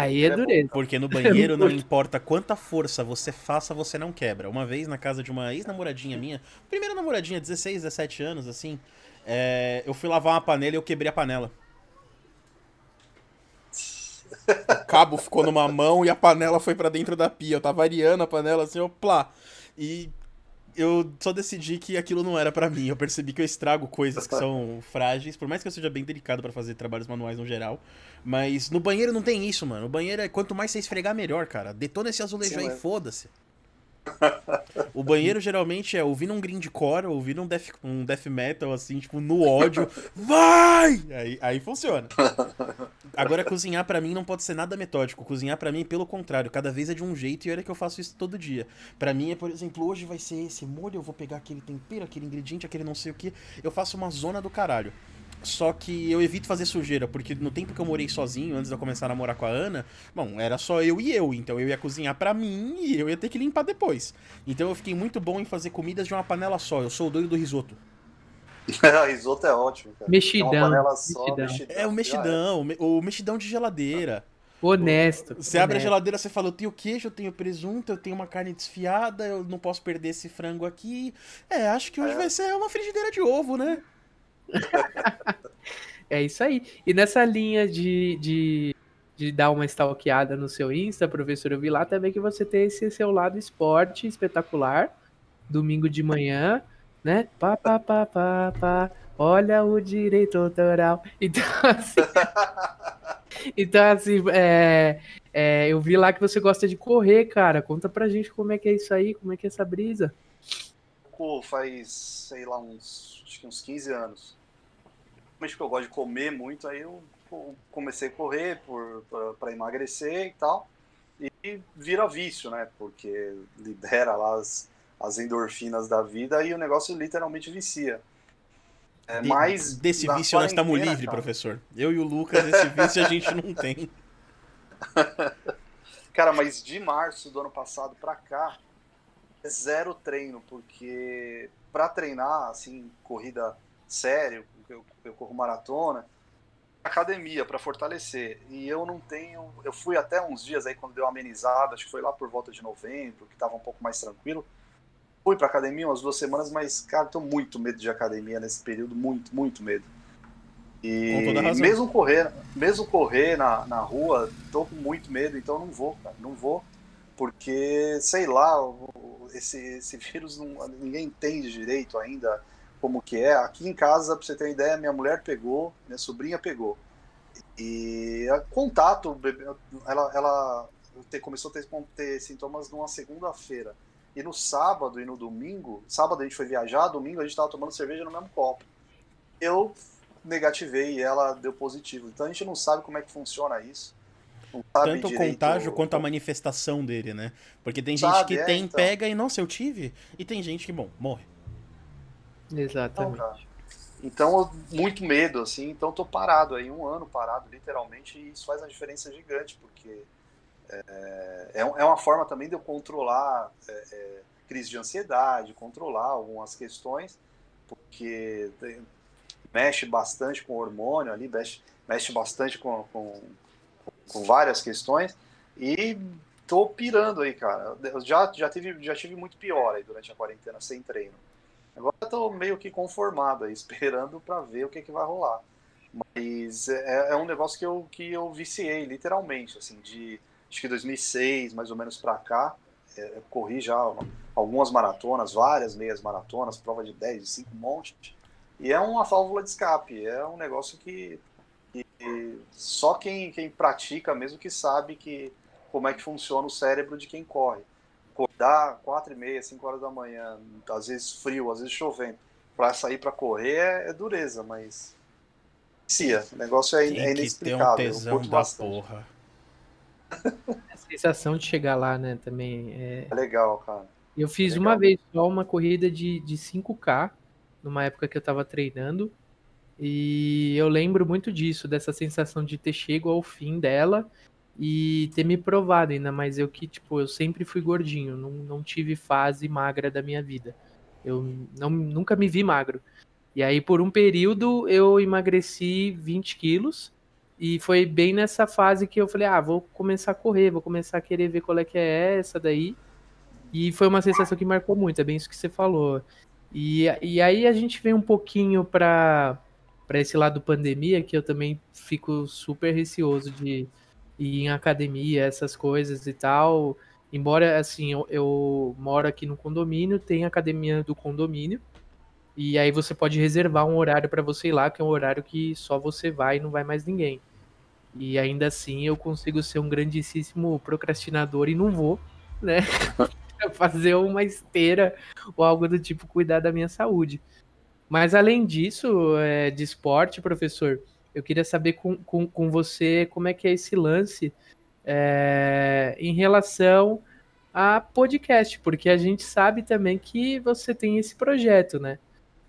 Aí é É dureza. Porque no banheiro não importa quanta força você faça, você não quebra. Uma vez na casa de uma ex-namoradinha minha, primeira namoradinha, 16, 17 anos, assim, é, eu fui lavar uma panela e eu quebrei a panela. O cabo ficou numa mão e a panela foi pra dentro da pia. Eu tava variando a panela assim, eu plá. E eu só decidi que aquilo não era pra mim. Eu percebi que eu estrago coisas que são frágeis, por mais que eu seja bem delicado pra fazer trabalhos manuais no geral. Mas no banheiro não tem isso, mano. O banheiro é quanto mais você esfregar, melhor, cara. Detona esse azulejo Sim, aí, foda-se. O banheiro geralmente é ouvindo um grindcore, ouvindo um death, um death metal, assim, tipo, no ódio. Vai! Aí, aí funciona. Agora, cozinhar pra mim não pode ser nada metódico. Cozinhar pra mim, pelo contrário, cada vez é de um jeito e olha que eu faço isso todo dia. Pra mim é, por exemplo, hoje vai ser esse molho, eu vou pegar aquele tempero, aquele ingrediente, aquele não sei o que. Eu faço uma zona do caralho. Só que eu evito fazer sujeira, porque no tempo que eu morei sozinho, antes de eu começar a namorar com a Ana, bom, era só eu e eu, então eu ia cozinhar pra mim e eu ia ter que limpar depois. Então eu fiquei muito bom em fazer comidas de uma panela só. Eu sou o doido do risoto. risoto é ótimo, cara. Mexidão, É uma panela só, mexidão. mexidão. É o mexidão, o me- o mexidão de geladeira. Honesto. Você abre a honesto. geladeira, você fala, eu tenho queijo, eu tenho presunto, eu tenho uma carne desfiada, eu não posso perder esse frango aqui. É, acho que hoje É. vai ser uma frigideira de ovo, né? É isso aí. E nessa linha de, de, de dar uma stalkeada no seu Insta, professor, eu vi lá também que você tem esse seu lado esporte espetacular, domingo de manhã, né? Pá, pá, pá, pá, pá. Olha o direito autoral. Então, assim. então, assim, é, é, eu vi lá que você gosta de correr, cara. Conta pra gente como é que é isso aí, como é que é essa brisa. Pô, faz, sei lá, uns, acho que uns 15 anos. Mas que eu gosto de comer muito, aí eu comecei a correr para emagrecer e tal. E vira vício, né? Porque libera lá as, as endorfinas da vida e o negócio literalmente vicia. É, de, mas desse vício nós estamos livres, professor. Eu e o Lucas, esse vício a gente não tem. cara, mas de março do ano passado para cá, zero treino, porque para treinar, assim, corrida sério, eu, eu corro maratona, academia para fortalecer. E eu não tenho. Eu fui até uns dias aí quando deu uma amenizada, acho que foi lá por volta de novembro, que estava um pouco mais tranquilo fui pra academia umas duas semanas, mas, cara, tô muito medo de academia nesse período, muito, muito medo. E mesmo correr, mesmo correr na, na rua, tô com muito medo, então não vou, cara, não vou, porque, sei lá, esse, esse vírus não, ninguém entende direito ainda como que é. Aqui em casa, pra você ter uma ideia, minha mulher pegou, minha sobrinha pegou. E contato, ela, ela começou a ter, ter sintomas numa segunda-feira. E no sábado e no domingo, sábado a gente foi viajar, domingo a gente estava tomando cerveja no mesmo copo. Eu negativei e ela deu positivo. Então a gente não sabe como é que funciona isso. Tanto o contágio quanto a manifestação dele, né? Porque tem gente sabe, que é, tem, então... pega e, nossa, eu tive. E tem gente que, bom, morre. Exatamente. Então, então muito medo, assim. Então, tô parado aí, um ano parado, literalmente. E isso faz uma diferença gigante, porque é, é, é uma forma também de eu controlar é, é, crise de ansiedade, controlar algumas questões, porque tem, mexe bastante com o hormônio ali, mexe, mexe bastante com, com, com várias questões, e tô pirando aí, cara. Eu já, já, tive, já tive muito pior aí durante a quarentena, sem treino. Agora tô meio que conformado aí, esperando para ver o que, que vai rolar. Mas é, é, um negócio que eu, que eu viciei, literalmente, assim, de acho que 2006, mais ou menos para cá, é, corri já algumas maratonas, várias meias maratonas, prova de 10, de 5, um monte. E é uma válvula de escape, é um negócio que, que só quem, quem pratica mesmo que sabe que como é que funciona o cérebro de quem corre. Acordar 4 e meia, 5 horas da manhã, às vezes frio, às vezes chovendo, para sair para correr é, é, dureza, mas cia, o negócio é, é inexplicável. Tem um tesão da bastante. porra. A sensação de chegar lá, né, também é... é legal, cara. Eu fiz é uma vez só uma corrida de, de 5K, numa época que eu tava treinando, e eu lembro muito disso, dessa sensação de ter chego ao fim dela e ter me provado ainda, mas eu que, tipo, eu sempre fui gordinho, não, não tive fase magra da minha vida. Eu não, nunca me vi magro. E aí, por um período, eu emagreci 20 quilos, e foi bem nessa fase que eu falei, ah, vou começar a correr, vou começar a querer ver qual é que é essa daí. E foi uma sensação que marcou muito, é bem isso que você falou. E, e aí a gente vem um pouquinho para para esse lado pandemia, que eu também fico super receoso de ir em academia, essas coisas e tal. Embora, assim, eu, eu moro aqui no condomínio, tem academia do condomínio, e aí você pode reservar um horário para você ir lá, que é um horário que só você vai e não vai mais ninguém. E ainda assim eu consigo ser um grandíssimo procrastinador e não vou, né? fazer uma esteira ou algo do tipo cuidar da minha saúde. Mas além disso, é, de esporte, professor, eu queria saber com, com, com você como é que é esse lance é, em relação a podcast, porque a gente sabe também que você tem esse projeto, né?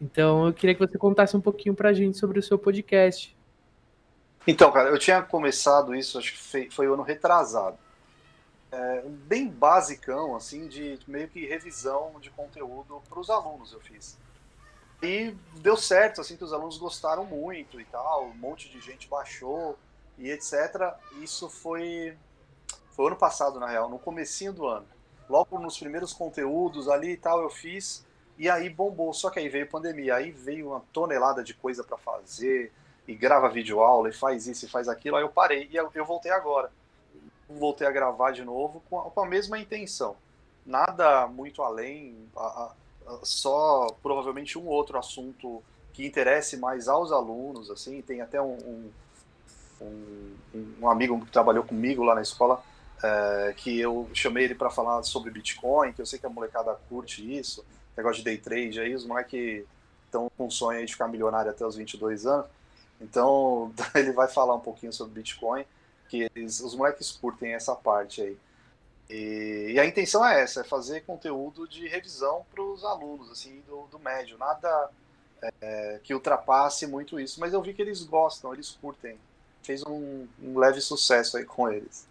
Então eu queria que você contasse um pouquinho pra gente sobre o seu podcast. Então, cara, eu tinha começado isso, acho que foi, o ano retrasado. É, bem basicão, assim, de meio que revisão de conteúdo para os alunos eu fiz. E deu certo, assim, que os alunos gostaram muito e tal, um monte de gente baixou e etc. Isso foi, foi ano passado, na real, no comecinho do ano. Logo nos primeiros conteúdos ali e tal, eu fiz e aí bombou, só que aí veio pandemia, aí veio uma tonelada de coisa para fazer, e grava vídeo aula e faz isso e faz aquilo, aí eu parei e eu, eu voltei agora. Voltei a gravar de novo com a, com a mesma intenção. Nada muito além, a, a, só provavelmente um outro assunto que interesse mais aos alunos, assim, tem até um, um, um, amigo que trabalhou comigo lá na escola, é, que eu chamei ele para falar sobre Bitcoin, que eu sei que a molecada curte isso, negócio de day trade aí, os moleques estão com sonho de ficar milionário até os 22 anos, então ele vai falar um pouquinho sobre Bitcoin, que eles, os moleques curtem essa parte aí. E, e, a intenção é essa, é fazer conteúdo de revisão para os alunos, assim, do, do médio, nada é, que ultrapasse muito isso, mas eu vi que eles gostam, eles curtem, fez um, um leve sucesso aí com eles.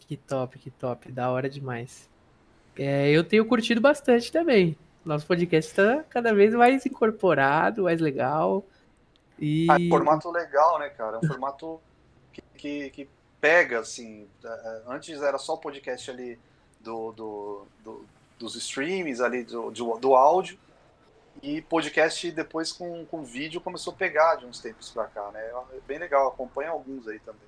Que top, que top, da hora demais. É, eu tenho curtido bastante também. Nosso podcast está cada vez mais incorporado, mais legal. E... Ah, formato legal, né, cara? É um formato que, que, que pega, assim. É, é, antes era só o podcast ali do, do, do dos streams ali do, do, do, áudio. E podcast depois com, com vídeo começou a pegar de uns tempos pra cá, né? É bem legal, acompanha alguns aí também.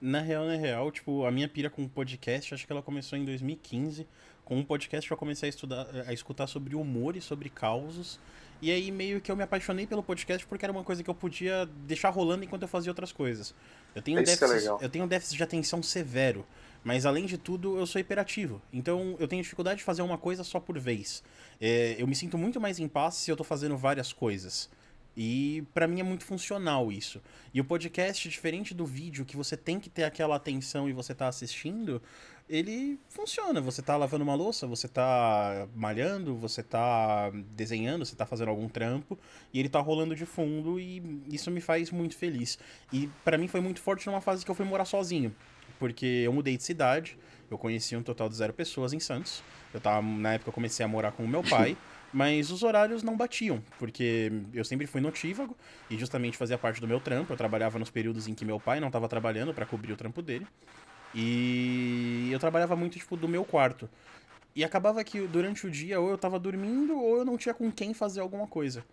Na real, na real, tipo, a minha pira com podcast, acho que ela começou em 2015. Com um podcast eu comecei a estudar, a escutar sobre humor e sobre causos. E aí meio que eu me apaixonei pelo podcast porque era uma coisa que eu podia deixar rolando enquanto eu fazia outras coisas. Eu tenho, um déficit, é eu tenho um déficit de atenção severo, mas além de tudo eu sou hiperativo. Então eu tenho dificuldade de fazer uma coisa só por vez. É, eu me sinto muito mais em paz se eu tô fazendo várias coisas. E para mim é muito funcional isso. E o podcast, diferente do vídeo, que você tem que ter aquela atenção e você tá assistindo, ele funciona. Você tá lavando uma louça, você tá malhando, você tá desenhando, você tá fazendo algum trampo e ele tá rolando de fundo e isso me faz muito feliz. E para mim foi muito forte numa fase que eu fui morar sozinho, porque eu mudei de cidade, eu conheci um total de zero pessoas em Santos. Eu tava, na época eu comecei a morar com o meu pai. Mas os horários não batiam, porque eu sempre fui notívago e justamente fazia parte do meu trampo. Eu trabalhava nos períodos em que meu pai não estava trabalhando para cobrir o trampo dele. E eu trabalhava muito, tipo, do meu quarto. E acabava que durante o dia ou eu tava dormindo ou eu não tinha com quem fazer alguma coisa.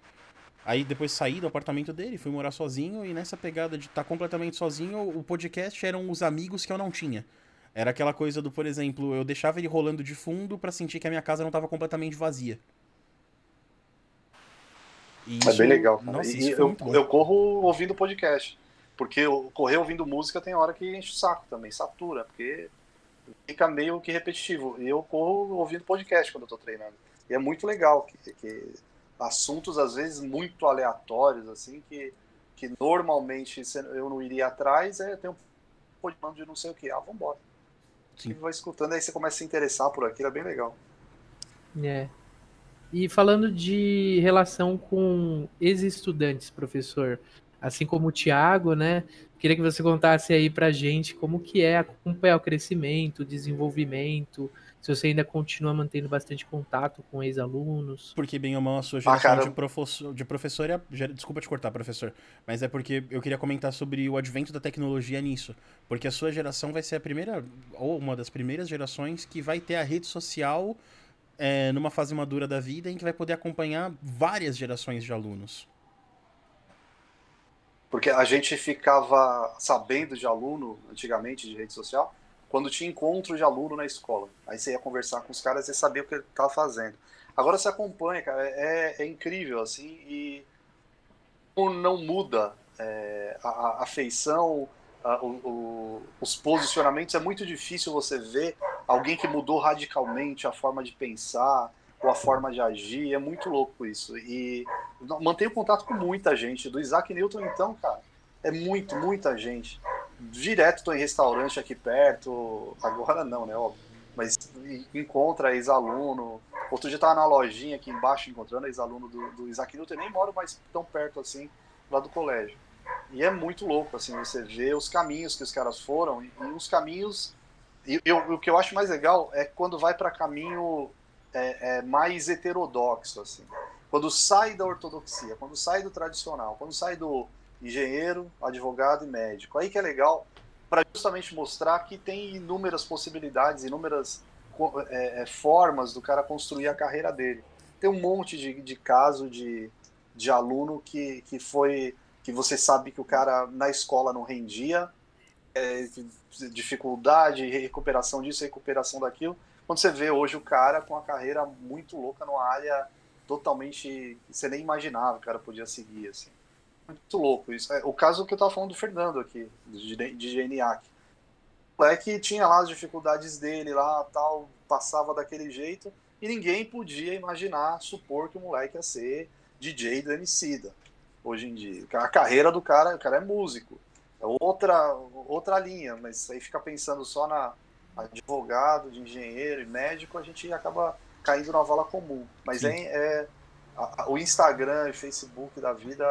Aí depois saí do apartamento dele, fui morar sozinho e nessa pegada de estar tá completamente sozinho, o podcast eram os amigos que eu não tinha. Era aquela coisa do, por exemplo, eu deixava ele rolando de fundo para sentir que a minha casa não estava completamente vazia. Isso, é bem legal. Nossa, e eu, eu corro ouvindo podcast. Porque correr ouvindo música tem hora que enche o saco também, satura, porque fica meio que repetitivo. E eu corro ouvindo podcast quando eu tô treinando. E é muito legal que, que assuntos, às vezes, muito aleatórios, assim, que, que normalmente eu não iria atrás, é ter um podcast de não sei o que. Ah, vambora. Sim. E vai escutando, aí você começa a se interessar por aquilo, é bem legal. É. E falando de relação com ex-estudantes, professor, assim como o Thiago, né? Queria que você contasse aí pra gente como que é acompanhar o crescimento, o desenvolvimento, se você ainda continua mantendo bastante contato com ex-alunos. Porque, bem ou mal, a sua ah, geração ah, de, professor, de professor é... Desculpa te cortar, professor. Mas é porque eu queria comentar sobre o advento da tecnologia nisso. Porque a sua geração vai ser a primeira, ou uma das primeiras gerações que vai ter a rede social é, numa fase madura da vida em que vai poder acompanhar várias gerações de alunos. Porque a gente ficava sabendo de aluno, antigamente, de rede social, quando tinha encontro de aluno na escola. Aí você ia conversar com os caras e sabia o que ele estava fazendo. Agora você acompanha, cara, é, é incrível, assim, e não muda é, a, a feição, a, o, o, os posicionamentos, é muito difícil você ver alguém que mudou radicalmente a forma de pensar, ou a forma de agir, é muito louco isso. E mantenho contato com muita gente. Do Isaac Newton, então, cara, é muito, muita gente. Direto estou em restaurante aqui perto, agora não, né, óbvio. Mas encontra ex-aluno. Outro dia tava na lojinha aqui embaixo encontrando ex-aluno do, do Isaac Newton, nem moro mais tão perto assim, lá do colégio. E é muito louco, assim, você vê os caminhos que os caras foram e, e os caminhos. E eu, o que eu acho mais legal é quando vai para caminho é, é mais heterodoxo, assim. Quando sai da ortodoxia, quando sai do tradicional, quando sai do engenheiro, advogado e médico, aí que é legal para justamente mostrar que tem inúmeras possibilidades, inúmeras é, é, formas do cara construir a carreira dele. Tem um monte de, de caso de, de aluno que, que foi que você sabe que o cara na escola não rendia, é, dificuldade, recuperação disso, recuperação daquilo. Quando você vê hoje o cara com a carreira muito louca numa área totalmente você nem imaginava que o cara podia seguir assim. Muito louco isso. É, o caso que eu tava falando do Fernando aqui, de, de GNAC. O moleque tinha lá as dificuldades dele lá, tal, passava daquele jeito e ninguém podia imaginar, supor que o moleque ia ser DJ do Emicida. Hoje em dia, a carreira do cara, o cara é músico, é outra outra linha, mas aí fica pensando só na advogado, de engenheiro e médico, a gente acaba caindo na vala comum. Mas é, é a, o Instagram e Facebook da vida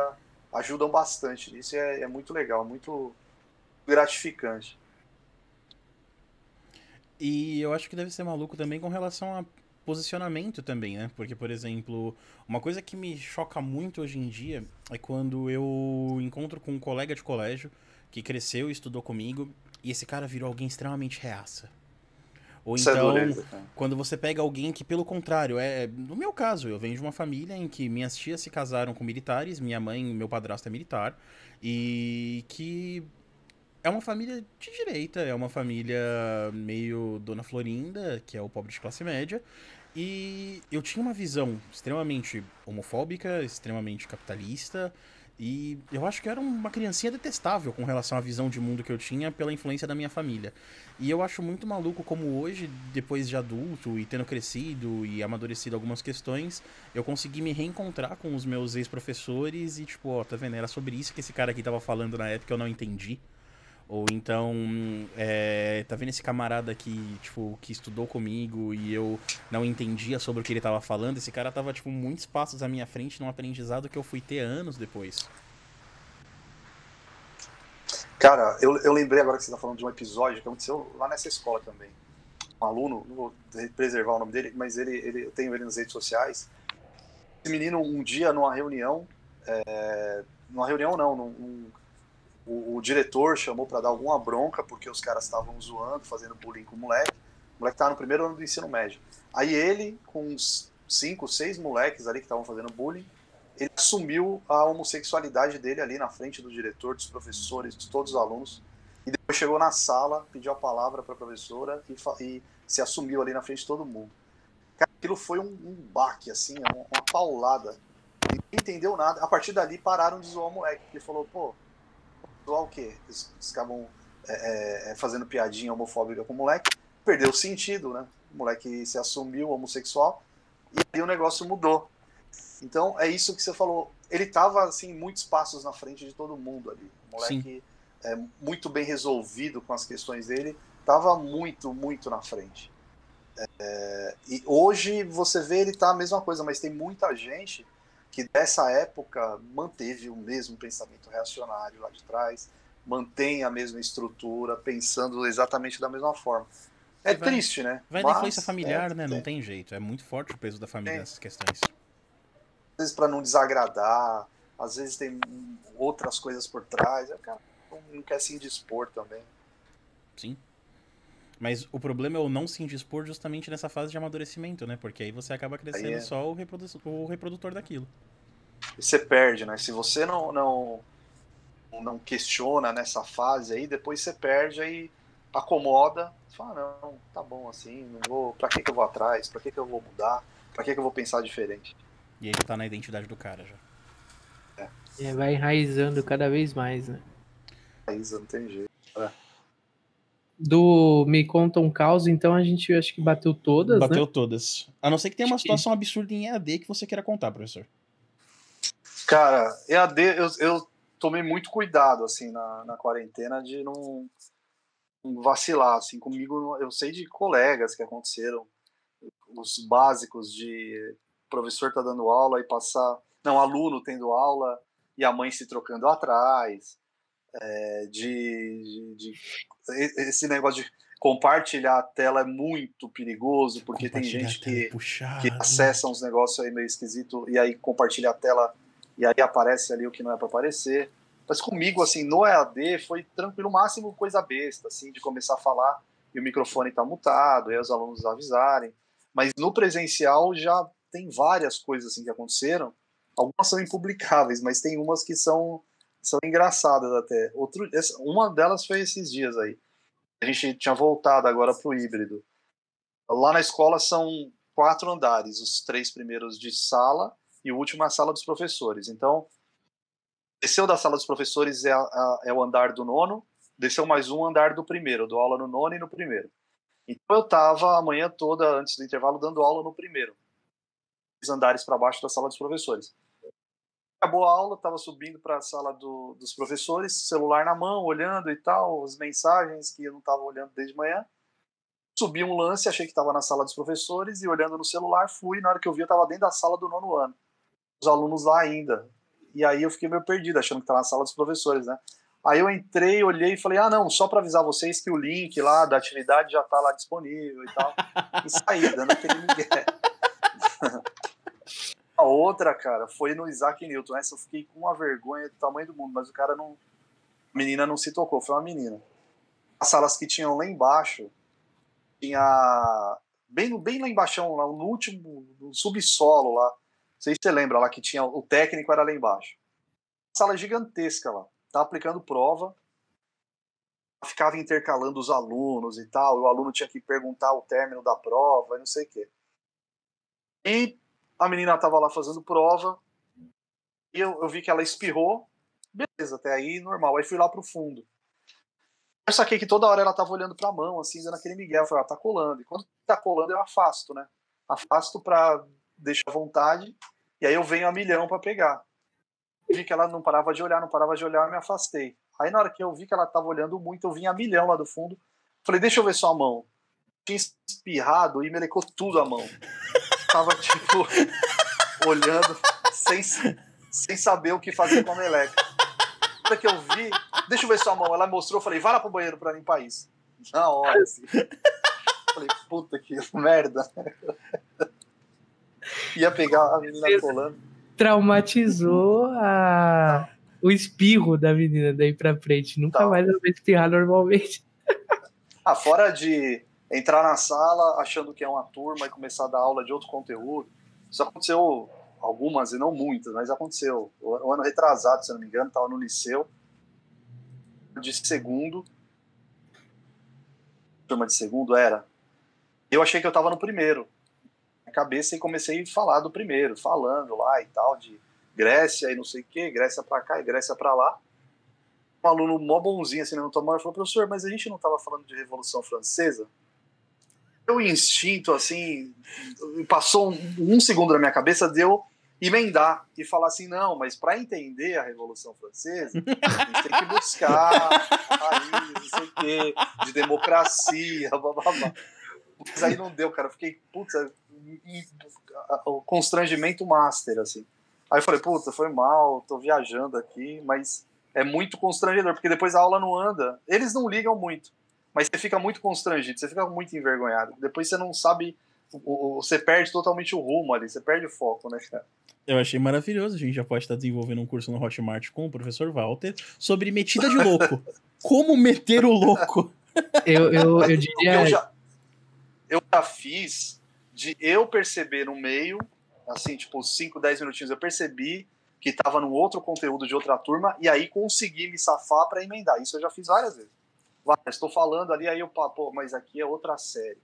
ajudam bastante. Isso é, é muito legal, muito gratificante. E eu acho que deve ser maluco também com relação a posicionamento também, né? Porque, por exemplo, uma coisa que me choca muito hoje em dia é quando eu encontro com um colega de colégio que cresceu e estudou comigo e esse cara virou alguém extremamente reaça. Ou Isso é então, é quando você pega alguém que, pelo contrário, é. No meu caso, eu venho de uma família em que minhas tias se casaram com militares, minha mãe, meu padrasto é militar, e que é uma família de direita, é uma família meio Dona Florinda, que é o pobre de classe média. E eu tinha uma visão extremamente homofóbica, extremamente capitalista, e eu acho que era uma criancinha detestável com relação à visão de mundo que eu tinha pela influência da minha família. E eu acho muito maluco como hoje, depois de adulto e tendo crescido e amadurecido algumas questões, eu consegui me reencontrar com os meus ex-professores e, tipo, ó, tá vendo? Era sobre isso que esse cara aqui tava falando na época, eu não entendi. Ou então, é, tá vendo esse camarada aqui, tipo, que estudou comigo e eu não entendia sobre o que ele tava falando? Esse cara tava, tipo, muitos passos à minha frente num aprendizado que eu fui ter anos depois. Cara, eu, eu lembrei agora que você tá falando de um episódio que aconteceu lá nessa escola também. Um aluno, não vou preservar o nome dele, mas ele, ele eu tenho ele nas redes sociais. Esse menino, um dia, numa reunião, é, numa reunião não, num, num o, o diretor chamou para dar alguma bronca porque os caras estavam zoando, fazendo bullying com o moleque. O moleque estava no primeiro ano do ensino médio. Aí ele, com uns cinco, seis moleques ali que estavam fazendo bullying, ele assumiu a homossexualidade dele ali na frente do diretor, dos professores, de todos os alunos. E depois chegou na sala, pediu a palavra para a professora e, e, se assumiu ali na frente de todo mundo. Cara, aquilo foi um, um baque, assim, uma, uma paulada. Ninguém entendeu nada. A partir dali pararam de zoar o moleque. Ele falou, pô, zoar o quê? Eles, eles acabam é, é, fazendo piadinha homofóbica com o moleque. Perdeu o sentido, né? O moleque se assumiu homossexual e aí o negócio mudou. Então é isso que você falou. Ele estava assim muitos passos na frente de todo mundo ali. O moleque é, muito bem resolvido com as questões dele, estava muito, muito na frente. É, e hoje você vê ele tá a mesma coisa, mas tem muita gente que dessa época manteve o mesmo pensamento reacionário lá de trás, mantém a mesma estrutura, pensando exatamente da mesma forma. É triste, né? Vai da influência familiar, é, né? Não tem jeito. É muito forte o peso da família nessas questões. Às vezes para não desagradar, às vezes tem outras coisas por trás. O cara não quer se indispor também. Sim. Mas o problema é o não se indispor justamente nessa fase de amadurecimento, né? Porque aí você acaba crescendo é... só o, reprodu o reprodutor daquilo. E você perde, né? Se você não, não, não questiona nessa fase aí, depois você perde aí acomoda, fala, não, tá bom assim, não vou, pra que, que eu vou atrás? Pra que, que eu vou mudar? Pra que, que eu vou pensar diferente? E aí já tá na identidade do cara já. É. é vai enraizando cada vez mais, né? Enraizando, não tem jeito. É do Me Conta um Caos, então a gente acho que bateu todas, Bateu né? todas. A não ser que tenha uma situação absurda em EAD que você queira contar, professor. Cara, EAD, eu, eu tomei muito cuidado, assim, na, na quarentena de não, não vacilar, assim, comigo, eu sei de colegas que aconteceram, os básicos de professor tá dando aula e passar, não, aluno tendo aula e a mãe se trocando atrás, é, de, de, de, esse negócio de compartilhar a tela é muito perigoso porque tem gente que, que acessa uns negócios aí meio esquisito e aí compartilha a tela e aí aparece ali o que não é para aparecer. Mas comigo, assim, no EAD foi tranquilo, máximo coisa besta, assim, de começar a falar e o microfone tá mutado, e os alunos avisarem. Mas no presencial já tem várias coisas assim que aconteceram. Algumas são impublicáveis, mas tem umas que são são engraçadas até. Outro, essa, uma delas foi esses dias aí. A gente tinha voltado agora pro híbrido. Lá na escola são quatro andares, os três primeiros de sala e o último é a sala dos professores. Então, desceu da sala dos professores é, a, é o andar do nono, desceu mais um andar do primeiro, dou aula no nono e no primeiro. Então eu estava a manhã toda, antes do intervalo, dando aula no primeiro. Andares para baixo da sala dos professores. Acabou a aula, estava subindo para a sala do, dos professores, celular na mão, olhando e tal, as mensagens que eu não estava olhando desde manhã. Subi um lance, achei que estava na sala dos professores e olhando no celular, fui. Na hora que eu vi, eu estava dentro da sala do nono ano. Os alunos lá ainda. E aí eu fiquei meio perdido, achando que estava na sala dos professores, né? Aí eu entrei, olhei e falei: ah, não, só para avisar vocês que o link lá da atividade já está lá disponível e tal. E saí, dando aquele migué. A outra, cara, foi no Isaac Newton. Essa eu fiquei com uma vergonha do tamanho do mundo, mas o cara não. A menina não se tocou, foi uma menina. As salas que tinham lá embaixo, tinha. Bem, bem lá embaixo, lá, no último, no subsolo lá. Não sei se você lembra lá que tinha. O técnico era lá embaixo. Sala gigantesca lá tá aplicando prova, ficava intercalando os alunos e tal, o aluno tinha que perguntar o término da prova, e não sei o quê. E a menina estava lá fazendo prova, e eu, eu, vi que ela espirrou, beleza, até aí normal. Aí fui lá pro fundo. Eu saquei que toda hora ela tava olhando pra mão, assim, dando aquele miguel. Eu falei, ah, tá colando. E quando tá colando, eu afasto, né? Afasto pra deixar à vontade, e aí eu venho a milhão para pegar vi que ela não parava de olhar, não parava de olhar, eu me afastei. Aí na hora que eu vi que ela estava olhando muito, eu vim a milhão lá do fundo. Falei, deixa eu ver sua mão. Tinha espirrado e melecou tudo a mão. Tava, tipo, olhando, sem, sem saber o que fazer com a meleca. Hora que eu vi, deixa eu ver sua mão. Ela mostrou, eu falei, vai lá pro banheiro pra limpar isso. Na hora, assim. Falei, puta que merda. Ia pegar a menina colando traumatizou a, o espirro da menina daí pra frente. Nunca tá. mais ela vai espirrar normalmente. Ah, fora de entrar na sala achando que é uma turma e começar a dar aula de outro conteúdo. Isso aconteceu algumas e não muitas, mas aconteceu. O, ano retrasado, se não me engano, estava no liceu de segundo. Turma de segundo era. Eu achei que eu estava no primeiro cabeça e comecei a falar do primeiro, falando lá e tal, de Grécia e não sei o que, Grécia pra cá e Grécia pra lá. Um aluno mó bonzinho assim, não tomou, falou, professor, mas a gente não tava falando de Revolução Francesa? O instinto, assim, passou um, um segundo na minha cabeça, deu emendar e falar assim, não, mas para entender a Revolução Francesa, a gente tem que buscar aí, não sei o quê, de democracia, blá, blá, blá. Mas aí não deu, cara. Eu fiquei, putz, o constrangimento master, assim. Aí eu falei, puta, foi mal, tô viajando aqui, mas é muito constrangedor, porque depois a aula não anda. Eles não ligam muito, mas você fica muito constrangido, você fica muito envergonhado. Depois você não sabe, você perde totalmente o rumo ali, você perde o foco, né, cara? Eu achei maravilhoso. A gente já pode estar desenvolvendo um curso no Hotmart com o professor Walter sobre metida de louco. Como meter o louco? Eu, eu, eu diria. Eu já, eu já fiz de eu perceber no meio, assim, tipo, 5, 10 minutinhos, eu percebi que estava no outro conteúdo de outra turma e aí consegui me safar para emendar. Isso eu já fiz várias vezes. Estou falando ali, aí eu, pô, mas aqui é outra série.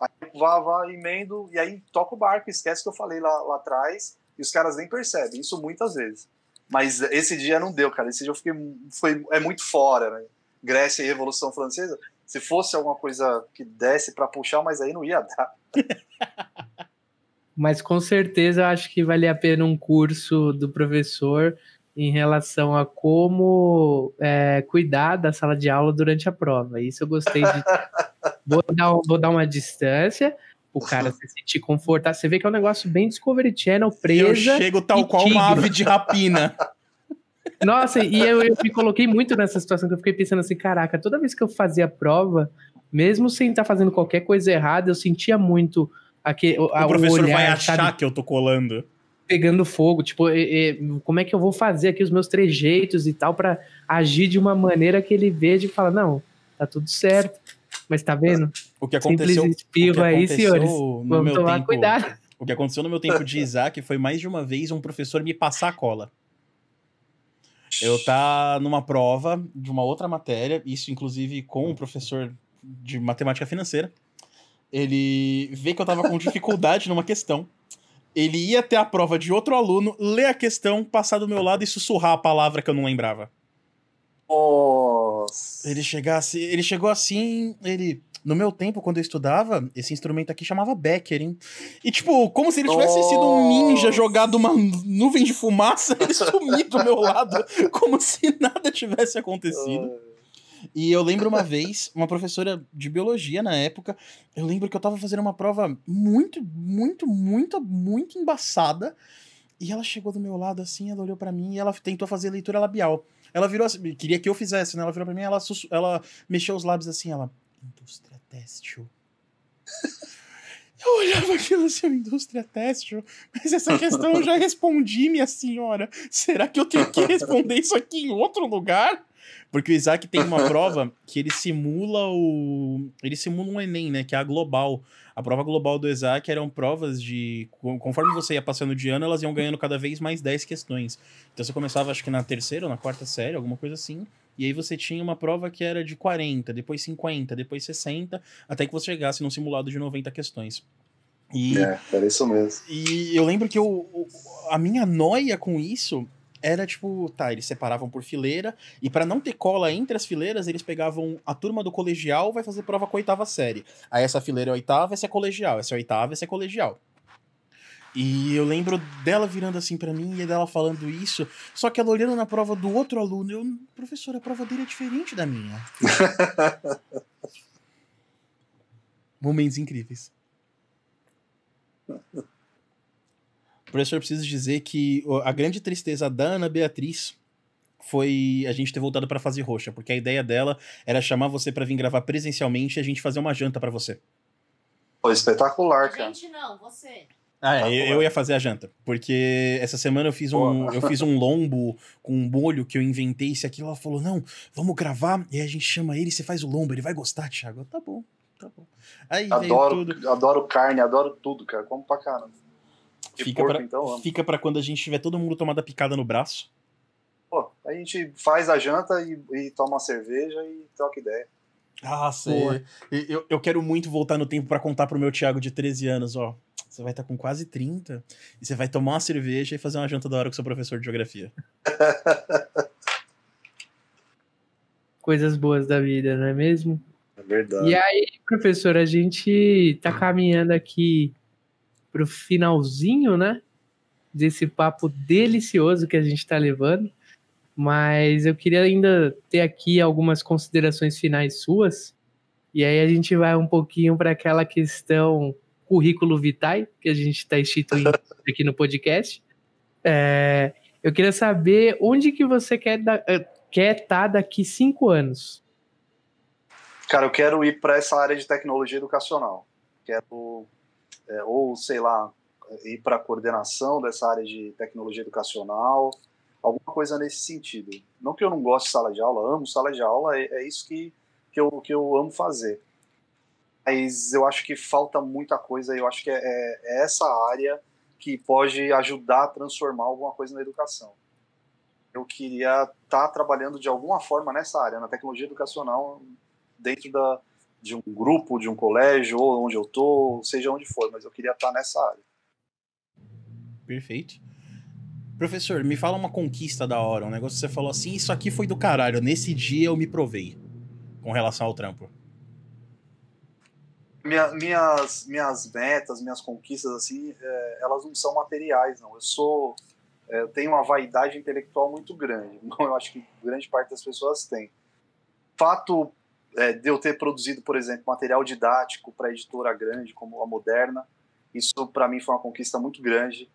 Aí vá, vá, emendo e aí toca o barco, esquece que eu falei lá, lá atrás e os caras nem percebem. Isso muitas vezes. Mas esse dia não deu, cara. Esse dia eu fiquei. Foi, é muito fora, né? Grécia e Revolução Francesa. Se fosse alguma coisa que desse para puxar, mas aí não ia dar. mas com certeza acho que vale a pena um curso do professor em relação a como é, cuidar da sala de aula durante a prova. Isso eu gostei de. vou, dar, vou dar uma distância, o cara se sentir confortável. Você vê que é um negócio bem Discovery Channel, presa. Eu chego tal qual tigre. uma ave de rapina. Nossa, e eu, eu me coloquei muito nessa situação que eu fiquei pensando assim, caraca, toda vez que eu fazia prova, mesmo sem estar fazendo qualquer coisa errada, eu sentia muito aquele, o, o professor olhar, vai achar sabe? que eu tô colando. Pegando fogo, tipo, e, e, como é que eu vou fazer aqui os meus trejeitos e tal para agir de uma maneira que ele veja e fala, não, tá tudo certo. Mas tá vendo? O que aconteceu, Simples espirro aí, senhores. Vamos tomar tempo, cuidado. O que aconteceu no meu tempo de Isaac foi mais de uma vez um professor me passar a cola. eu tá numa prova de uma outra matéria, isso inclusive com um professor de matemática financeira. Ele vê que eu tava com dificuldade numa questão. Ele ia ter a prova de outro aluno, ler a questão, passar do meu lado e sussurrar a palavra que eu não lembrava. Nossa. Ele chegasse, ele chegou assim, ele no meu tempo, quando eu estudava, esse instrumento aqui chamava Becker, hein? E, tipo, como se ele tivesse sido um ninja jogado uma nuvem de fumaça, ele sumiu do meu lado, como se nada tivesse acontecido. E eu lembro uma vez, uma professora de biologia na época, eu lembro que eu tava fazendo uma prova muito, muito, muito, muito embaçada. E ela chegou do meu lado assim, ela olhou para mim e ela tentou fazer leitura labial. Ela virou assim, queria que eu fizesse, né? Ela virou pra mim, ela, ela mexeu os lábios assim, ela. Indústria têxtil. Eu olhava aquilo assim, indústria têxtil, mas essa questão eu já respondi, minha senhora. Será que eu tenho que responder isso aqui em outro lugar? Porque o Isaac tem uma prova que ele simula o. Ele simula um Enem, né? Que é a global. A prova global do Isaac eram provas de. Conforme você ia passando de ano, elas iam ganhando cada vez mais 10 questões. Então você começava, acho que na terceira ou na quarta série, alguma coisa assim. E aí você tinha uma prova que era de 40, depois 50, depois 60, até que você chegasse num simulado de 90 questões. E, é, era isso mesmo. E eu lembro que eu, a minha noia com isso era tipo, tá, eles separavam por fileira, e para não ter cola entre as fileiras, eles pegavam a turma do colegial, vai fazer prova com a oitava série. Aí essa fileira é a oitava, essa é colegial, essa é oitava, essa é colegial. E eu lembro dela virando assim para mim e dela falando isso, só que ela olhando na prova do outro aluno, eu, professor, a prova dele é diferente da minha. Momentos incríveis. Professor, preciso dizer que a grande tristeza da Ana Beatriz foi a gente ter voltado para fazer roxa, porque a ideia dela era chamar você para vir gravar presencialmente e a gente fazer uma janta para você. Foi espetacular, cara. A gente não, você. Ah, é, eu, eu, ia fazer a janta, porque essa semana eu fiz um, eu fiz um lombo com um molho que eu inventei, e aquilo ela falou: "Não, vamos gravar e aí a gente chama ele, você faz o lombo, ele vai gostar, Thiago". Tá bom, tá bom. Aí adoro, adoro carne, adoro tudo, cara, como pra caramba. Fica pra, então, fica pra quando a gente tiver todo mundo tomado a picada no braço. Pô, a gente faz a janta e, e toma uma cerveja e troca ideia. Ah, sei. Eu, eu quero muito voltar no tempo para contar pro meu Thiago de 13 anos, ó. Você vai estar tá com quase 30 e você vai tomar uma cerveja e fazer uma janta da hora com seu professor de geografia. Coisas boas da vida, não é mesmo? É verdade. E aí, professor, a gente tá caminhando aqui pro finalzinho, né? Desse papo delicioso que a gente está levando. Mas eu queria ainda ter aqui algumas considerações finais suas. E aí a gente vai um pouquinho para aquela questão currículo vitae que a gente está instituindo aqui no podcast. É, eu queria saber onde que você quer eh, quer estar tá daqui cinco anos. Cara, eu quero ir para essa área de tecnologia educacional. Quero é, ou sei lá, ir para a coordenação dessa área de tecnologia educacional, alguma coisa nesse sentido. Não que eu não goste de sala de aula, amo sala de aula, é, é isso que, que, eu, que eu amo fazer. Mas eu acho que falta muita coisa, eu acho que é, é, é essa área que pode ajudar a transformar alguma coisa na educação. Eu queria estar tá trabalhando de alguma forma nessa área, na tecnologia educacional, dentro da, de um grupo, de um colégio, ou onde eu tô, seja onde for, mas eu queria estar nessa área. Perfeito. Professor, me fala uma conquista da hora, um negócio que você falou assim, isso aqui foi do caralho, nesse dia eu me provei com relação ao trampo. Minha, minhas, minhas metas, minhas conquistas, assim, é, elas não são materiais, não. Eu sou, é, eu tenho uma vaidade intelectual muito grande, eu acho que grande parte das pessoas tem. Fato é, de eu ter produzido, por exemplo, material didático para editora grande como a Moderna, isso para mim foi uma conquista muito grande.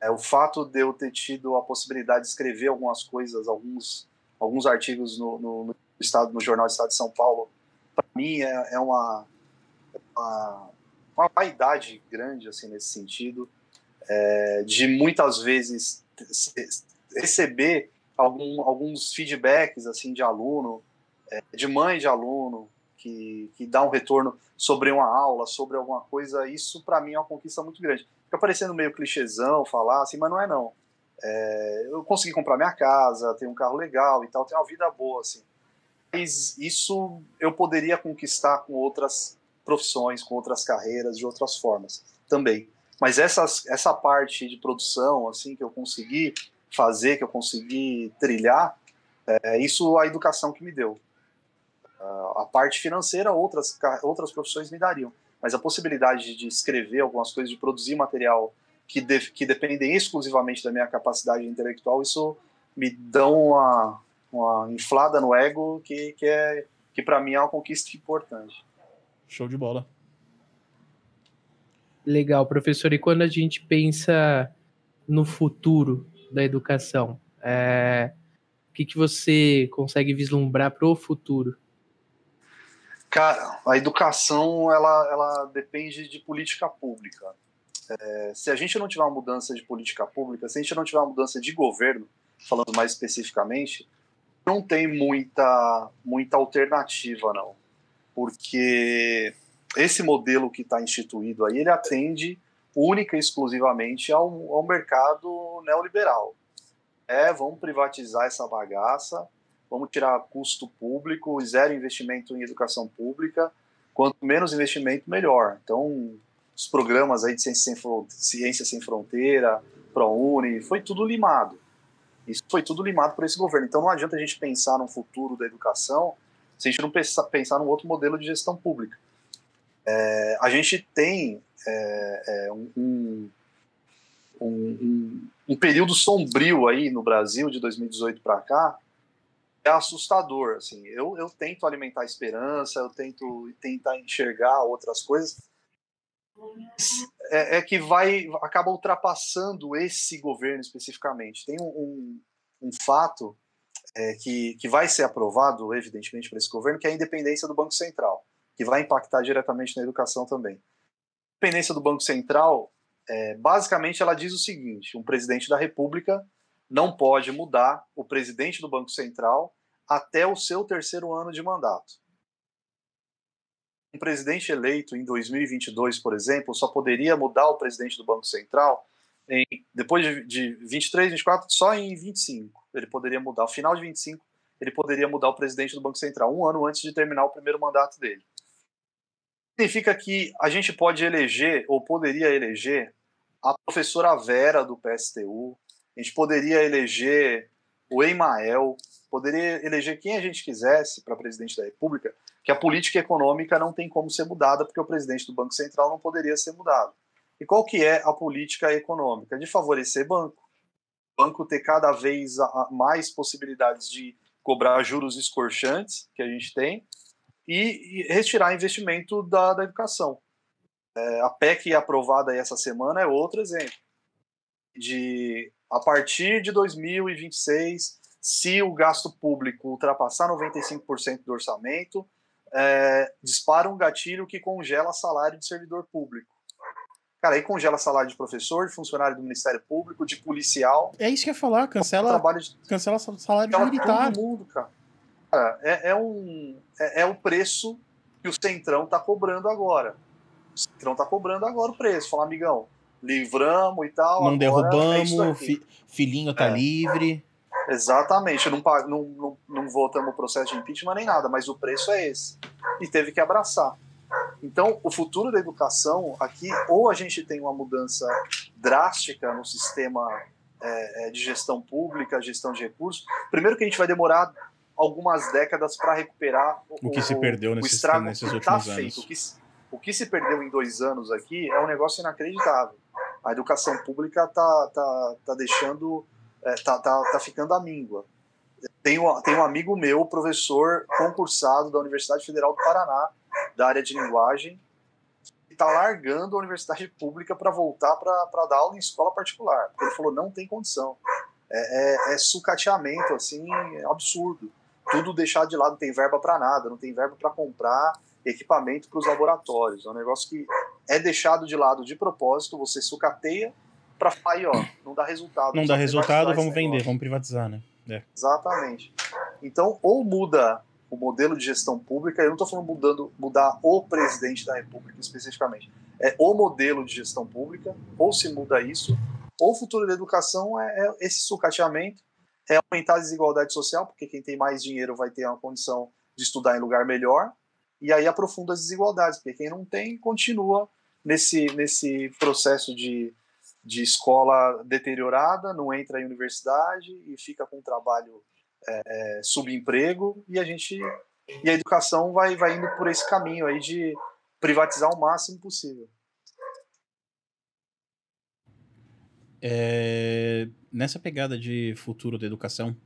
É, o fato de eu ter tido a possibilidade de escrever algumas coisas, alguns, alguns artigos no, no, no estado, no jornal do Estado de São Paulo, para mim é, é uma, uma, uma vaidade grande assim nesse sentido, é, de muitas vezes receber algum, alguns feedbacks assim de aluno de mãe de aluno que, que dá um retorno sobre uma aula, sobre alguma coisa, isso para mim é uma conquista muito grande. Fica parecendo meio clichêzão falar assim, mas não é não. É, eu consegui comprar minha casa, tenho um carro legal e tal, tenho uma vida boa, assim. Mas isso eu poderia conquistar com outras profissões, com outras carreiras, de outras formas também. Mas essas, essa parte de produção, assim, que eu consegui fazer, que eu consegui trilhar, é isso a educação que me deu. A parte financeira, outras, outras profissões me dariam. Mas a possibilidade de escrever algumas coisas, de produzir material que, de, que dependem exclusivamente da minha capacidade intelectual, isso me dá uma, uma inflada no ego que, que, é, que para mim é uma conquista importante. Show de bola. Legal, professor. E quando a gente pensa no futuro da educação, é... o que, que você consegue vislumbrar para o futuro? Cara, a educação ela, ela depende de política pública. É, se a gente não tiver uma mudança de política pública, se a gente não tiver uma mudança de governo, falando mais especificamente, não tem muita, muita alternativa, não. Porque esse modelo que está instituído aí, ele atende única e exclusivamente ao, ao mercado neoliberal. É, vamos privatizar essa bagaça, vamos tirar custo público, zero investimento em educação pública, quanto menos investimento, melhor. Então, os programas aí de Ciência Sem, Ciência Sem Fronteira, ProUni, foi tudo limado. Isso foi tudo limado por esse governo. Então, não adianta a gente pensar no futuro da educação se a gente não pensar, pensar num outro modelo de gestão pública. É, a gente tem é, é, um, um, um, um, período sombrio aí no Brasil de 2018 para cá, é assustador. Assim, eu, eu tento alimentar esperança, eu tento tentar enxergar outras coisas. É, é, que vai acaba ultrapassando esse governo especificamente. Tem um, um, um fato é, que, que vai ser aprovado, evidentemente, para esse governo, que é a independência do Banco Central, que vai impactar diretamente na educação também. A independência do Banco Central, é, basicamente, ela diz o seguinte: um presidente da República não pode mudar o presidente do Banco Central até o seu terceiro ano de mandato. Um presidente eleito em 2022, por exemplo, só poderia mudar o presidente do Banco Central em, depois de, de 23, 24, só em 25. Ele poderia mudar. No final de 25, ele poderia mudar o presidente do Banco Central, um ano antes de terminar o primeiro mandato dele. Significa que a gente pode eleger, ou poderia eleger, a professora Vera do PSTU, a gente poderia eleger o Emael, poderia eleger quem a gente quisesse para presidente da República, que a política econômica não tem como ser mudada, porque o presidente do Banco Central não poderia ser mudado. E qual que é a política econômica? De favorecer banco. Banco ter cada vez mais possibilidades de cobrar juros escorchantes, que a gente tem, e, retirar investimento da, da educação. É, a PEC aprovada essa semana é outro exemplo. De a partir de 2026, se o gasto público ultrapassar 95% do orçamento, é, dispara um gatilho que congela salário de servidor público. Cara, aí congela salário de professor, de funcionário do Ministério Público, de policial. É isso que eu ia falar, cancela, de, cancela salário de militar. Todo mundo, cara. cara é, é, um, é, é o preço que o Centrão tá cobrando agora. O Centrão tá cobrando agora o preço. Fala, amigão, livramos e tal. Não derrubamos, é fi, filhinho tá é. livre. Exatamente, não, não, não, não votamos o processo de impeachment nem nada, mas o preço é esse. E teve que abraçar. Então, o futuro da educação aqui, ou a gente tem uma mudança drástica no sistema é, é de gestão pública, gestão de recursos. Primeiro que a gente vai demorar algumas décadas para recuperar o, o, que se perdeu nesses, o estrago nesses que últimos tá anos. Feito. O que, se perdeu em dois anos aqui é um negócio inacreditável. A educação pública tá, tá, tá deixando é, tá, tá, tá ficando à míngua. Tem um, tem um amigo meu, professor concursado da Universidade Federal do Paraná, da área de linguagem, que está largando a universidade pública para voltar para dar aula em escola particular. Porque ele falou: não tem condição. É, é, é sucateamento, assim, absurdo. Tudo deixado de lado, não tem verba para nada, não tem verba para comprar equipamento para os laboratórios. É um negócio que é deixado de lado de propósito, você sucateia para aí, ó, não dá resultado. Não dá resultado, vamos vender, negócio. vamos privatizar, né? É. Exatamente. Então, ou muda o modelo de gestão pública, eu não estou falando mudando, mudar o presidente da República especificamente, é o modelo de gestão pública, ou se muda isso, ou o futuro da educação é, é esse sucateamento, é aumentar a desigualdade social, porque quem tem mais dinheiro vai ter uma condição de estudar em lugar melhor, e aí aprofunda as desigualdades, porque quem não tem continua nesse, nesse processo de, de escola deteriorada, não entra em universidade e fica com trabalho é, é, subemprego, e a gente e a educação vai, vai indo por esse caminho aí de privatizar o máximo possível. É, nessa pegada de futuro da educação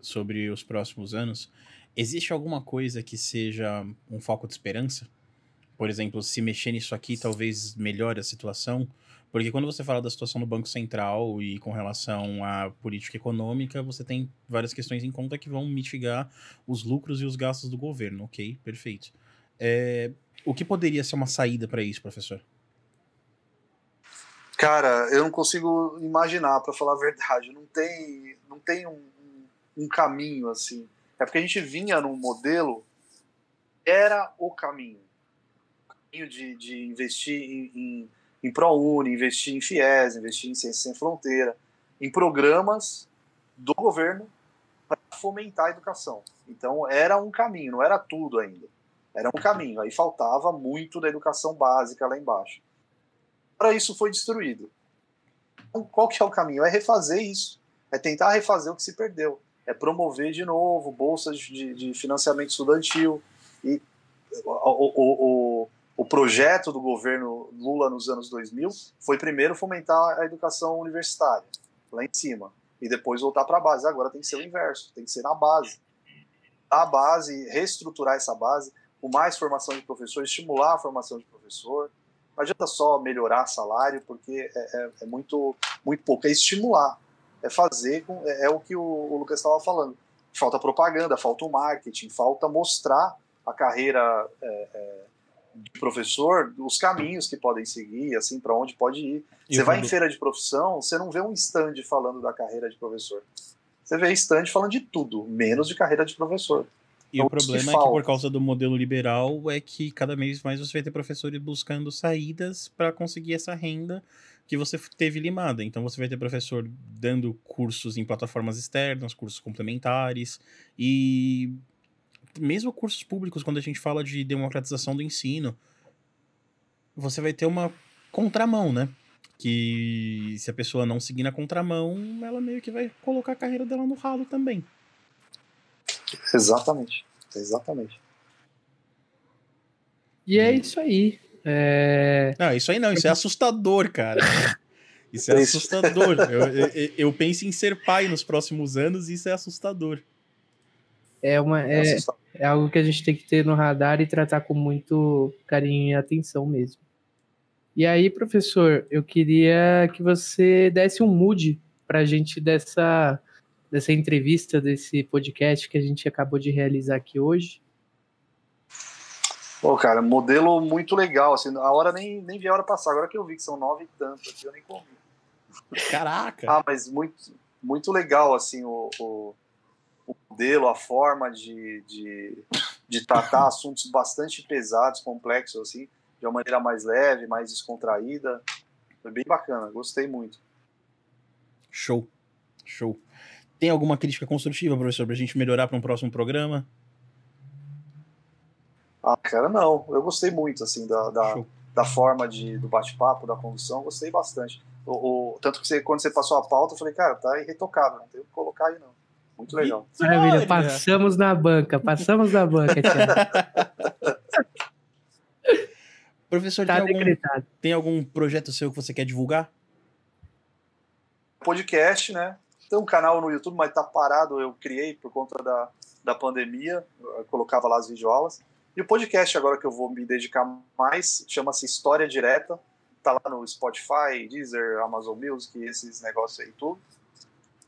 sobre os próximos anos, existe alguma coisa que seja um foco de esperança? Por exemplo, se mexer nisso aqui talvez melhore a situação? Porque quando você fala da situação do Banco Central e com relação à política econômica, você tem várias questões em conta que vão mitigar os lucros e os gastos do governo, ok? Perfeito. É, o que poderia ser uma saída para isso, professor? Cara, eu não consigo imaginar, para falar a verdade. Não tem, não tem um, um, caminho assim. É porque a gente vinha num modelo, era o caminho. O caminho de, de investir em, em, em ProUni, investir em FIES, investir em Ciência Sem Fronteira, em programas do governo para fomentar a educação. Então era um caminho, não era tudo ainda. Era um caminho. Aí faltava muito da educação básica lá embaixo para isso foi destruído. Então, qual que é o caminho? É refazer isso. É tentar refazer o que se perdeu. É promover de novo bolsas de, de financiamento estudantil. E o, o, o, projeto do governo Lula nos anos 2000 foi primeiro fomentar a educação universitária, lá em cima, e depois voltar para a base. Agora tem que ser o inverso, tem que ser na base. A base, reestruturar essa base, com mais formação de professor, estimular a formação de professor, não adianta só melhorar salário, porque é, é, é muito, muito pouco. É estimular, é fazer, com, é, é o que o, o Lucas estava falando. Falta propaganda, falta o marketing, falta mostrar a carreira é, é, de professor, os caminhos que podem seguir, assim, para onde pode ir. E você vai em feira de profissão, você não vê um stand falando da carreira de professor. Você vê stand falando de tudo, menos de carreira de professor. E o problema é que por causa do modelo liberal é que cada vez mais você vai ter professores buscando saídas para conseguir essa renda que você teve limada. Então você vai ter professor dando cursos em plataformas externas, cursos complementares e mesmo cursos públicos, quando a gente fala de democratização do ensino, você vai ter uma contramão, né? Que se a pessoa não seguir na contramão, ela meio que vai colocar a carreira dela no ralo também. Exatamente. Exatamente. E é isso aí. É... Não, isso aí não, isso é assustador, cara. Isso é assustador. Eu, eu, eu, penso em ser pai nos próximos anos e isso é assustador. É, uma, é, é algo que a gente tem que ter no radar e tratar com muito carinho e atenção mesmo. E aí, professor, eu queria que você desse um mood para a gente dessa dessa entrevista, desse podcast que a gente acabou de realizar aqui hoje? Pô, cara, modelo muito legal. Assim, a hora nem, nem vi a hora passar. Agora que eu vi que são nove e tanto, aqui, eu nem comi. Caraca! ah, mas muito, muito legal, assim, o, o, o modelo, a forma de, de, de tratar assuntos bastante pesados, complexos, assim, de uma maneira mais leve, mais descontraída. Foi bem bacana, gostei muito. Show, show. Tem alguma crítica construtiva, professor, para a gente melhorar para um próximo programa? Ah, cara, não. Eu gostei muito, assim, da, da, da forma de, do bate-papo, da condução, gostei bastante. O, o, tanto que você, quando você passou a pauta, eu falei, cara, tá irretocável, não tem o que colocar aí, não. Muito legal. Maravilha, passamos na banca, passamos na banca, Tiago. Professor, tá tem, algum, tem algum projeto seu que você quer divulgar? Podcast, né? Tem um canal no YouTube, mas tá parado, eu criei por conta da, da pandemia, eu colocava lá as videoaulas. E o podcast agora que eu vou me dedicar mais, chama-se História Direta, tá lá no Spotify, Deezer, Amazon Music, esses negócios aí tudo.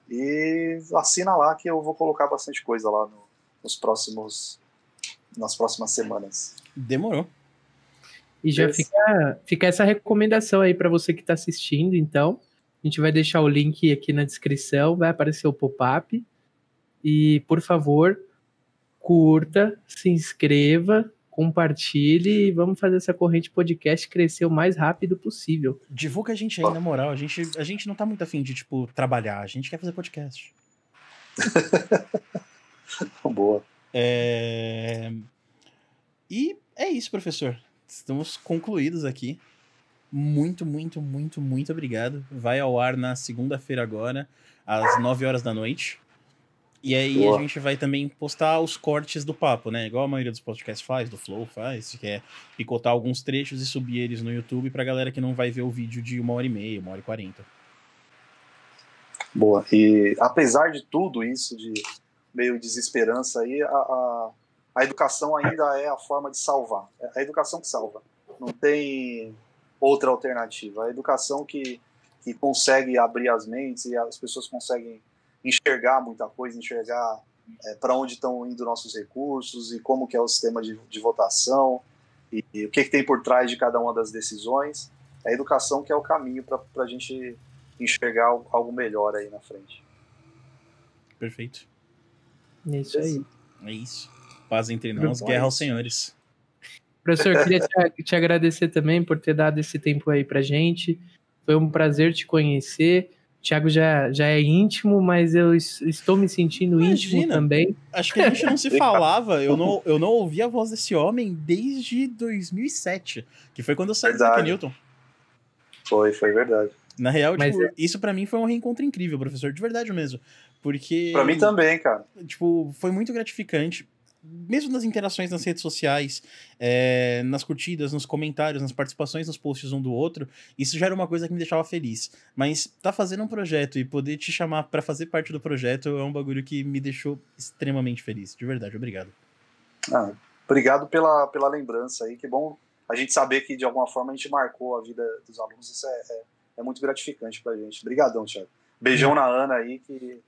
E assina lá que eu vou colocar bastante coisa lá no, nos próximos nas próximas semanas. Demorou. E já fica, fica essa recomendação aí para você que está assistindo, então. A gente vai deixar o link aqui na descrição, vai aparecer o pop-up. E, por favor, curta, se inscreva, compartilhe e vamos fazer essa corrente podcast crescer o mais rápido possível. Divulga a gente aí, na moral. A gente, a gente não tá muito afim de, tipo, trabalhar. A gente quer fazer podcast. Boa. É... E é isso, professor. Estamos concluídos aqui. Muito, muito, muito, muito obrigado. Vai ao ar na segunda-feira agora, às 9 horas da noite. E aí Boa. a gente vai também postar os cortes do papo, né? Igual a maioria dos podcasts faz, do Flow faz, que é picotar alguns trechos e subir eles no YouTube pra galera que não vai ver o vídeo de uma hora e meia, uma hora e quarenta. Boa. E apesar de tudo isso, de meio desesperança aí, a, a, a educação ainda é a forma de salvar. É a educação que salva. Não tem outra alternativa. A educação que, que consegue abrir as mentes e as pessoas conseguem enxergar muita coisa, enxergar é, para onde estão indo nossos recursos e como que é o sistema de, de votação e, e o que, que tem por trás de cada uma das decisões. É a educação que é o caminho para a gente enxergar algo melhor aí na frente. Perfeito. É isso aí. É isso. Paz entre nós, Bom, guerra aos senhores. Professor, queria te, te agradecer também por ter dado esse tempo aí pra gente. Foi um prazer te conhecer. O Thiago já, já é íntimo, mas eu es- estou me sentindo íntimo Imagina. também. Acho que a gente não se falava, eu não, eu não ouvi a voz desse homem desde 2007, que foi quando eu saí do Verdade. Isaac Newton. Foi, foi verdade. Na real, tipo, é- isso pra mim foi um reencontro incrível, professor, de verdade mesmo. Porque. Para mim também, cara. Tipo, foi muito gratificante. Mesmo nas interações nas redes sociais, é, nas curtidas, nos comentários, nas participações nos posts um do outro, isso já era uma coisa que me deixava feliz. Mas tá fazendo um projeto e poder te chamar pra fazer parte do projeto é um bagulho que me deixou extremamente feliz. De verdade, obrigado. Ah, obrigado pela, pela lembrança aí. Que bom a gente saber que de alguma forma a gente marcou a vida dos alunos. Isso é, é, é muito gratificante pra gente. Obrigadão, Thiago. Beijão na Ana aí, que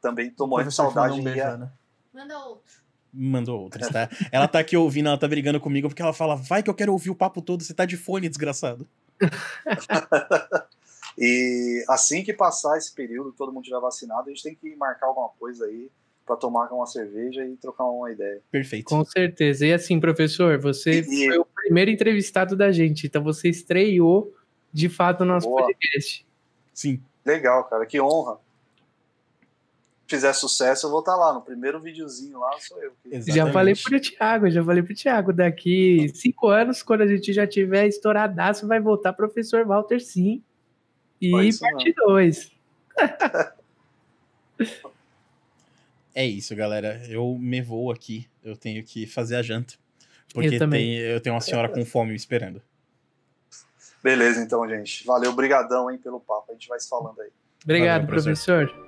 também de saudade. Um e beijo, Ana. Manda outro. Mandou outras, tá? Ela tá aqui ouvindo, ela tá brigando comigo porque ela fala: vai que eu quero ouvir o papo todo, você tá de fone, desgraçado. E assim que passar esse período, todo mundo tiver vacinado, a gente tem que marcar alguma coisa aí pra tomar uma cerveja e trocar uma ideia. Perfeito. Com certeza. E assim, professor, você E- foi o primeiro entrevistado da gente, então você estreou de fato o nosso Boa. podcast. Sim. Legal, cara, que honra. Fizer sucesso, eu vou estar lá. No primeiro videozinho lá, sou eu. que- Exatamente. Já falei pro Thiago, já falei pro Thiago, daqui cinco anos, quando a gente já tiver estouradaço, vai voltar professor Walter sim. E parte 2. É isso, galera. Eu me vou aqui. Eu tenho que fazer a janta. Porque Eu também. tem- eu tenho uma senhora com fome me esperando. Beleza, então, gente. Valeu, brigadão, hein, pelo papo. A gente vai se falando aí. Obrigado, Valeu, professor. professor.